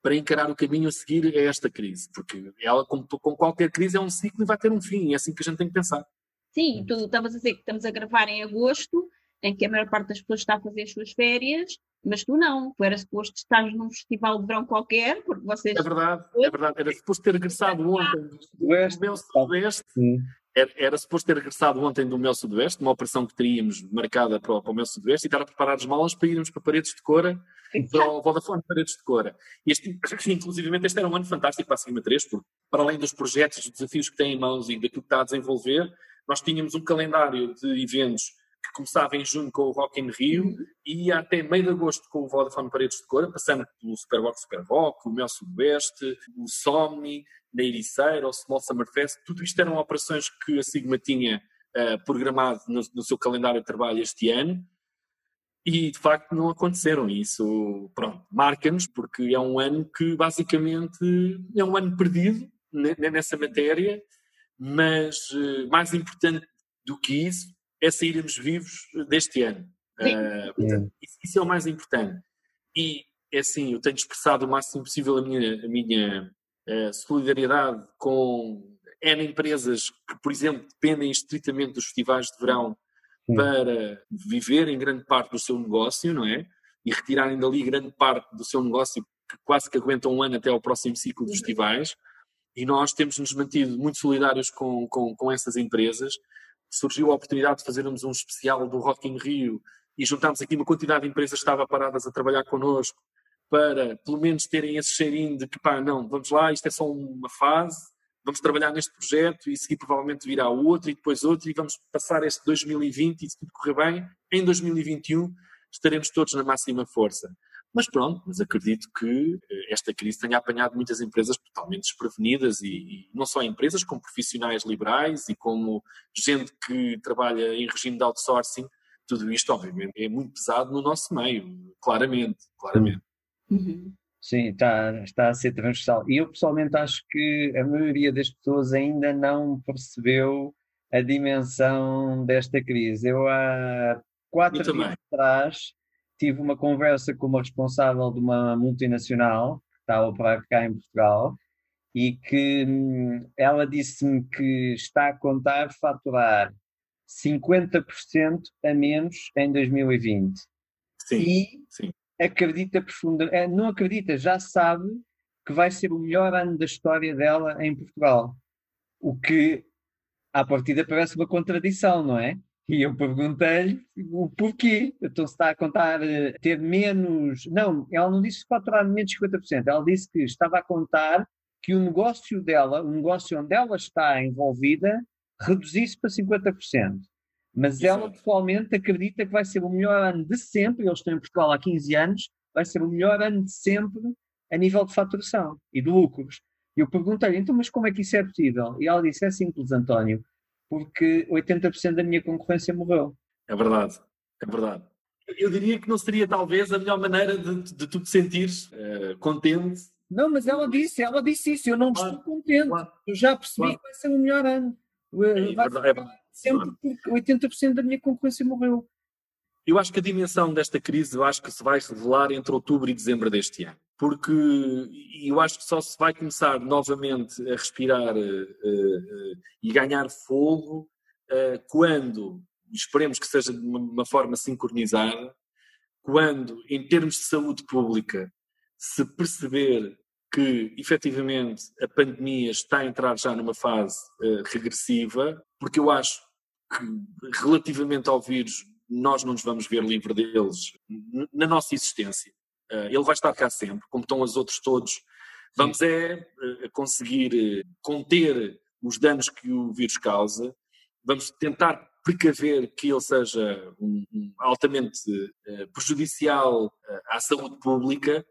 [SPEAKER 4] para encarar o caminho a seguir a esta crise. Porque ela, como com qualquer crise, é um ciclo e vai ter um fim. É assim que a gente tem que pensar.
[SPEAKER 6] Sim, tu estavas a dizer que estamos a gravar em agosto, em que a maior parte das pessoas está a fazer as suas férias, mas tu não, tu eras suposto estar num festival de verão qualquer, porque vocês.
[SPEAKER 4] É verdade, é verdade. Era suposto ter regressado ontem do meu Sudoeste. Era, era suposto ter regressado ontem do meu Sudoeste, uma operação que teríamos marcada para o, para o meu Sudoeste, e estar a preparar as malas para irmos para Paredes de Cora, para o Vodafone Paredes de Cora. Este, inclusive, este era um ano fantástico para a Sigma 3, porque, para além dos projetos, dos desafios que tem em mãos e daquilo que está a desenvolver, nós tínhamos um calendário de eventos que começava em junho com o Rock in Rio uhum. e ia até meio de agosto com o Vodafone Paredes de Cora, passando pelo Superbox Super Rock, o Mel Sudoeste, o Somni, na Ericeira, o Small Summer Fest. Tudo isto eram operações que a Sigma tinha uh, programado no, no, seu calendário de trabalho este ano e de facto não aconteceram. E isso, pronto, marca-nos porque é um ano que basicamente é um ano perdido nessa matéria, mas uh, mais importante do que isso é sairmos vivos deste ano. Uh, portanto, isso, isso, é o mais importante. E, é assim, eu tenho expressado o máximo possível a minha, a minha uh, solidariedade com N empresas que, por exemplo, dependem estritamente dos festivais de verão Sim. para viver em grande parte do seu negócio, não é? E retirarem dali grande parte do seu negócio que quase que aguentam um ano até ao próximo ciclo dos festivais. E nós temos nos mantido muito solidários com, com, com essas empresas surgiu a oportunidade de fazermos um especial do Rock in Rio e juntámos aqui uma quantidade de empresas que estavam paradas a trabalhar connosco para, pelo menos, terem esse cheirinho de que, pá, não, vamos lá, isto é só uma fase, vamos trabalhar neste projeto e seguir provavelmente virá outro e depois outro e vamos passar este 2020 e se tudo correr bem, em 2021 estaremos todos na máxima força. Mas pronto, mas acredito que eh, esta crise tenha apanhado muitas empresas totalmente desprevenidas e, e, não só empresas, como profissionais liberais e como gente que trabalha em regime de outsourcing. Tudo isto, obviamente, é muito pesado no nosso meio, claramente, claramente.
[SPEAKER 5] Uhum. Sim, está, está a ser transversal. E eu pessoalmente acho que a maioria das pessoas ainda não percebeu a dimensão desta crise. Eu há quatro dias atrás tive uma conversa com uma responsável de uma multinacional que está a operar cá em Portugal e que hum, ela disse-me que está a contar faturar 50% a menos em 2020.
[SPEAKER 4] Sim,
[SPEAKER 5] e
[SPEAKER 4] sim.
[SPEAKER 5] Acredita profundamente, eh, não acredita, já sabe que vai ser o melhor ano da história dela em Portugal. O que, à partida, parece uma contradição, não é? E eu perguntei o porquê. Então, se está a contar eh, ter menos. Não, ela não disse faturar menos de 50%. Ela disse que estava a contar que o negócio dela, o negócio onde ela está envolvida, reduzisse para 50%. Mas Exato. ela, pessoalmente, acredita que vai ser o melhor ano de sempre. Eles estão em Portugal há 15 anos. Vai ser o melhor ano de sempre a nível de faturação e de lucros. E eu perguntei então, mas como é que isso é possível? E ela disse: é simples, António, porque 80% da minha concorrência morreu.
[SPEAKER 4] É verdade, é verdade. Eu diria que não seria talvez a melhor maneira de, de tu te sentires uh, contente.
[SPEAKER 5] Não, mas ela disse, ela disse isso, eu não claro, estou contente. Claro, eu já percebi claro. que vai ser o melhor ano. É, vai verdade, é sempre porque 80% da minha concorrência morreu.
[SPEAKER 4] Eu acho que a dimensão desta crise, eu acho que se vai revelar entre outubro e dezembro deste ano. Porque eu acho que só se vai começar novamente a respirar uh, uh, e ganhar fogo uh, quando, esperemos que seja de uma, uma forma sincronizada, quando, em termos de saúde pública, se perceber que efetivamente a pandemia está a entrar já numa fase uh, regressiva, porque eu acho que relativamente ao vírus nós não nos vamos ver livre deles na nossa existência. Uh, ele vai estar cá sempre, como estão os outros todos. Vamos é uh, conseguir uh, conter os danos que o vírus causa, vamos tentar precaver que ele seja um, um altamente prejudicial à saúde pública.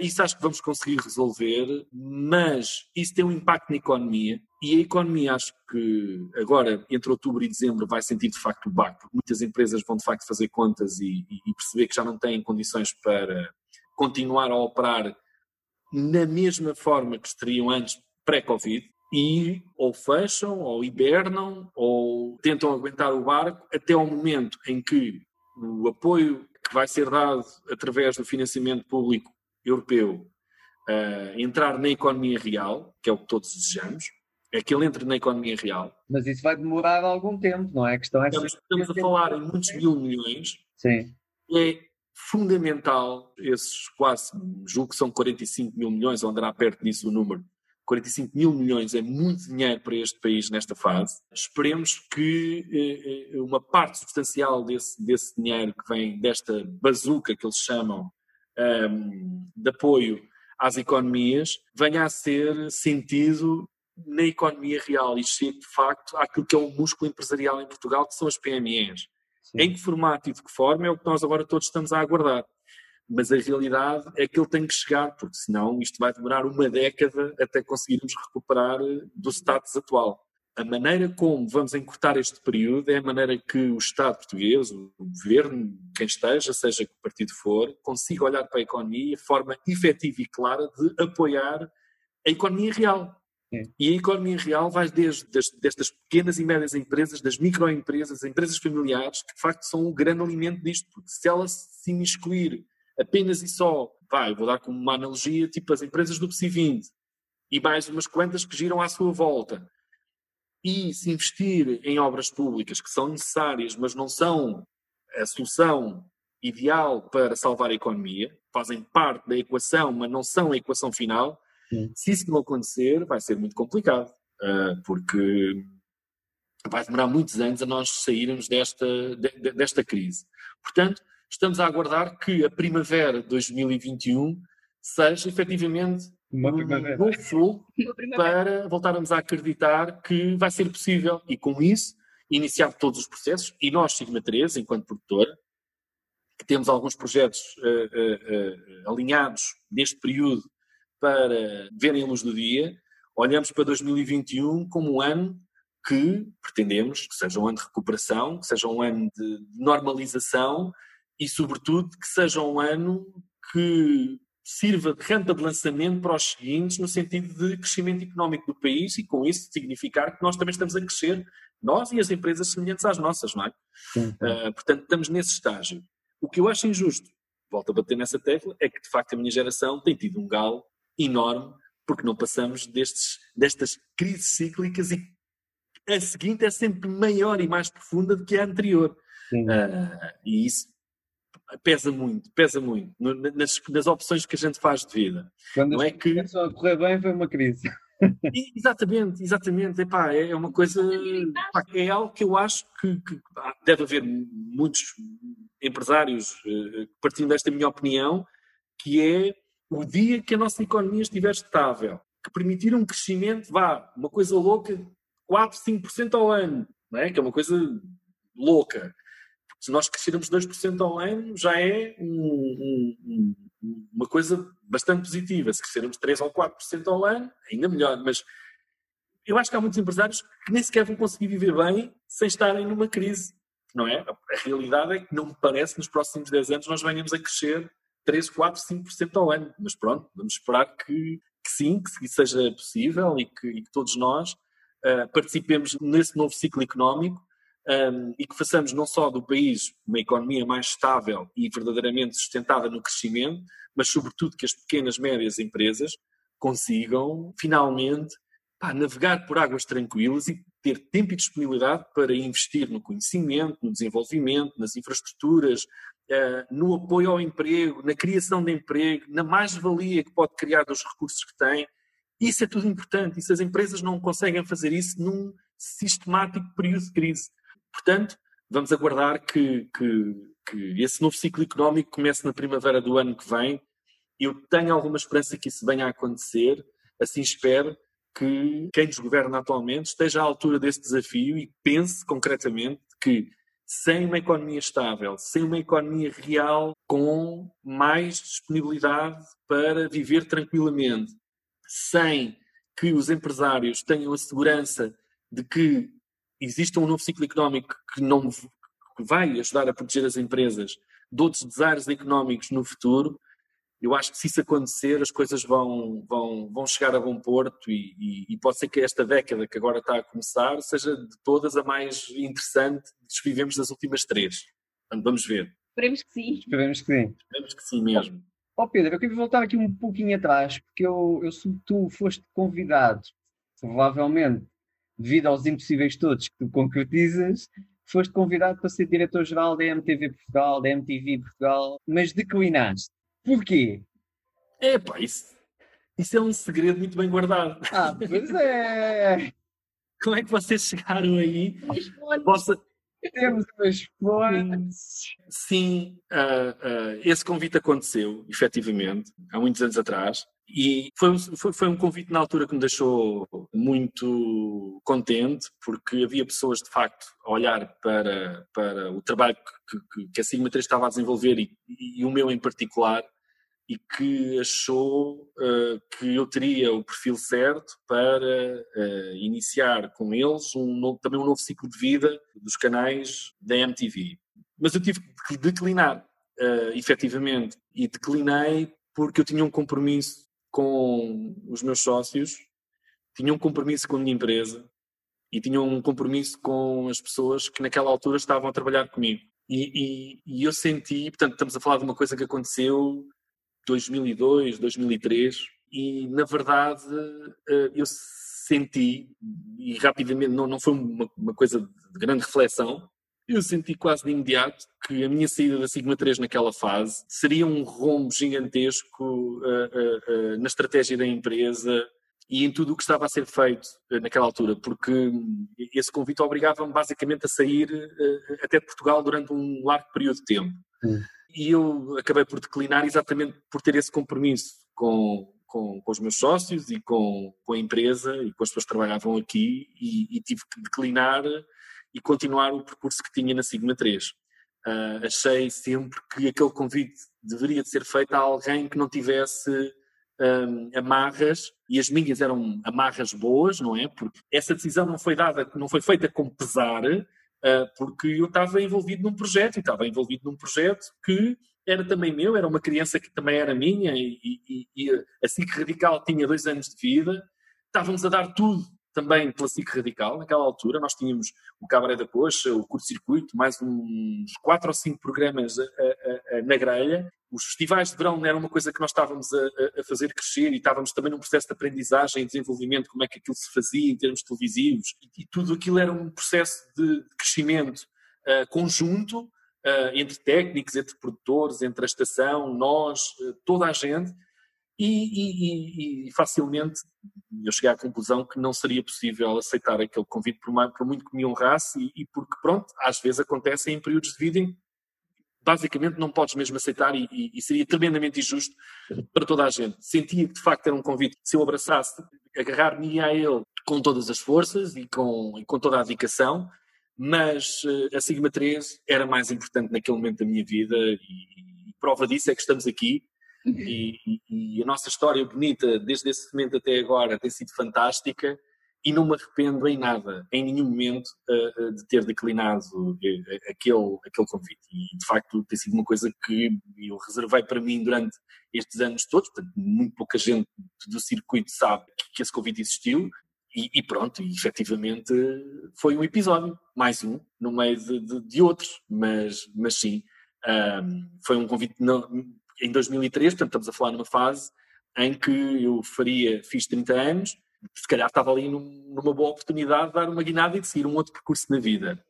[SPEAKER 4] Isso acho que vamos conseguir resolver, mas isso tem um impacto na economia e a economia, acho que agora, entre outubro e dezembro, vai sentir de facto o baque, muitas empresas vão de facto fazer contas e, e, perceber que já não têm condições para continuar a operar na mesma forma que estariam antes pré-Covid e ou fecham, ou hibernam, ou tentam aguentar o barco até ao momento em que o apoio que vai ser dado através do financiamento público europeu uh, entrar na economia real, que é o que todos desejamos, é que ele entre na economia real.
[SPEAKER 5] Mas isso vai demorar algum tempo, não é? A questão é
[SPEAKER 4] estamos, estamos a falar em muitos mil milhões.
[SPEAKER 5] Sim.
[SPEAKER 4] É fundamental esses quase, julgo que são 45 mil milhões, ou andará perto disso o número. 45 mil milhões é muito dinheiro para este país nesta fase. Esperemos que eh, eh uma parte substancial desse, desse dinheiro que vem desta bazuca que eles chamam um, ehm, de apoio às economias venha a ser sentido na economia real e chegue de facto àquilo que é o músculo empresarial em Portugal, que são as PMEs. Sim. Em que formato e de que forma é o que nós agora todos estamos a aguardar. Mas a realidade é que ele tem que chegar, porque senão isto vai demorar uma década até conseguirmos recuperar do status atual. A maneira como vamos encurtar este período é a maneira que o Estado português, o governo, quem esteja, seja que partido for, consiga olhar para a economia de forma efetiva e clara de apoiar a economia real. É. E a economia real vai desde destas pequenas e médias empresas, das microempresas, empresas familiares, que de facto são o grande alimento disto, porque se ela se imiscuir apenas e só, vai, vou dar como uma analogia, tipo as empresas do PSI 20 e mais umas quantas que giram à sua volta, e se investir em obras públicas que são necessárias, mas não são a solução ideal para salvar a economia, fazem parte da equação, mas não são a equação final, Sim. Se isso não acontecer, vai ser muito complicado, uh, porque vai demorar muitos anos a nós sairmos desta, de, desta crise. Portanto, estamos a aguardar que a primavera de 2021 seja efetivamente
[SPEAKER 5] uma
[SPEAKER 4] primavera. um sul para voltarmos a acreditar que vai ser possível. E com isso iniciar todos os processos. E nós, Sigma 3, enquanto produtora, que temos alguns projetos uh, uh, uh, alinhados neste período para verem a luz do dia, olhamos para 2021 como um ano que pretendemos que seja um ano de recuperação, que seja um ano de normalização e, sobretudo, que seja um ano que sirva de rampa de lançamento para os seguintes, no sentido de crescimento económico do país e, com isso, significar que nós também estamos a crescer, nós e as empresas semelhantes às nossas, não é? Uh, portanto, estamos nesse estágio. O que eu acho injusto, volto a bater nessa tecla, é que, de facto, a minha geração tem tido um galo enorme, porque não passamos destes, destas crises cíclicas e a seguinte é sempre maior e mais profunda do que a anterior. Uh, e isso pesa muito, pesa muito nas, nas, opções que a gente faz de vida.
[SPEAKER 5] Quando não é que começou a correr bem foi uma crise.
[SPEAKER 4] exatamente, exatamente. Epá, é uma coisa. Epá, é algo que eu acho que, que deve haver muitos empresários que partilham desta minha opinião, que é o dia que a nossa economia estiver estável, que permitir um crescimento, vá, uma coisa louca, 4, 5% ao ano, não é? que é uma coisa louca. Se nós crescermos 2% ao ano, já é um, um, uma coisa bastante positiva. Se crescermos 3 ou 4% ao ano, ainda melhor. Mas eu acho que há muitos empresários que nem sequer vão conseguir viver bem sem estarem numa crise. Não é? A realidade é que não me parece que nos próximos 10 anos nós venhamos a crescer 3, 4, 5% ao ano. Mas pronto, vamos esperar que, que sim, que seja possível e que, e que todos nós uh, participemos nesse novo ciclo económico um, e que façamos não só do país uma economia mais estável e verdadeiramente sustentada no crescimento, mas sobretudo que as pequenas, médias empresas consigam finalmente pá, navegar por águas tranquilas e ter tempo e disponibilidade para investir no conhecimento, no desenvolvimento, nas infraestruturas, uh, no apoio ao emprego, na criação de emprego, na mais-valia que pode criar dos recursos que tem. Isso é tudo importante e se as empresas não conseguem fazer isso num sistemático período de crise. Portanto, vamos aguardar que, que, que esse novo ciclo económico comece na primavera do ano que vem. Eu tenho alguma esperança que isso venha a acontecer, assim espero que quem nos governa atualmente esteja à altura desse desafio e pense concretamente que sem uma economia estável, sem uma economia real com mais disponibilidade para viver tranquilamente, sem que os empresários tenham a segurança de que exista um novo ciclo económico que não que vai ajudar a proteger as empresas de outros desaires económicos no futuro, eu acho que se isso acontecer, as coisas vão, vão, vão chegar a bom porto e, e, e, pode ser que esta década que agora está a começar seja de todas a mais interessante que vivemos das últimas três. Portanto, vamos ver.
[SPEAKER 6] Esperemos que sim.
[SPEAKER 5] Esperemos que sim.
[SPEAKER 4] Esperemos que sim mesmo.
[SPEAKER 5] Ó oh, Pedro, eu queria voltar aqui um pouquinho atrás, porque eu, eu tu foste convidado, provavelmente devido aos impossíveis todos que tu concretizas, foste convidado para ser diretor-geral da MTV Portugal, da MTV Portugal, mas declinaste. Porquê?
[SPEAKER 4] É, pá, isso, isso é um segredo muito bem guardado.
[SPEAKER 5] Ah, pois é!
[SPEAKER 4] Como é que vocês chegaram aí? Vossa...
[SPEAKER 5] Temos umas fontes.
[SPEAKER 4] Sim, uh, uh, esse convite aconteceu, efetivamente, há muitos anos atrás. E foi um, foi, foi um convite na altura que me deixou muito contente, porque havia pessoas, de facto, a olhar para, para o trabalho que, que, que a Sigma 3 estava a desenvolver e, e, o meu em particular, e que achou uh, que eu teria o perfil certo para uh, iniciar com eles um novo, também um novo ciclo de vida dos canais da MTV. Mas eu tive que declinar, uh, efetivamente, e declinei porque eu tinha um compromisso com os meus sócios, tinha um compromisso com a minha empresa e tinha um compromisso com as pessoas que naquela altura estavam a trabalhar comigo. E, e, e eu senti, portanto, estamos a falar de uma coisa que aconteceu 2002, 2003, e na verdade eh, eu senti, e rapidamente, não, não foi uma, uma coisa de grande reflexão, eu senti quase de imediato que a minha saída da Sigma 3 naquela fase seria um rombo gigantesco uh, uh, uh, na estratégia da empresa e em tudo o que estava a ser feito naquela altura, porque esse convite obrigava-me basicamente a sair até de Portugal durante um largo período de tempo. Hum e eu acabei por declinar exatamente por ter esse compromisso com, com, com, os meus sócios e com, com a empresa e com as pessoas que trabalhavam aqui e, e tive que declinar e continuar o percurso que tinha na Sigma 3. Uh, ah, achei sempre que aquele convite deveria de ser feito a alguém que não tivesse um, amarras, e as minhas eram amarras boas, não é? Porque essa decisão não foi dada, não foi feita com pesar, uh, porque eu estava envolvido num projeto, e estava envolvido num projeto que era também meu, era uma criança que também era minha, e, e, e a SIC Radical tinha dois anos de vida, estávamos a dar tudo também SIC Radical, naquela altura, nós tínhamos o Cabaré da Coxa, o Curto-Circuito, mais uns quatro ou cinco programas a, a, a, na grelha. Os festivais de verão eram uma coisa que nós estávamos a, fazer crescer e estávamos também num processo de aprendizagem e desenvolvimento, como é que aquilo se fazia em termos televisivos, e, e tudo aquilo era um processo de, de crescimento uh, conjunto uh, entre técnicos, entre produtores, entre a estação, nós, uh, toda a gente, e, e, e, facilmente eu cheguei à conclusão que não seria possível aceitar aquele convite por, por muito que me honrasse e, e, porque, pronto, às vezes acontece em períodos de vida em basicamente não podes mesmo aceitar e, e, seria tremendamente injusto para toda a gente. Sentia que de facto era um convite, se eu abraçasse, agarrar-me a ele com todas as forças e com, com toda a dedicação, mas uh, a Sigma 3 era mais importante naquele momento da minha vida e prova disso é que estamos aqui e, e, a nossa história bonita desde esse momento até agora tem sido fantástica e não me arrependo em nada, em nenhum momento, uh, de ter declinado uh, aquele, aquele convite. E, de facto, tem sido uma coisa que eu reservei para mim durante estes anos todos. Portanto, muito pouca gente do circuito sabe que esse convite existiu. E, e pronto, e, efetivamente foi um episódio, mais um, no meio de, de, de outros, mas, mas sim, um, foi um convite não, em 2003, portanto estamos a falar numa fase em que eu faria, fiz 30 anos, se calhar estava ali num, numa boa oportunidade de dar uma guinada e de seguir um outro percurso na vida.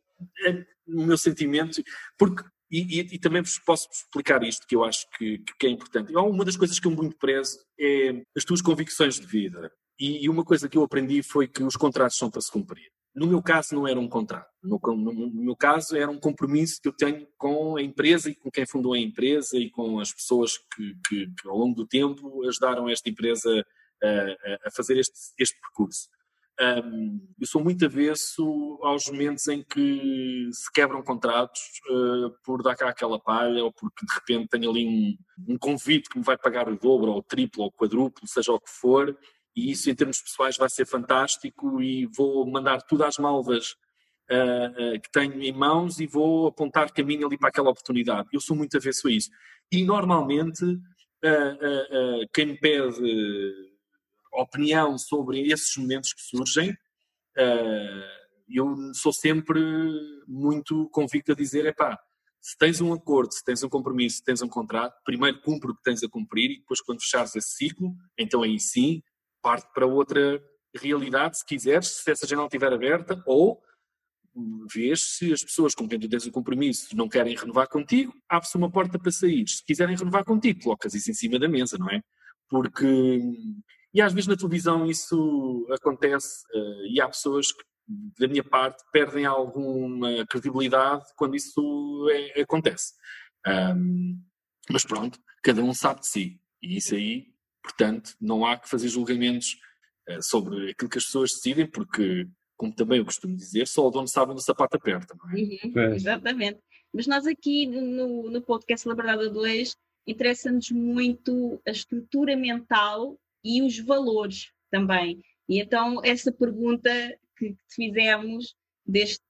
[SPEAKER 4] É o meu sentimento, porque, e, e, e também vos posso explicar isto, que eu acho que, que é importante. Uma das coisas que eu muito prezo é as tuas convicções de vida. E, e uma coisa que eu aprendi foi que os contratos são para se cumprir. No meu caso, não era um contrato. No, no, no, meu caso, era um compromisso que eu tenho com a empresa e com quem fundou a empresa e com as pessoas que, que, que ao longo do tempo ajudaram esta empresa a, a fazer este, este percurso. Um, eu sou muito avesso aos momentos em que se quebram contratos uh, por dar cá aquela palha ou porque de repente tenho ali um, um, convite que me vai pagar o dobro ou o triplo ou o quadruplo, seja o que for, e isso em termos pessoais vai ser fantástico e vou mandar tudo às malvas uh, uh, que tenho em mãos e vou apontar caminho ali para aquela oportunidade. Eu sou muito avesso a isso. E normalmente quem me pede opinião sobre esses momentos que surgem, uh, eu sou sempre muito convicto a dizer, é pá, se tens um acordo, se tens um compromisso, se tens um contrato, primeiro cumpre o que tens a cumprir e depois quando fechares esse ciclo, então aí sim, parte para outra realidade, se quiseres, se essa janela estiver aberta, ou vês se as pessoas com quem tu tens o compromisso não querem renovar contigo, abre-se uma porta para sair. Se quiserem renovar contigo, colocas isso em cima da mesa, não é? Porque e às vezes na televisão isso acontece uh, e há pessoas que, da minha parte, perdem alguma credibilidade quando isso é, acontece. Um, mas pronto, cada um sabe de si. E isso aí, portanto, não há que fazer julgamentos uh, sobre aquilo que as pessoas decidem, porque, como também eu costumo dizer, só o dono sabe onde o sapato aperta, não é?
[SPEAKER 6] Uhum, exatamente. Mas nós aqui no, no podcast Labrador 2 interessa-nos muito a estrutura mental e os valores também. E então, essa pergunta que te fizemos deste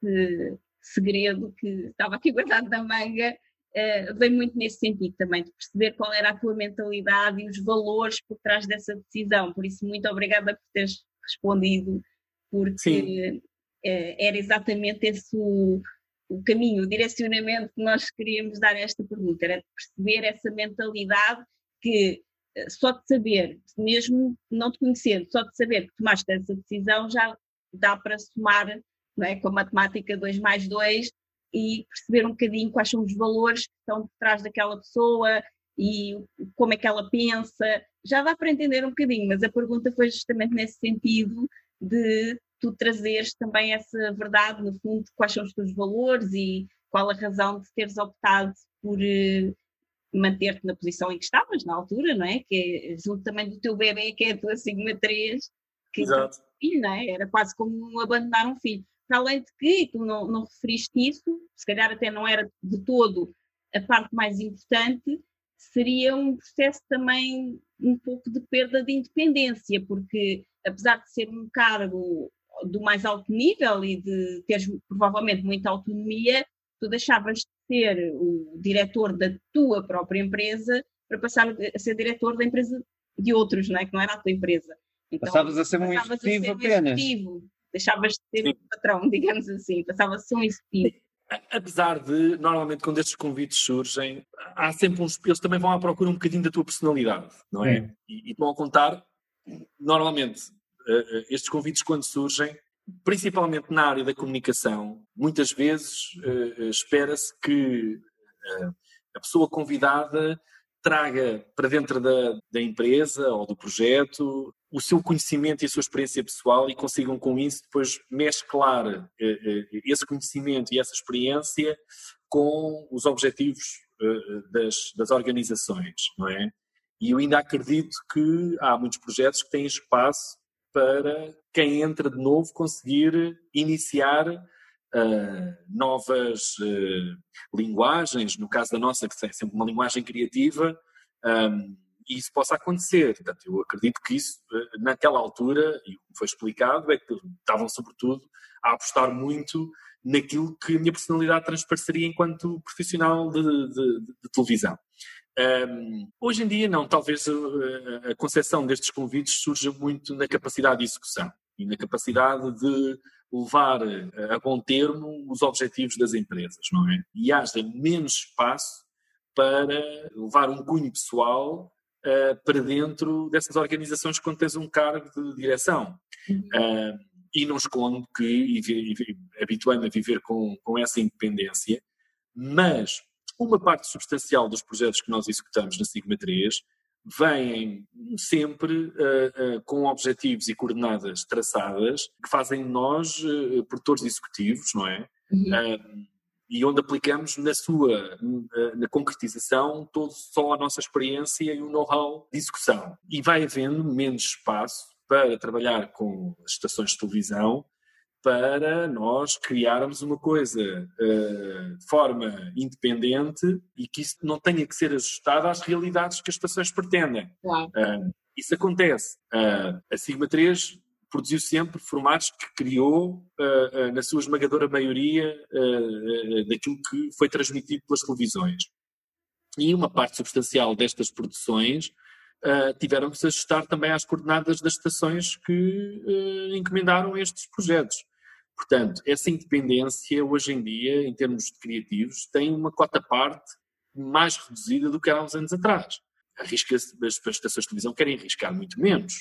[SPEAKER 6] segredo que estava aqui guardado na manga, vem muito nesse sentido também, de perceber qual era a tua mentalidade e os valores por trás dessa decisão. Por isso, muito obrigada por teres respondido, porque uh, era exatamente esse o, o caminho, o direcionamento que nós queríamos dar a esta pergunta, era de perceber essa mentalidade que só de saber, mesmo não te conhecendo, só de saber que tomaste essa decisão já dá para somar não é, com a matemática 2 mais 2 e perceber um bocadinho quais são os valores que estão por trás daquela pessoa e como é que ela pensa. Já dá para entender um bocadinho, mas a pergunta foi justamente nesse sentido de tu trazeres também essa verdade, no fundo, quais são os teus valores e qual a razão de teres optado por uh, manter-te na posição em que estavas na altura, não é? Que é junto também do teu bebê, que é a tua Sigma 3, que
[SPEAKER 4] Exato.
[SPEAKER 6] filho, não é? Era quase como abandonar um filho. Para além de que, tu não, não referiste isso, se calhar até não era de todo a parte mais importante, seria um processo também um pouco de perda de independência, porque apesar de ser um cargo do mais alto nível e de teres provavelmente muita autonomia, tu deixavas de ser o diretor da tua própria empresa para passar a ser diretor da empresa de outros, não é? Que não era a tua empresa.
[SPEAKER 5] Então, passavas a ser um executivo apenas.
[SPEAKER 6] Executivo. Deixavas de ser um patrão, digamos assim. Passavas a ser um executivo.
[SPEAKER 4] Apesar de, normalmente, quando estes convites surgem, há sempre uns. Eles também vão à procura um bocadinho da tua personalidade, não é? E, e vão a contar, normalmente, uh, estes convites, quando surgem, principalmente na área da comunicação, muitas vezes uh, espera-se que uh, a pessoa convidada traga para dentro da, da, empresa ou do projeto o seu conhecimento e a sua experiência pessoal e consigam com isso depois mesclar uh, esse conhecimento e essa experiência com os objetivos das, das organizações, não é? E eu ainda acredito que há muitos projetos que têm espaço para quem entra de novo conseguir iniciar uh, novas uh, linguagens, no caso da nossa, que é sempre uma linguagem criativa, um, e isso possa acontecer. Portanto, eu acredito que isso, uh, naquela altura, e foi explicado, é que estavam, sobretudo, a apostar muito naquilo que a minha personalidade transpareceria enquanto profissional de, de, de televisão. Um, hoje em dia, não, talvez a, a concepção destes convites surja muito na capacidade de execução e na capacidade de levar a bom termo os objetivos das empresas, não é? E haja menos espaço para levar um cunho pessoal uh, para dentro dessas organizações quando tens um cargo de direção. Uh, e não escondo que habituei-me a viver com, com essa independência, mas uma parte substancial dos projetos que nós executamos na Sigma 3 vêm sempre uh, uh, com objetivos e coordenadas traçadas que fazem nós uh, produtores executivos, não é? Uhum. E onde aplicamos na sua na concretização todo só a nossa experiência e o know-how de execução. E vai havendo menos espaço para trabalhar com as estações de televisão para nós criarmos uma coisa uh, de forma independente e que isso não tenha que ser ajustado às realidades que as estações pretendem. Claro. Uh, isso acontece. Uh, a Sigma 3 produziu sempre formatos que criou, na sua esmagadora maioria, daquilo que foi transmitido pelas televisões. E uma parte substancial destas produções Uh, tiveram que se ajustar também às coordenadas das estações que uh, encomendaram estes projetos. Portanto, essa independência hoje em dia, em termos de criativos, tem uma cota parte mais reduzida do que há uns anos atrás. Arrisca as, as estações de televisão querem arriscar muito menos.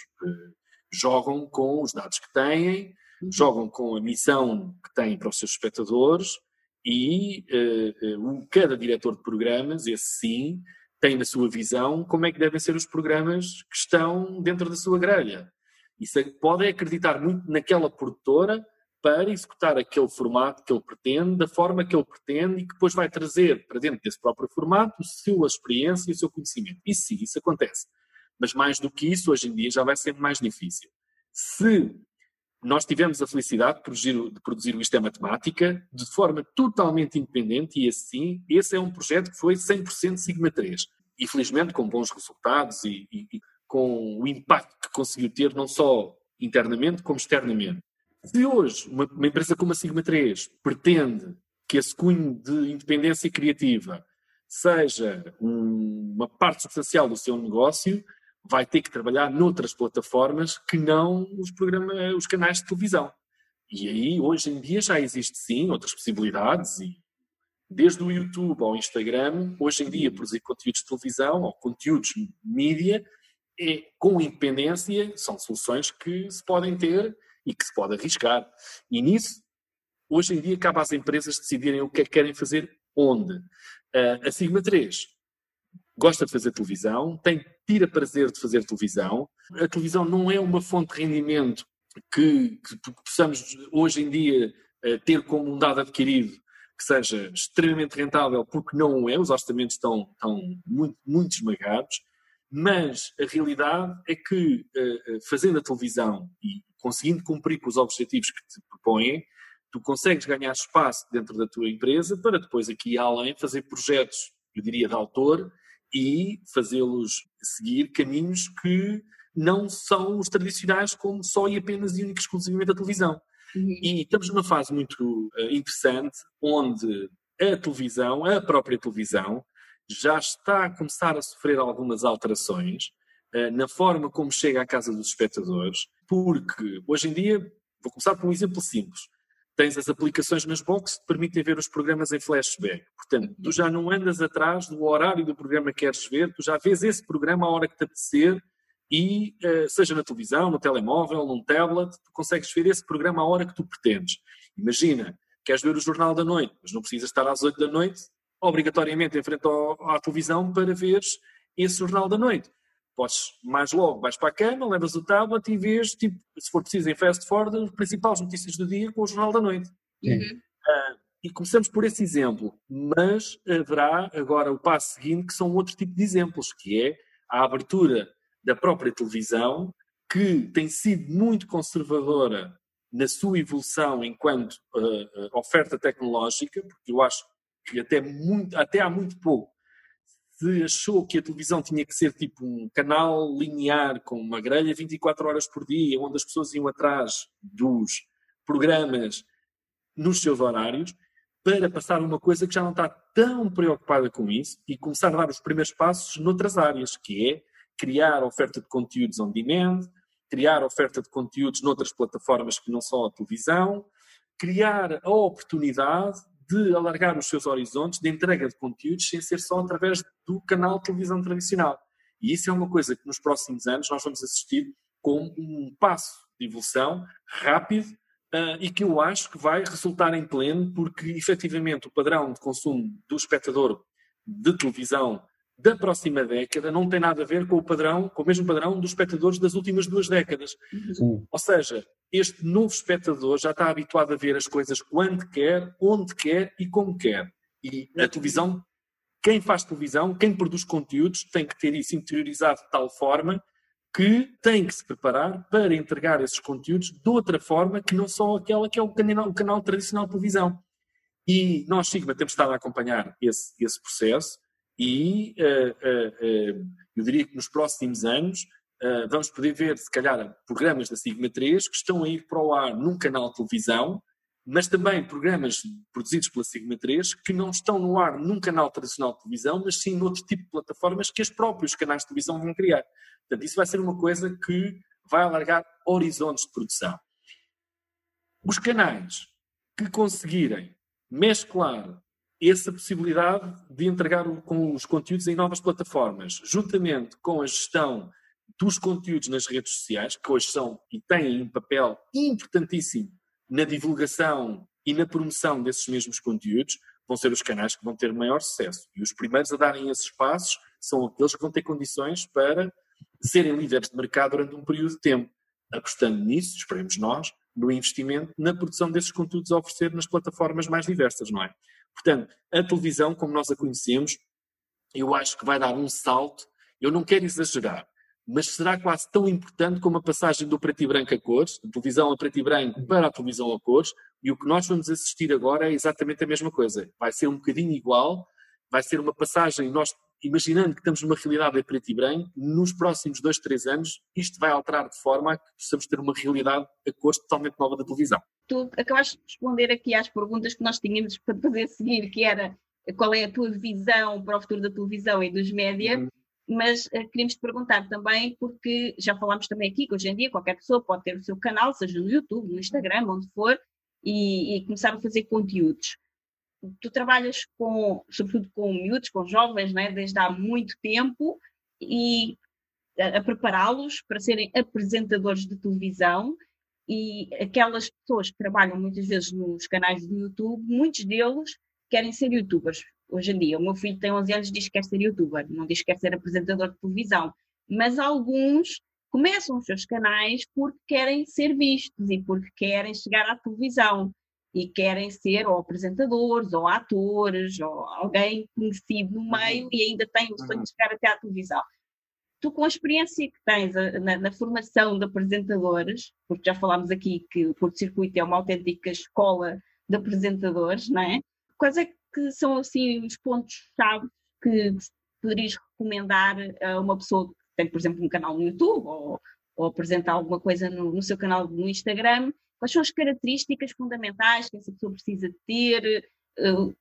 [SPEAKER 4] Uh, jogam com os dados que têm, uhum. jogam com a missão que têm para os seus espectadores e uh, cada diretor de programas, esse sim, tem na sua visão como é que devem ser os programas que estão dentro da sua grelha. Isso é, pode acreditar muito naquela produtora para executar aquele formato que ele pretende, da forma que ele pretende e que depois vai trazer para dentro desse próprio formato a sua experiência e o seu conhecimento. Isso sim, isso acontece. Mas mais do que isso, hoje em dia já vai ser mais difícil. Se nós tivemos a felicidade de produzir, de produzir o Isto é Matemática de forma totalmente independente e assim, esse é um projeto que foi 100% Sigma 3. E felizmente com bons resultados e, e, e com o impacto que conseguiu ter não só internamente como externamente. Se hoje uma, uma, empresa como a Sigma 3 pretende que esse cunho de independência criativa seja um, uma parte substancial do seu negócio, vai ter que trabalhar noutras plataformas que não os, programas, os canais de televisão. E aí, hoje em dia, já existe sim outras possibilidades, e desde o YouTube ao Instagram, hoje em dia, produzir conteúdos de televisão ou conteúdos mídia, é, com independência, são soluções que se podem ter e que se pode arriscar. E nisso, hoje em dia, cabe às empresas decidirem o que é que querem fazer onde. Uh, a Sigma 3 gosta de fazer televisão, tem, tira prazer de fazer televisão. A televisão não é uma fonte de rendimento que, que possamos hoje em dia uh, ter como um dado adquirido que seja extremamente rentável, porque não é, os orçamentos estão, estão muito, muito esmagados, mas a realidade é que uh, fazendo a televisão e conseguindo cumprir com os objetivos que te propõem, tu consegues ganhar espaço dentro da tua empresa para depois aqui além fazer projetos, eu diria, de autor e fazê-los seguir caminhos que não são os tradicionais como só e apenas e único exclusivamente a televisão. Uhum. E estamos numa fase muito uh, interessante onde a televisão, a própria televisão, já está a começar a sofrer algumas alterações uh, na forma como chega à casa dos espectadores, porque hoje em dia, vou começar por um exemplo simples, tens as aplicações nas boxes que te permitem ver os programas em flashback. Portanto, tu já não andas atrás do horário do programa que queres ver, tu já vês esse programa à hora que te apetecer e, uh, seja na televisão, no telemóvel, num tablet, tu consegues ver esse programa à hora que tu pretendes. Imagina, queres ver o Jornal da Noite, mas não precisas estar às 8 da noite, obrigatoriamente em frente ao, à televisão para veres esse Jornal da Noite podes mais logo, vais para a cama, levas o tablet e vês, tipo, se for preciso, em fast forward, as principais notícias do dia com o Jornal da Noite. Uhum. Uh, e começamos por esse exemplo, mas haverá agora o passo seguinte, que são outro tipo de exemplos, que é a abertura da própria televisão, que tem sido muito conservadora na sua evolução enquanto uh, oferta tecnológica, porque eu acho que até, muito, até há muito pouco se achou que a televisão tinha que ser tipo um canal linear com uma grelha 24 horas por dia, onde as pessoas iam atrás dos programas nos seus horários, para passar uma coisa que já não está tão preocupada com isso e começar a dar os primeiros passos noutras áreas, que é criar oferta de conteúdos on demand, criar oferta de conteúdos noutras plataformas que não só a televisão, criar a oportunidade de alargar os seus horizontes de entrega de conteúdos sem ser só através do canal de televisão tradicional. E isso é uma coisa que nos próximos anos nós vamos assistir com um passo de evolução rápido uh, e que eu acho que vai resultar em pleno, porque efetivamente o padrão de consumo do espectador de televisão da próxima década não tem nada a ver com o padrão, com o mesmo padrão dos espectadores das últimas duas décadas. Sim. Ou seja, este novo espectador já está habituado a ver as coisas quando quer, onde quer e como quer. E a televisão, quem faz televisão, quem produz conteúdos, tem que ter isso interiorizado de tal forma que tem que se preparar para entregar esses conteúdos de outra forma que não só aquela que é o canal, o canal tradicional de televisão. E nós, Sigma, temos estado a acompanhar esse, esse processo e uh, uh, uh, eu diria que nos próximos anos vamos poder ver, se calhar, programas da Sigma 3 que estão a ir para o ar num canal de televisão, mas também programas produzidos pela Sigma 3 que não estão no ar num canal tradicional de televisão, mas sim noutro tipo de plataformas que os próprios canais de televisão vão criar. Portanto, isso vai ser uma coisa que vai alargar horizontes de produção. Os canais que conseguirem mesclar essa possibilidade de entregar com os conteúdos em novas plataformas, juntamente com a gestão dos conteúdos nas redes sociais, que hoje são e têm um papel importantíssimo na divulgação e na promoção desses mesmos conteúdos, vão ser os canais que vão ter maior sucesso. E os primeiros a darem esses passos são aqueles que vão ter condições para serem líderes de mercado durante um período de tempo, apostando nisso, esperemos nós, no investimento na produção desses conteúdos a oferecer nas plataformas mais diversas, não é? Portanto, a televisão, como nós a conhecemos, eu acho que vai dar um salto. Eu não quero exagerar, mas será quase tão importante como a passagem do preto e branco a cores, da televisão a preto e branco para a televisão a cores, e o que nós vamos assistir agora é exatamente a mesma coisa. Vai ser um bocadinho igual, vai ser uma passagem, nós imaginando que estamos numa realidade a preto e branco, nos próximos dois, três anos, isto vai alterar de forma a que possamos ter uma realidade a cores totalmente nova da televisão
[SPEAKER 6] tu acabaste de responder aqui às perguntas que nós tínhamos para fazer a seguir, que era qual é a tua visão para o futuro da televisão e dos média, uhum. mas uh, queríamos te perguntar também, porque já falámos também aqui que hoje em dia qualquer pessoa pode ter o seu canal, seja no YouTube, no Instagram, onde for, e, e começar a fazer conteúdos. Tu trabalhas com, sobretudo com miúdos, com jovens, né, desde há muito tempo, e a, a prepará-los para serem apresentadores de televisão e aquelas pessoas que trabalham muitas vezes nos canais do YouTube, muitos deles querem ser youtubers hoje em dia. O meu filho tem 11 anos e diz que quer ser youtuber, não diz que quer ser apresentador de televisão. Mas alguns começam os seus canais porque querem ser vistos e porque querem chegar à televisão e querem ser ou apresentadores ou atores ou alguém conhecido no meio uhum. e ainda têm o sonho de chegar até à televisão tu com a experiência que tens na, na, formação de apresentadores, porque já falámos aqui que o Porto Circuito é uma autêntica escola de apresentadores, não é? Quais é que são assim os pontos-chave que poderias recomendar a uma pessoa que tem, por exemplo, um canal no YouTube ou, ou apresentar alguma coisa no, no, seu canal no Instagram? Quais são as características fundamentais que essa pessoa precisa ter? Uh,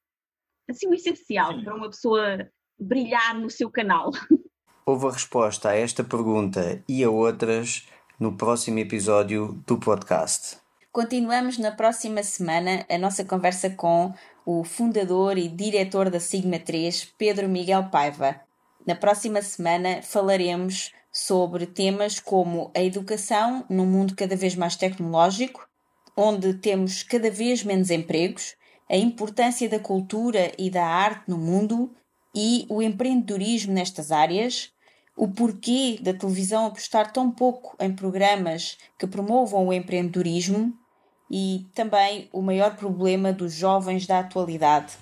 [SPEAKER 6] assim, o essencial Sim. para uma pessoa brilhar no seu canal.
[SPEAKER 1] Houve a resposta a esta pergunta e a outras no próximo episódio do podcast.
[SPEAKER 2] Continuamos na próxima semana a nossa conversa com o fundador e diretor da Sigma 3, Pedro Miguel Paiva. Na próxima semana falaremos sobre temas como a educação num mundo cada vez mais tecnológico, onde temos cada vez menos empregos, a importância da cultura e da arte no mundo e o empreendedorismo nestas áreas, o porquê da televisão apostar tão pouco em programas que promovam o empreendedorismo e também o maior problema dos jovens da atualidade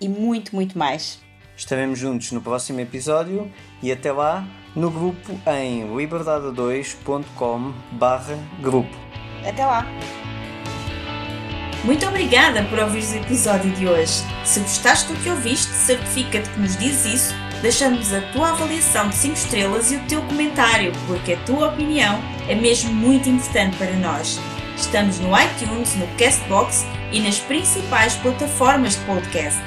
[SPEAKER 2] e muito, muito mais.
[SPEAKER 1] Estaremos juntos no próximo episódio e até lá no grupo em liberdade2.com/grupo.
[SPEAKER 2] Até lá! Muito obrigada por ouvir o episódio de hoje. Se gostaste do que ouviste, certifica-te que nos dizes isso, deixando-nos a tua avaliação de 5 estrelas e o teu comentário, porque a tua opinião é mesmo muito importante para nós. Estamos no iTunes, no Castbox e nas principais plataformas de podcast.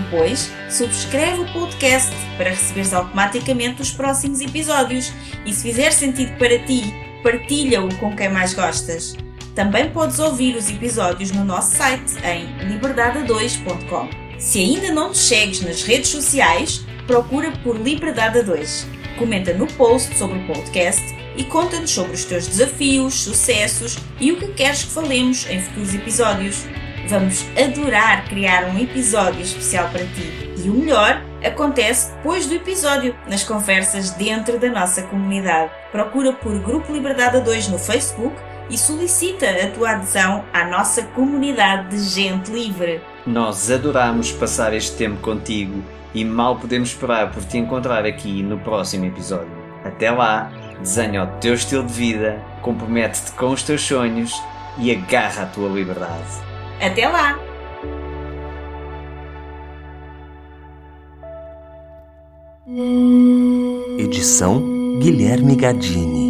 [SPEAKER 2] Depois, subscreve o podcast para receberes automaticamente os próximos episódios e se fizer sentido para ti, partilha-o com quem mais gostas. Também podes ouvir os episódios no nosso site em liberdade2.com. Se ainda não te segues nas redes sociais, procura por Liberdade 2. Comenta no post sobre o podcast e conta-nos sobre os teus desafios, sucessos e o que queres que falemos em futuros episódios. Vamos adorar criar um episódio especial para ti. E o melhor acontece depois do episódio, nas conversas dentro da nossa comunidade. Procura por Grupo Liberdade 2 no Facebook e solicita a tua adesão à nossa comunidade de gente livre.
[SPEAKER 1] Nós adoramos passar este tempo contigo e mal podemos esperar por te encontrar aqui no próximo episódio. Até lá, desenha o teu estilo de vida, compromete-te com os teus sonhos e agarra a tua liberdade.
[SPEAKER 2] Até lá!
[SPEAKER 7] Edição Guilherme Gadini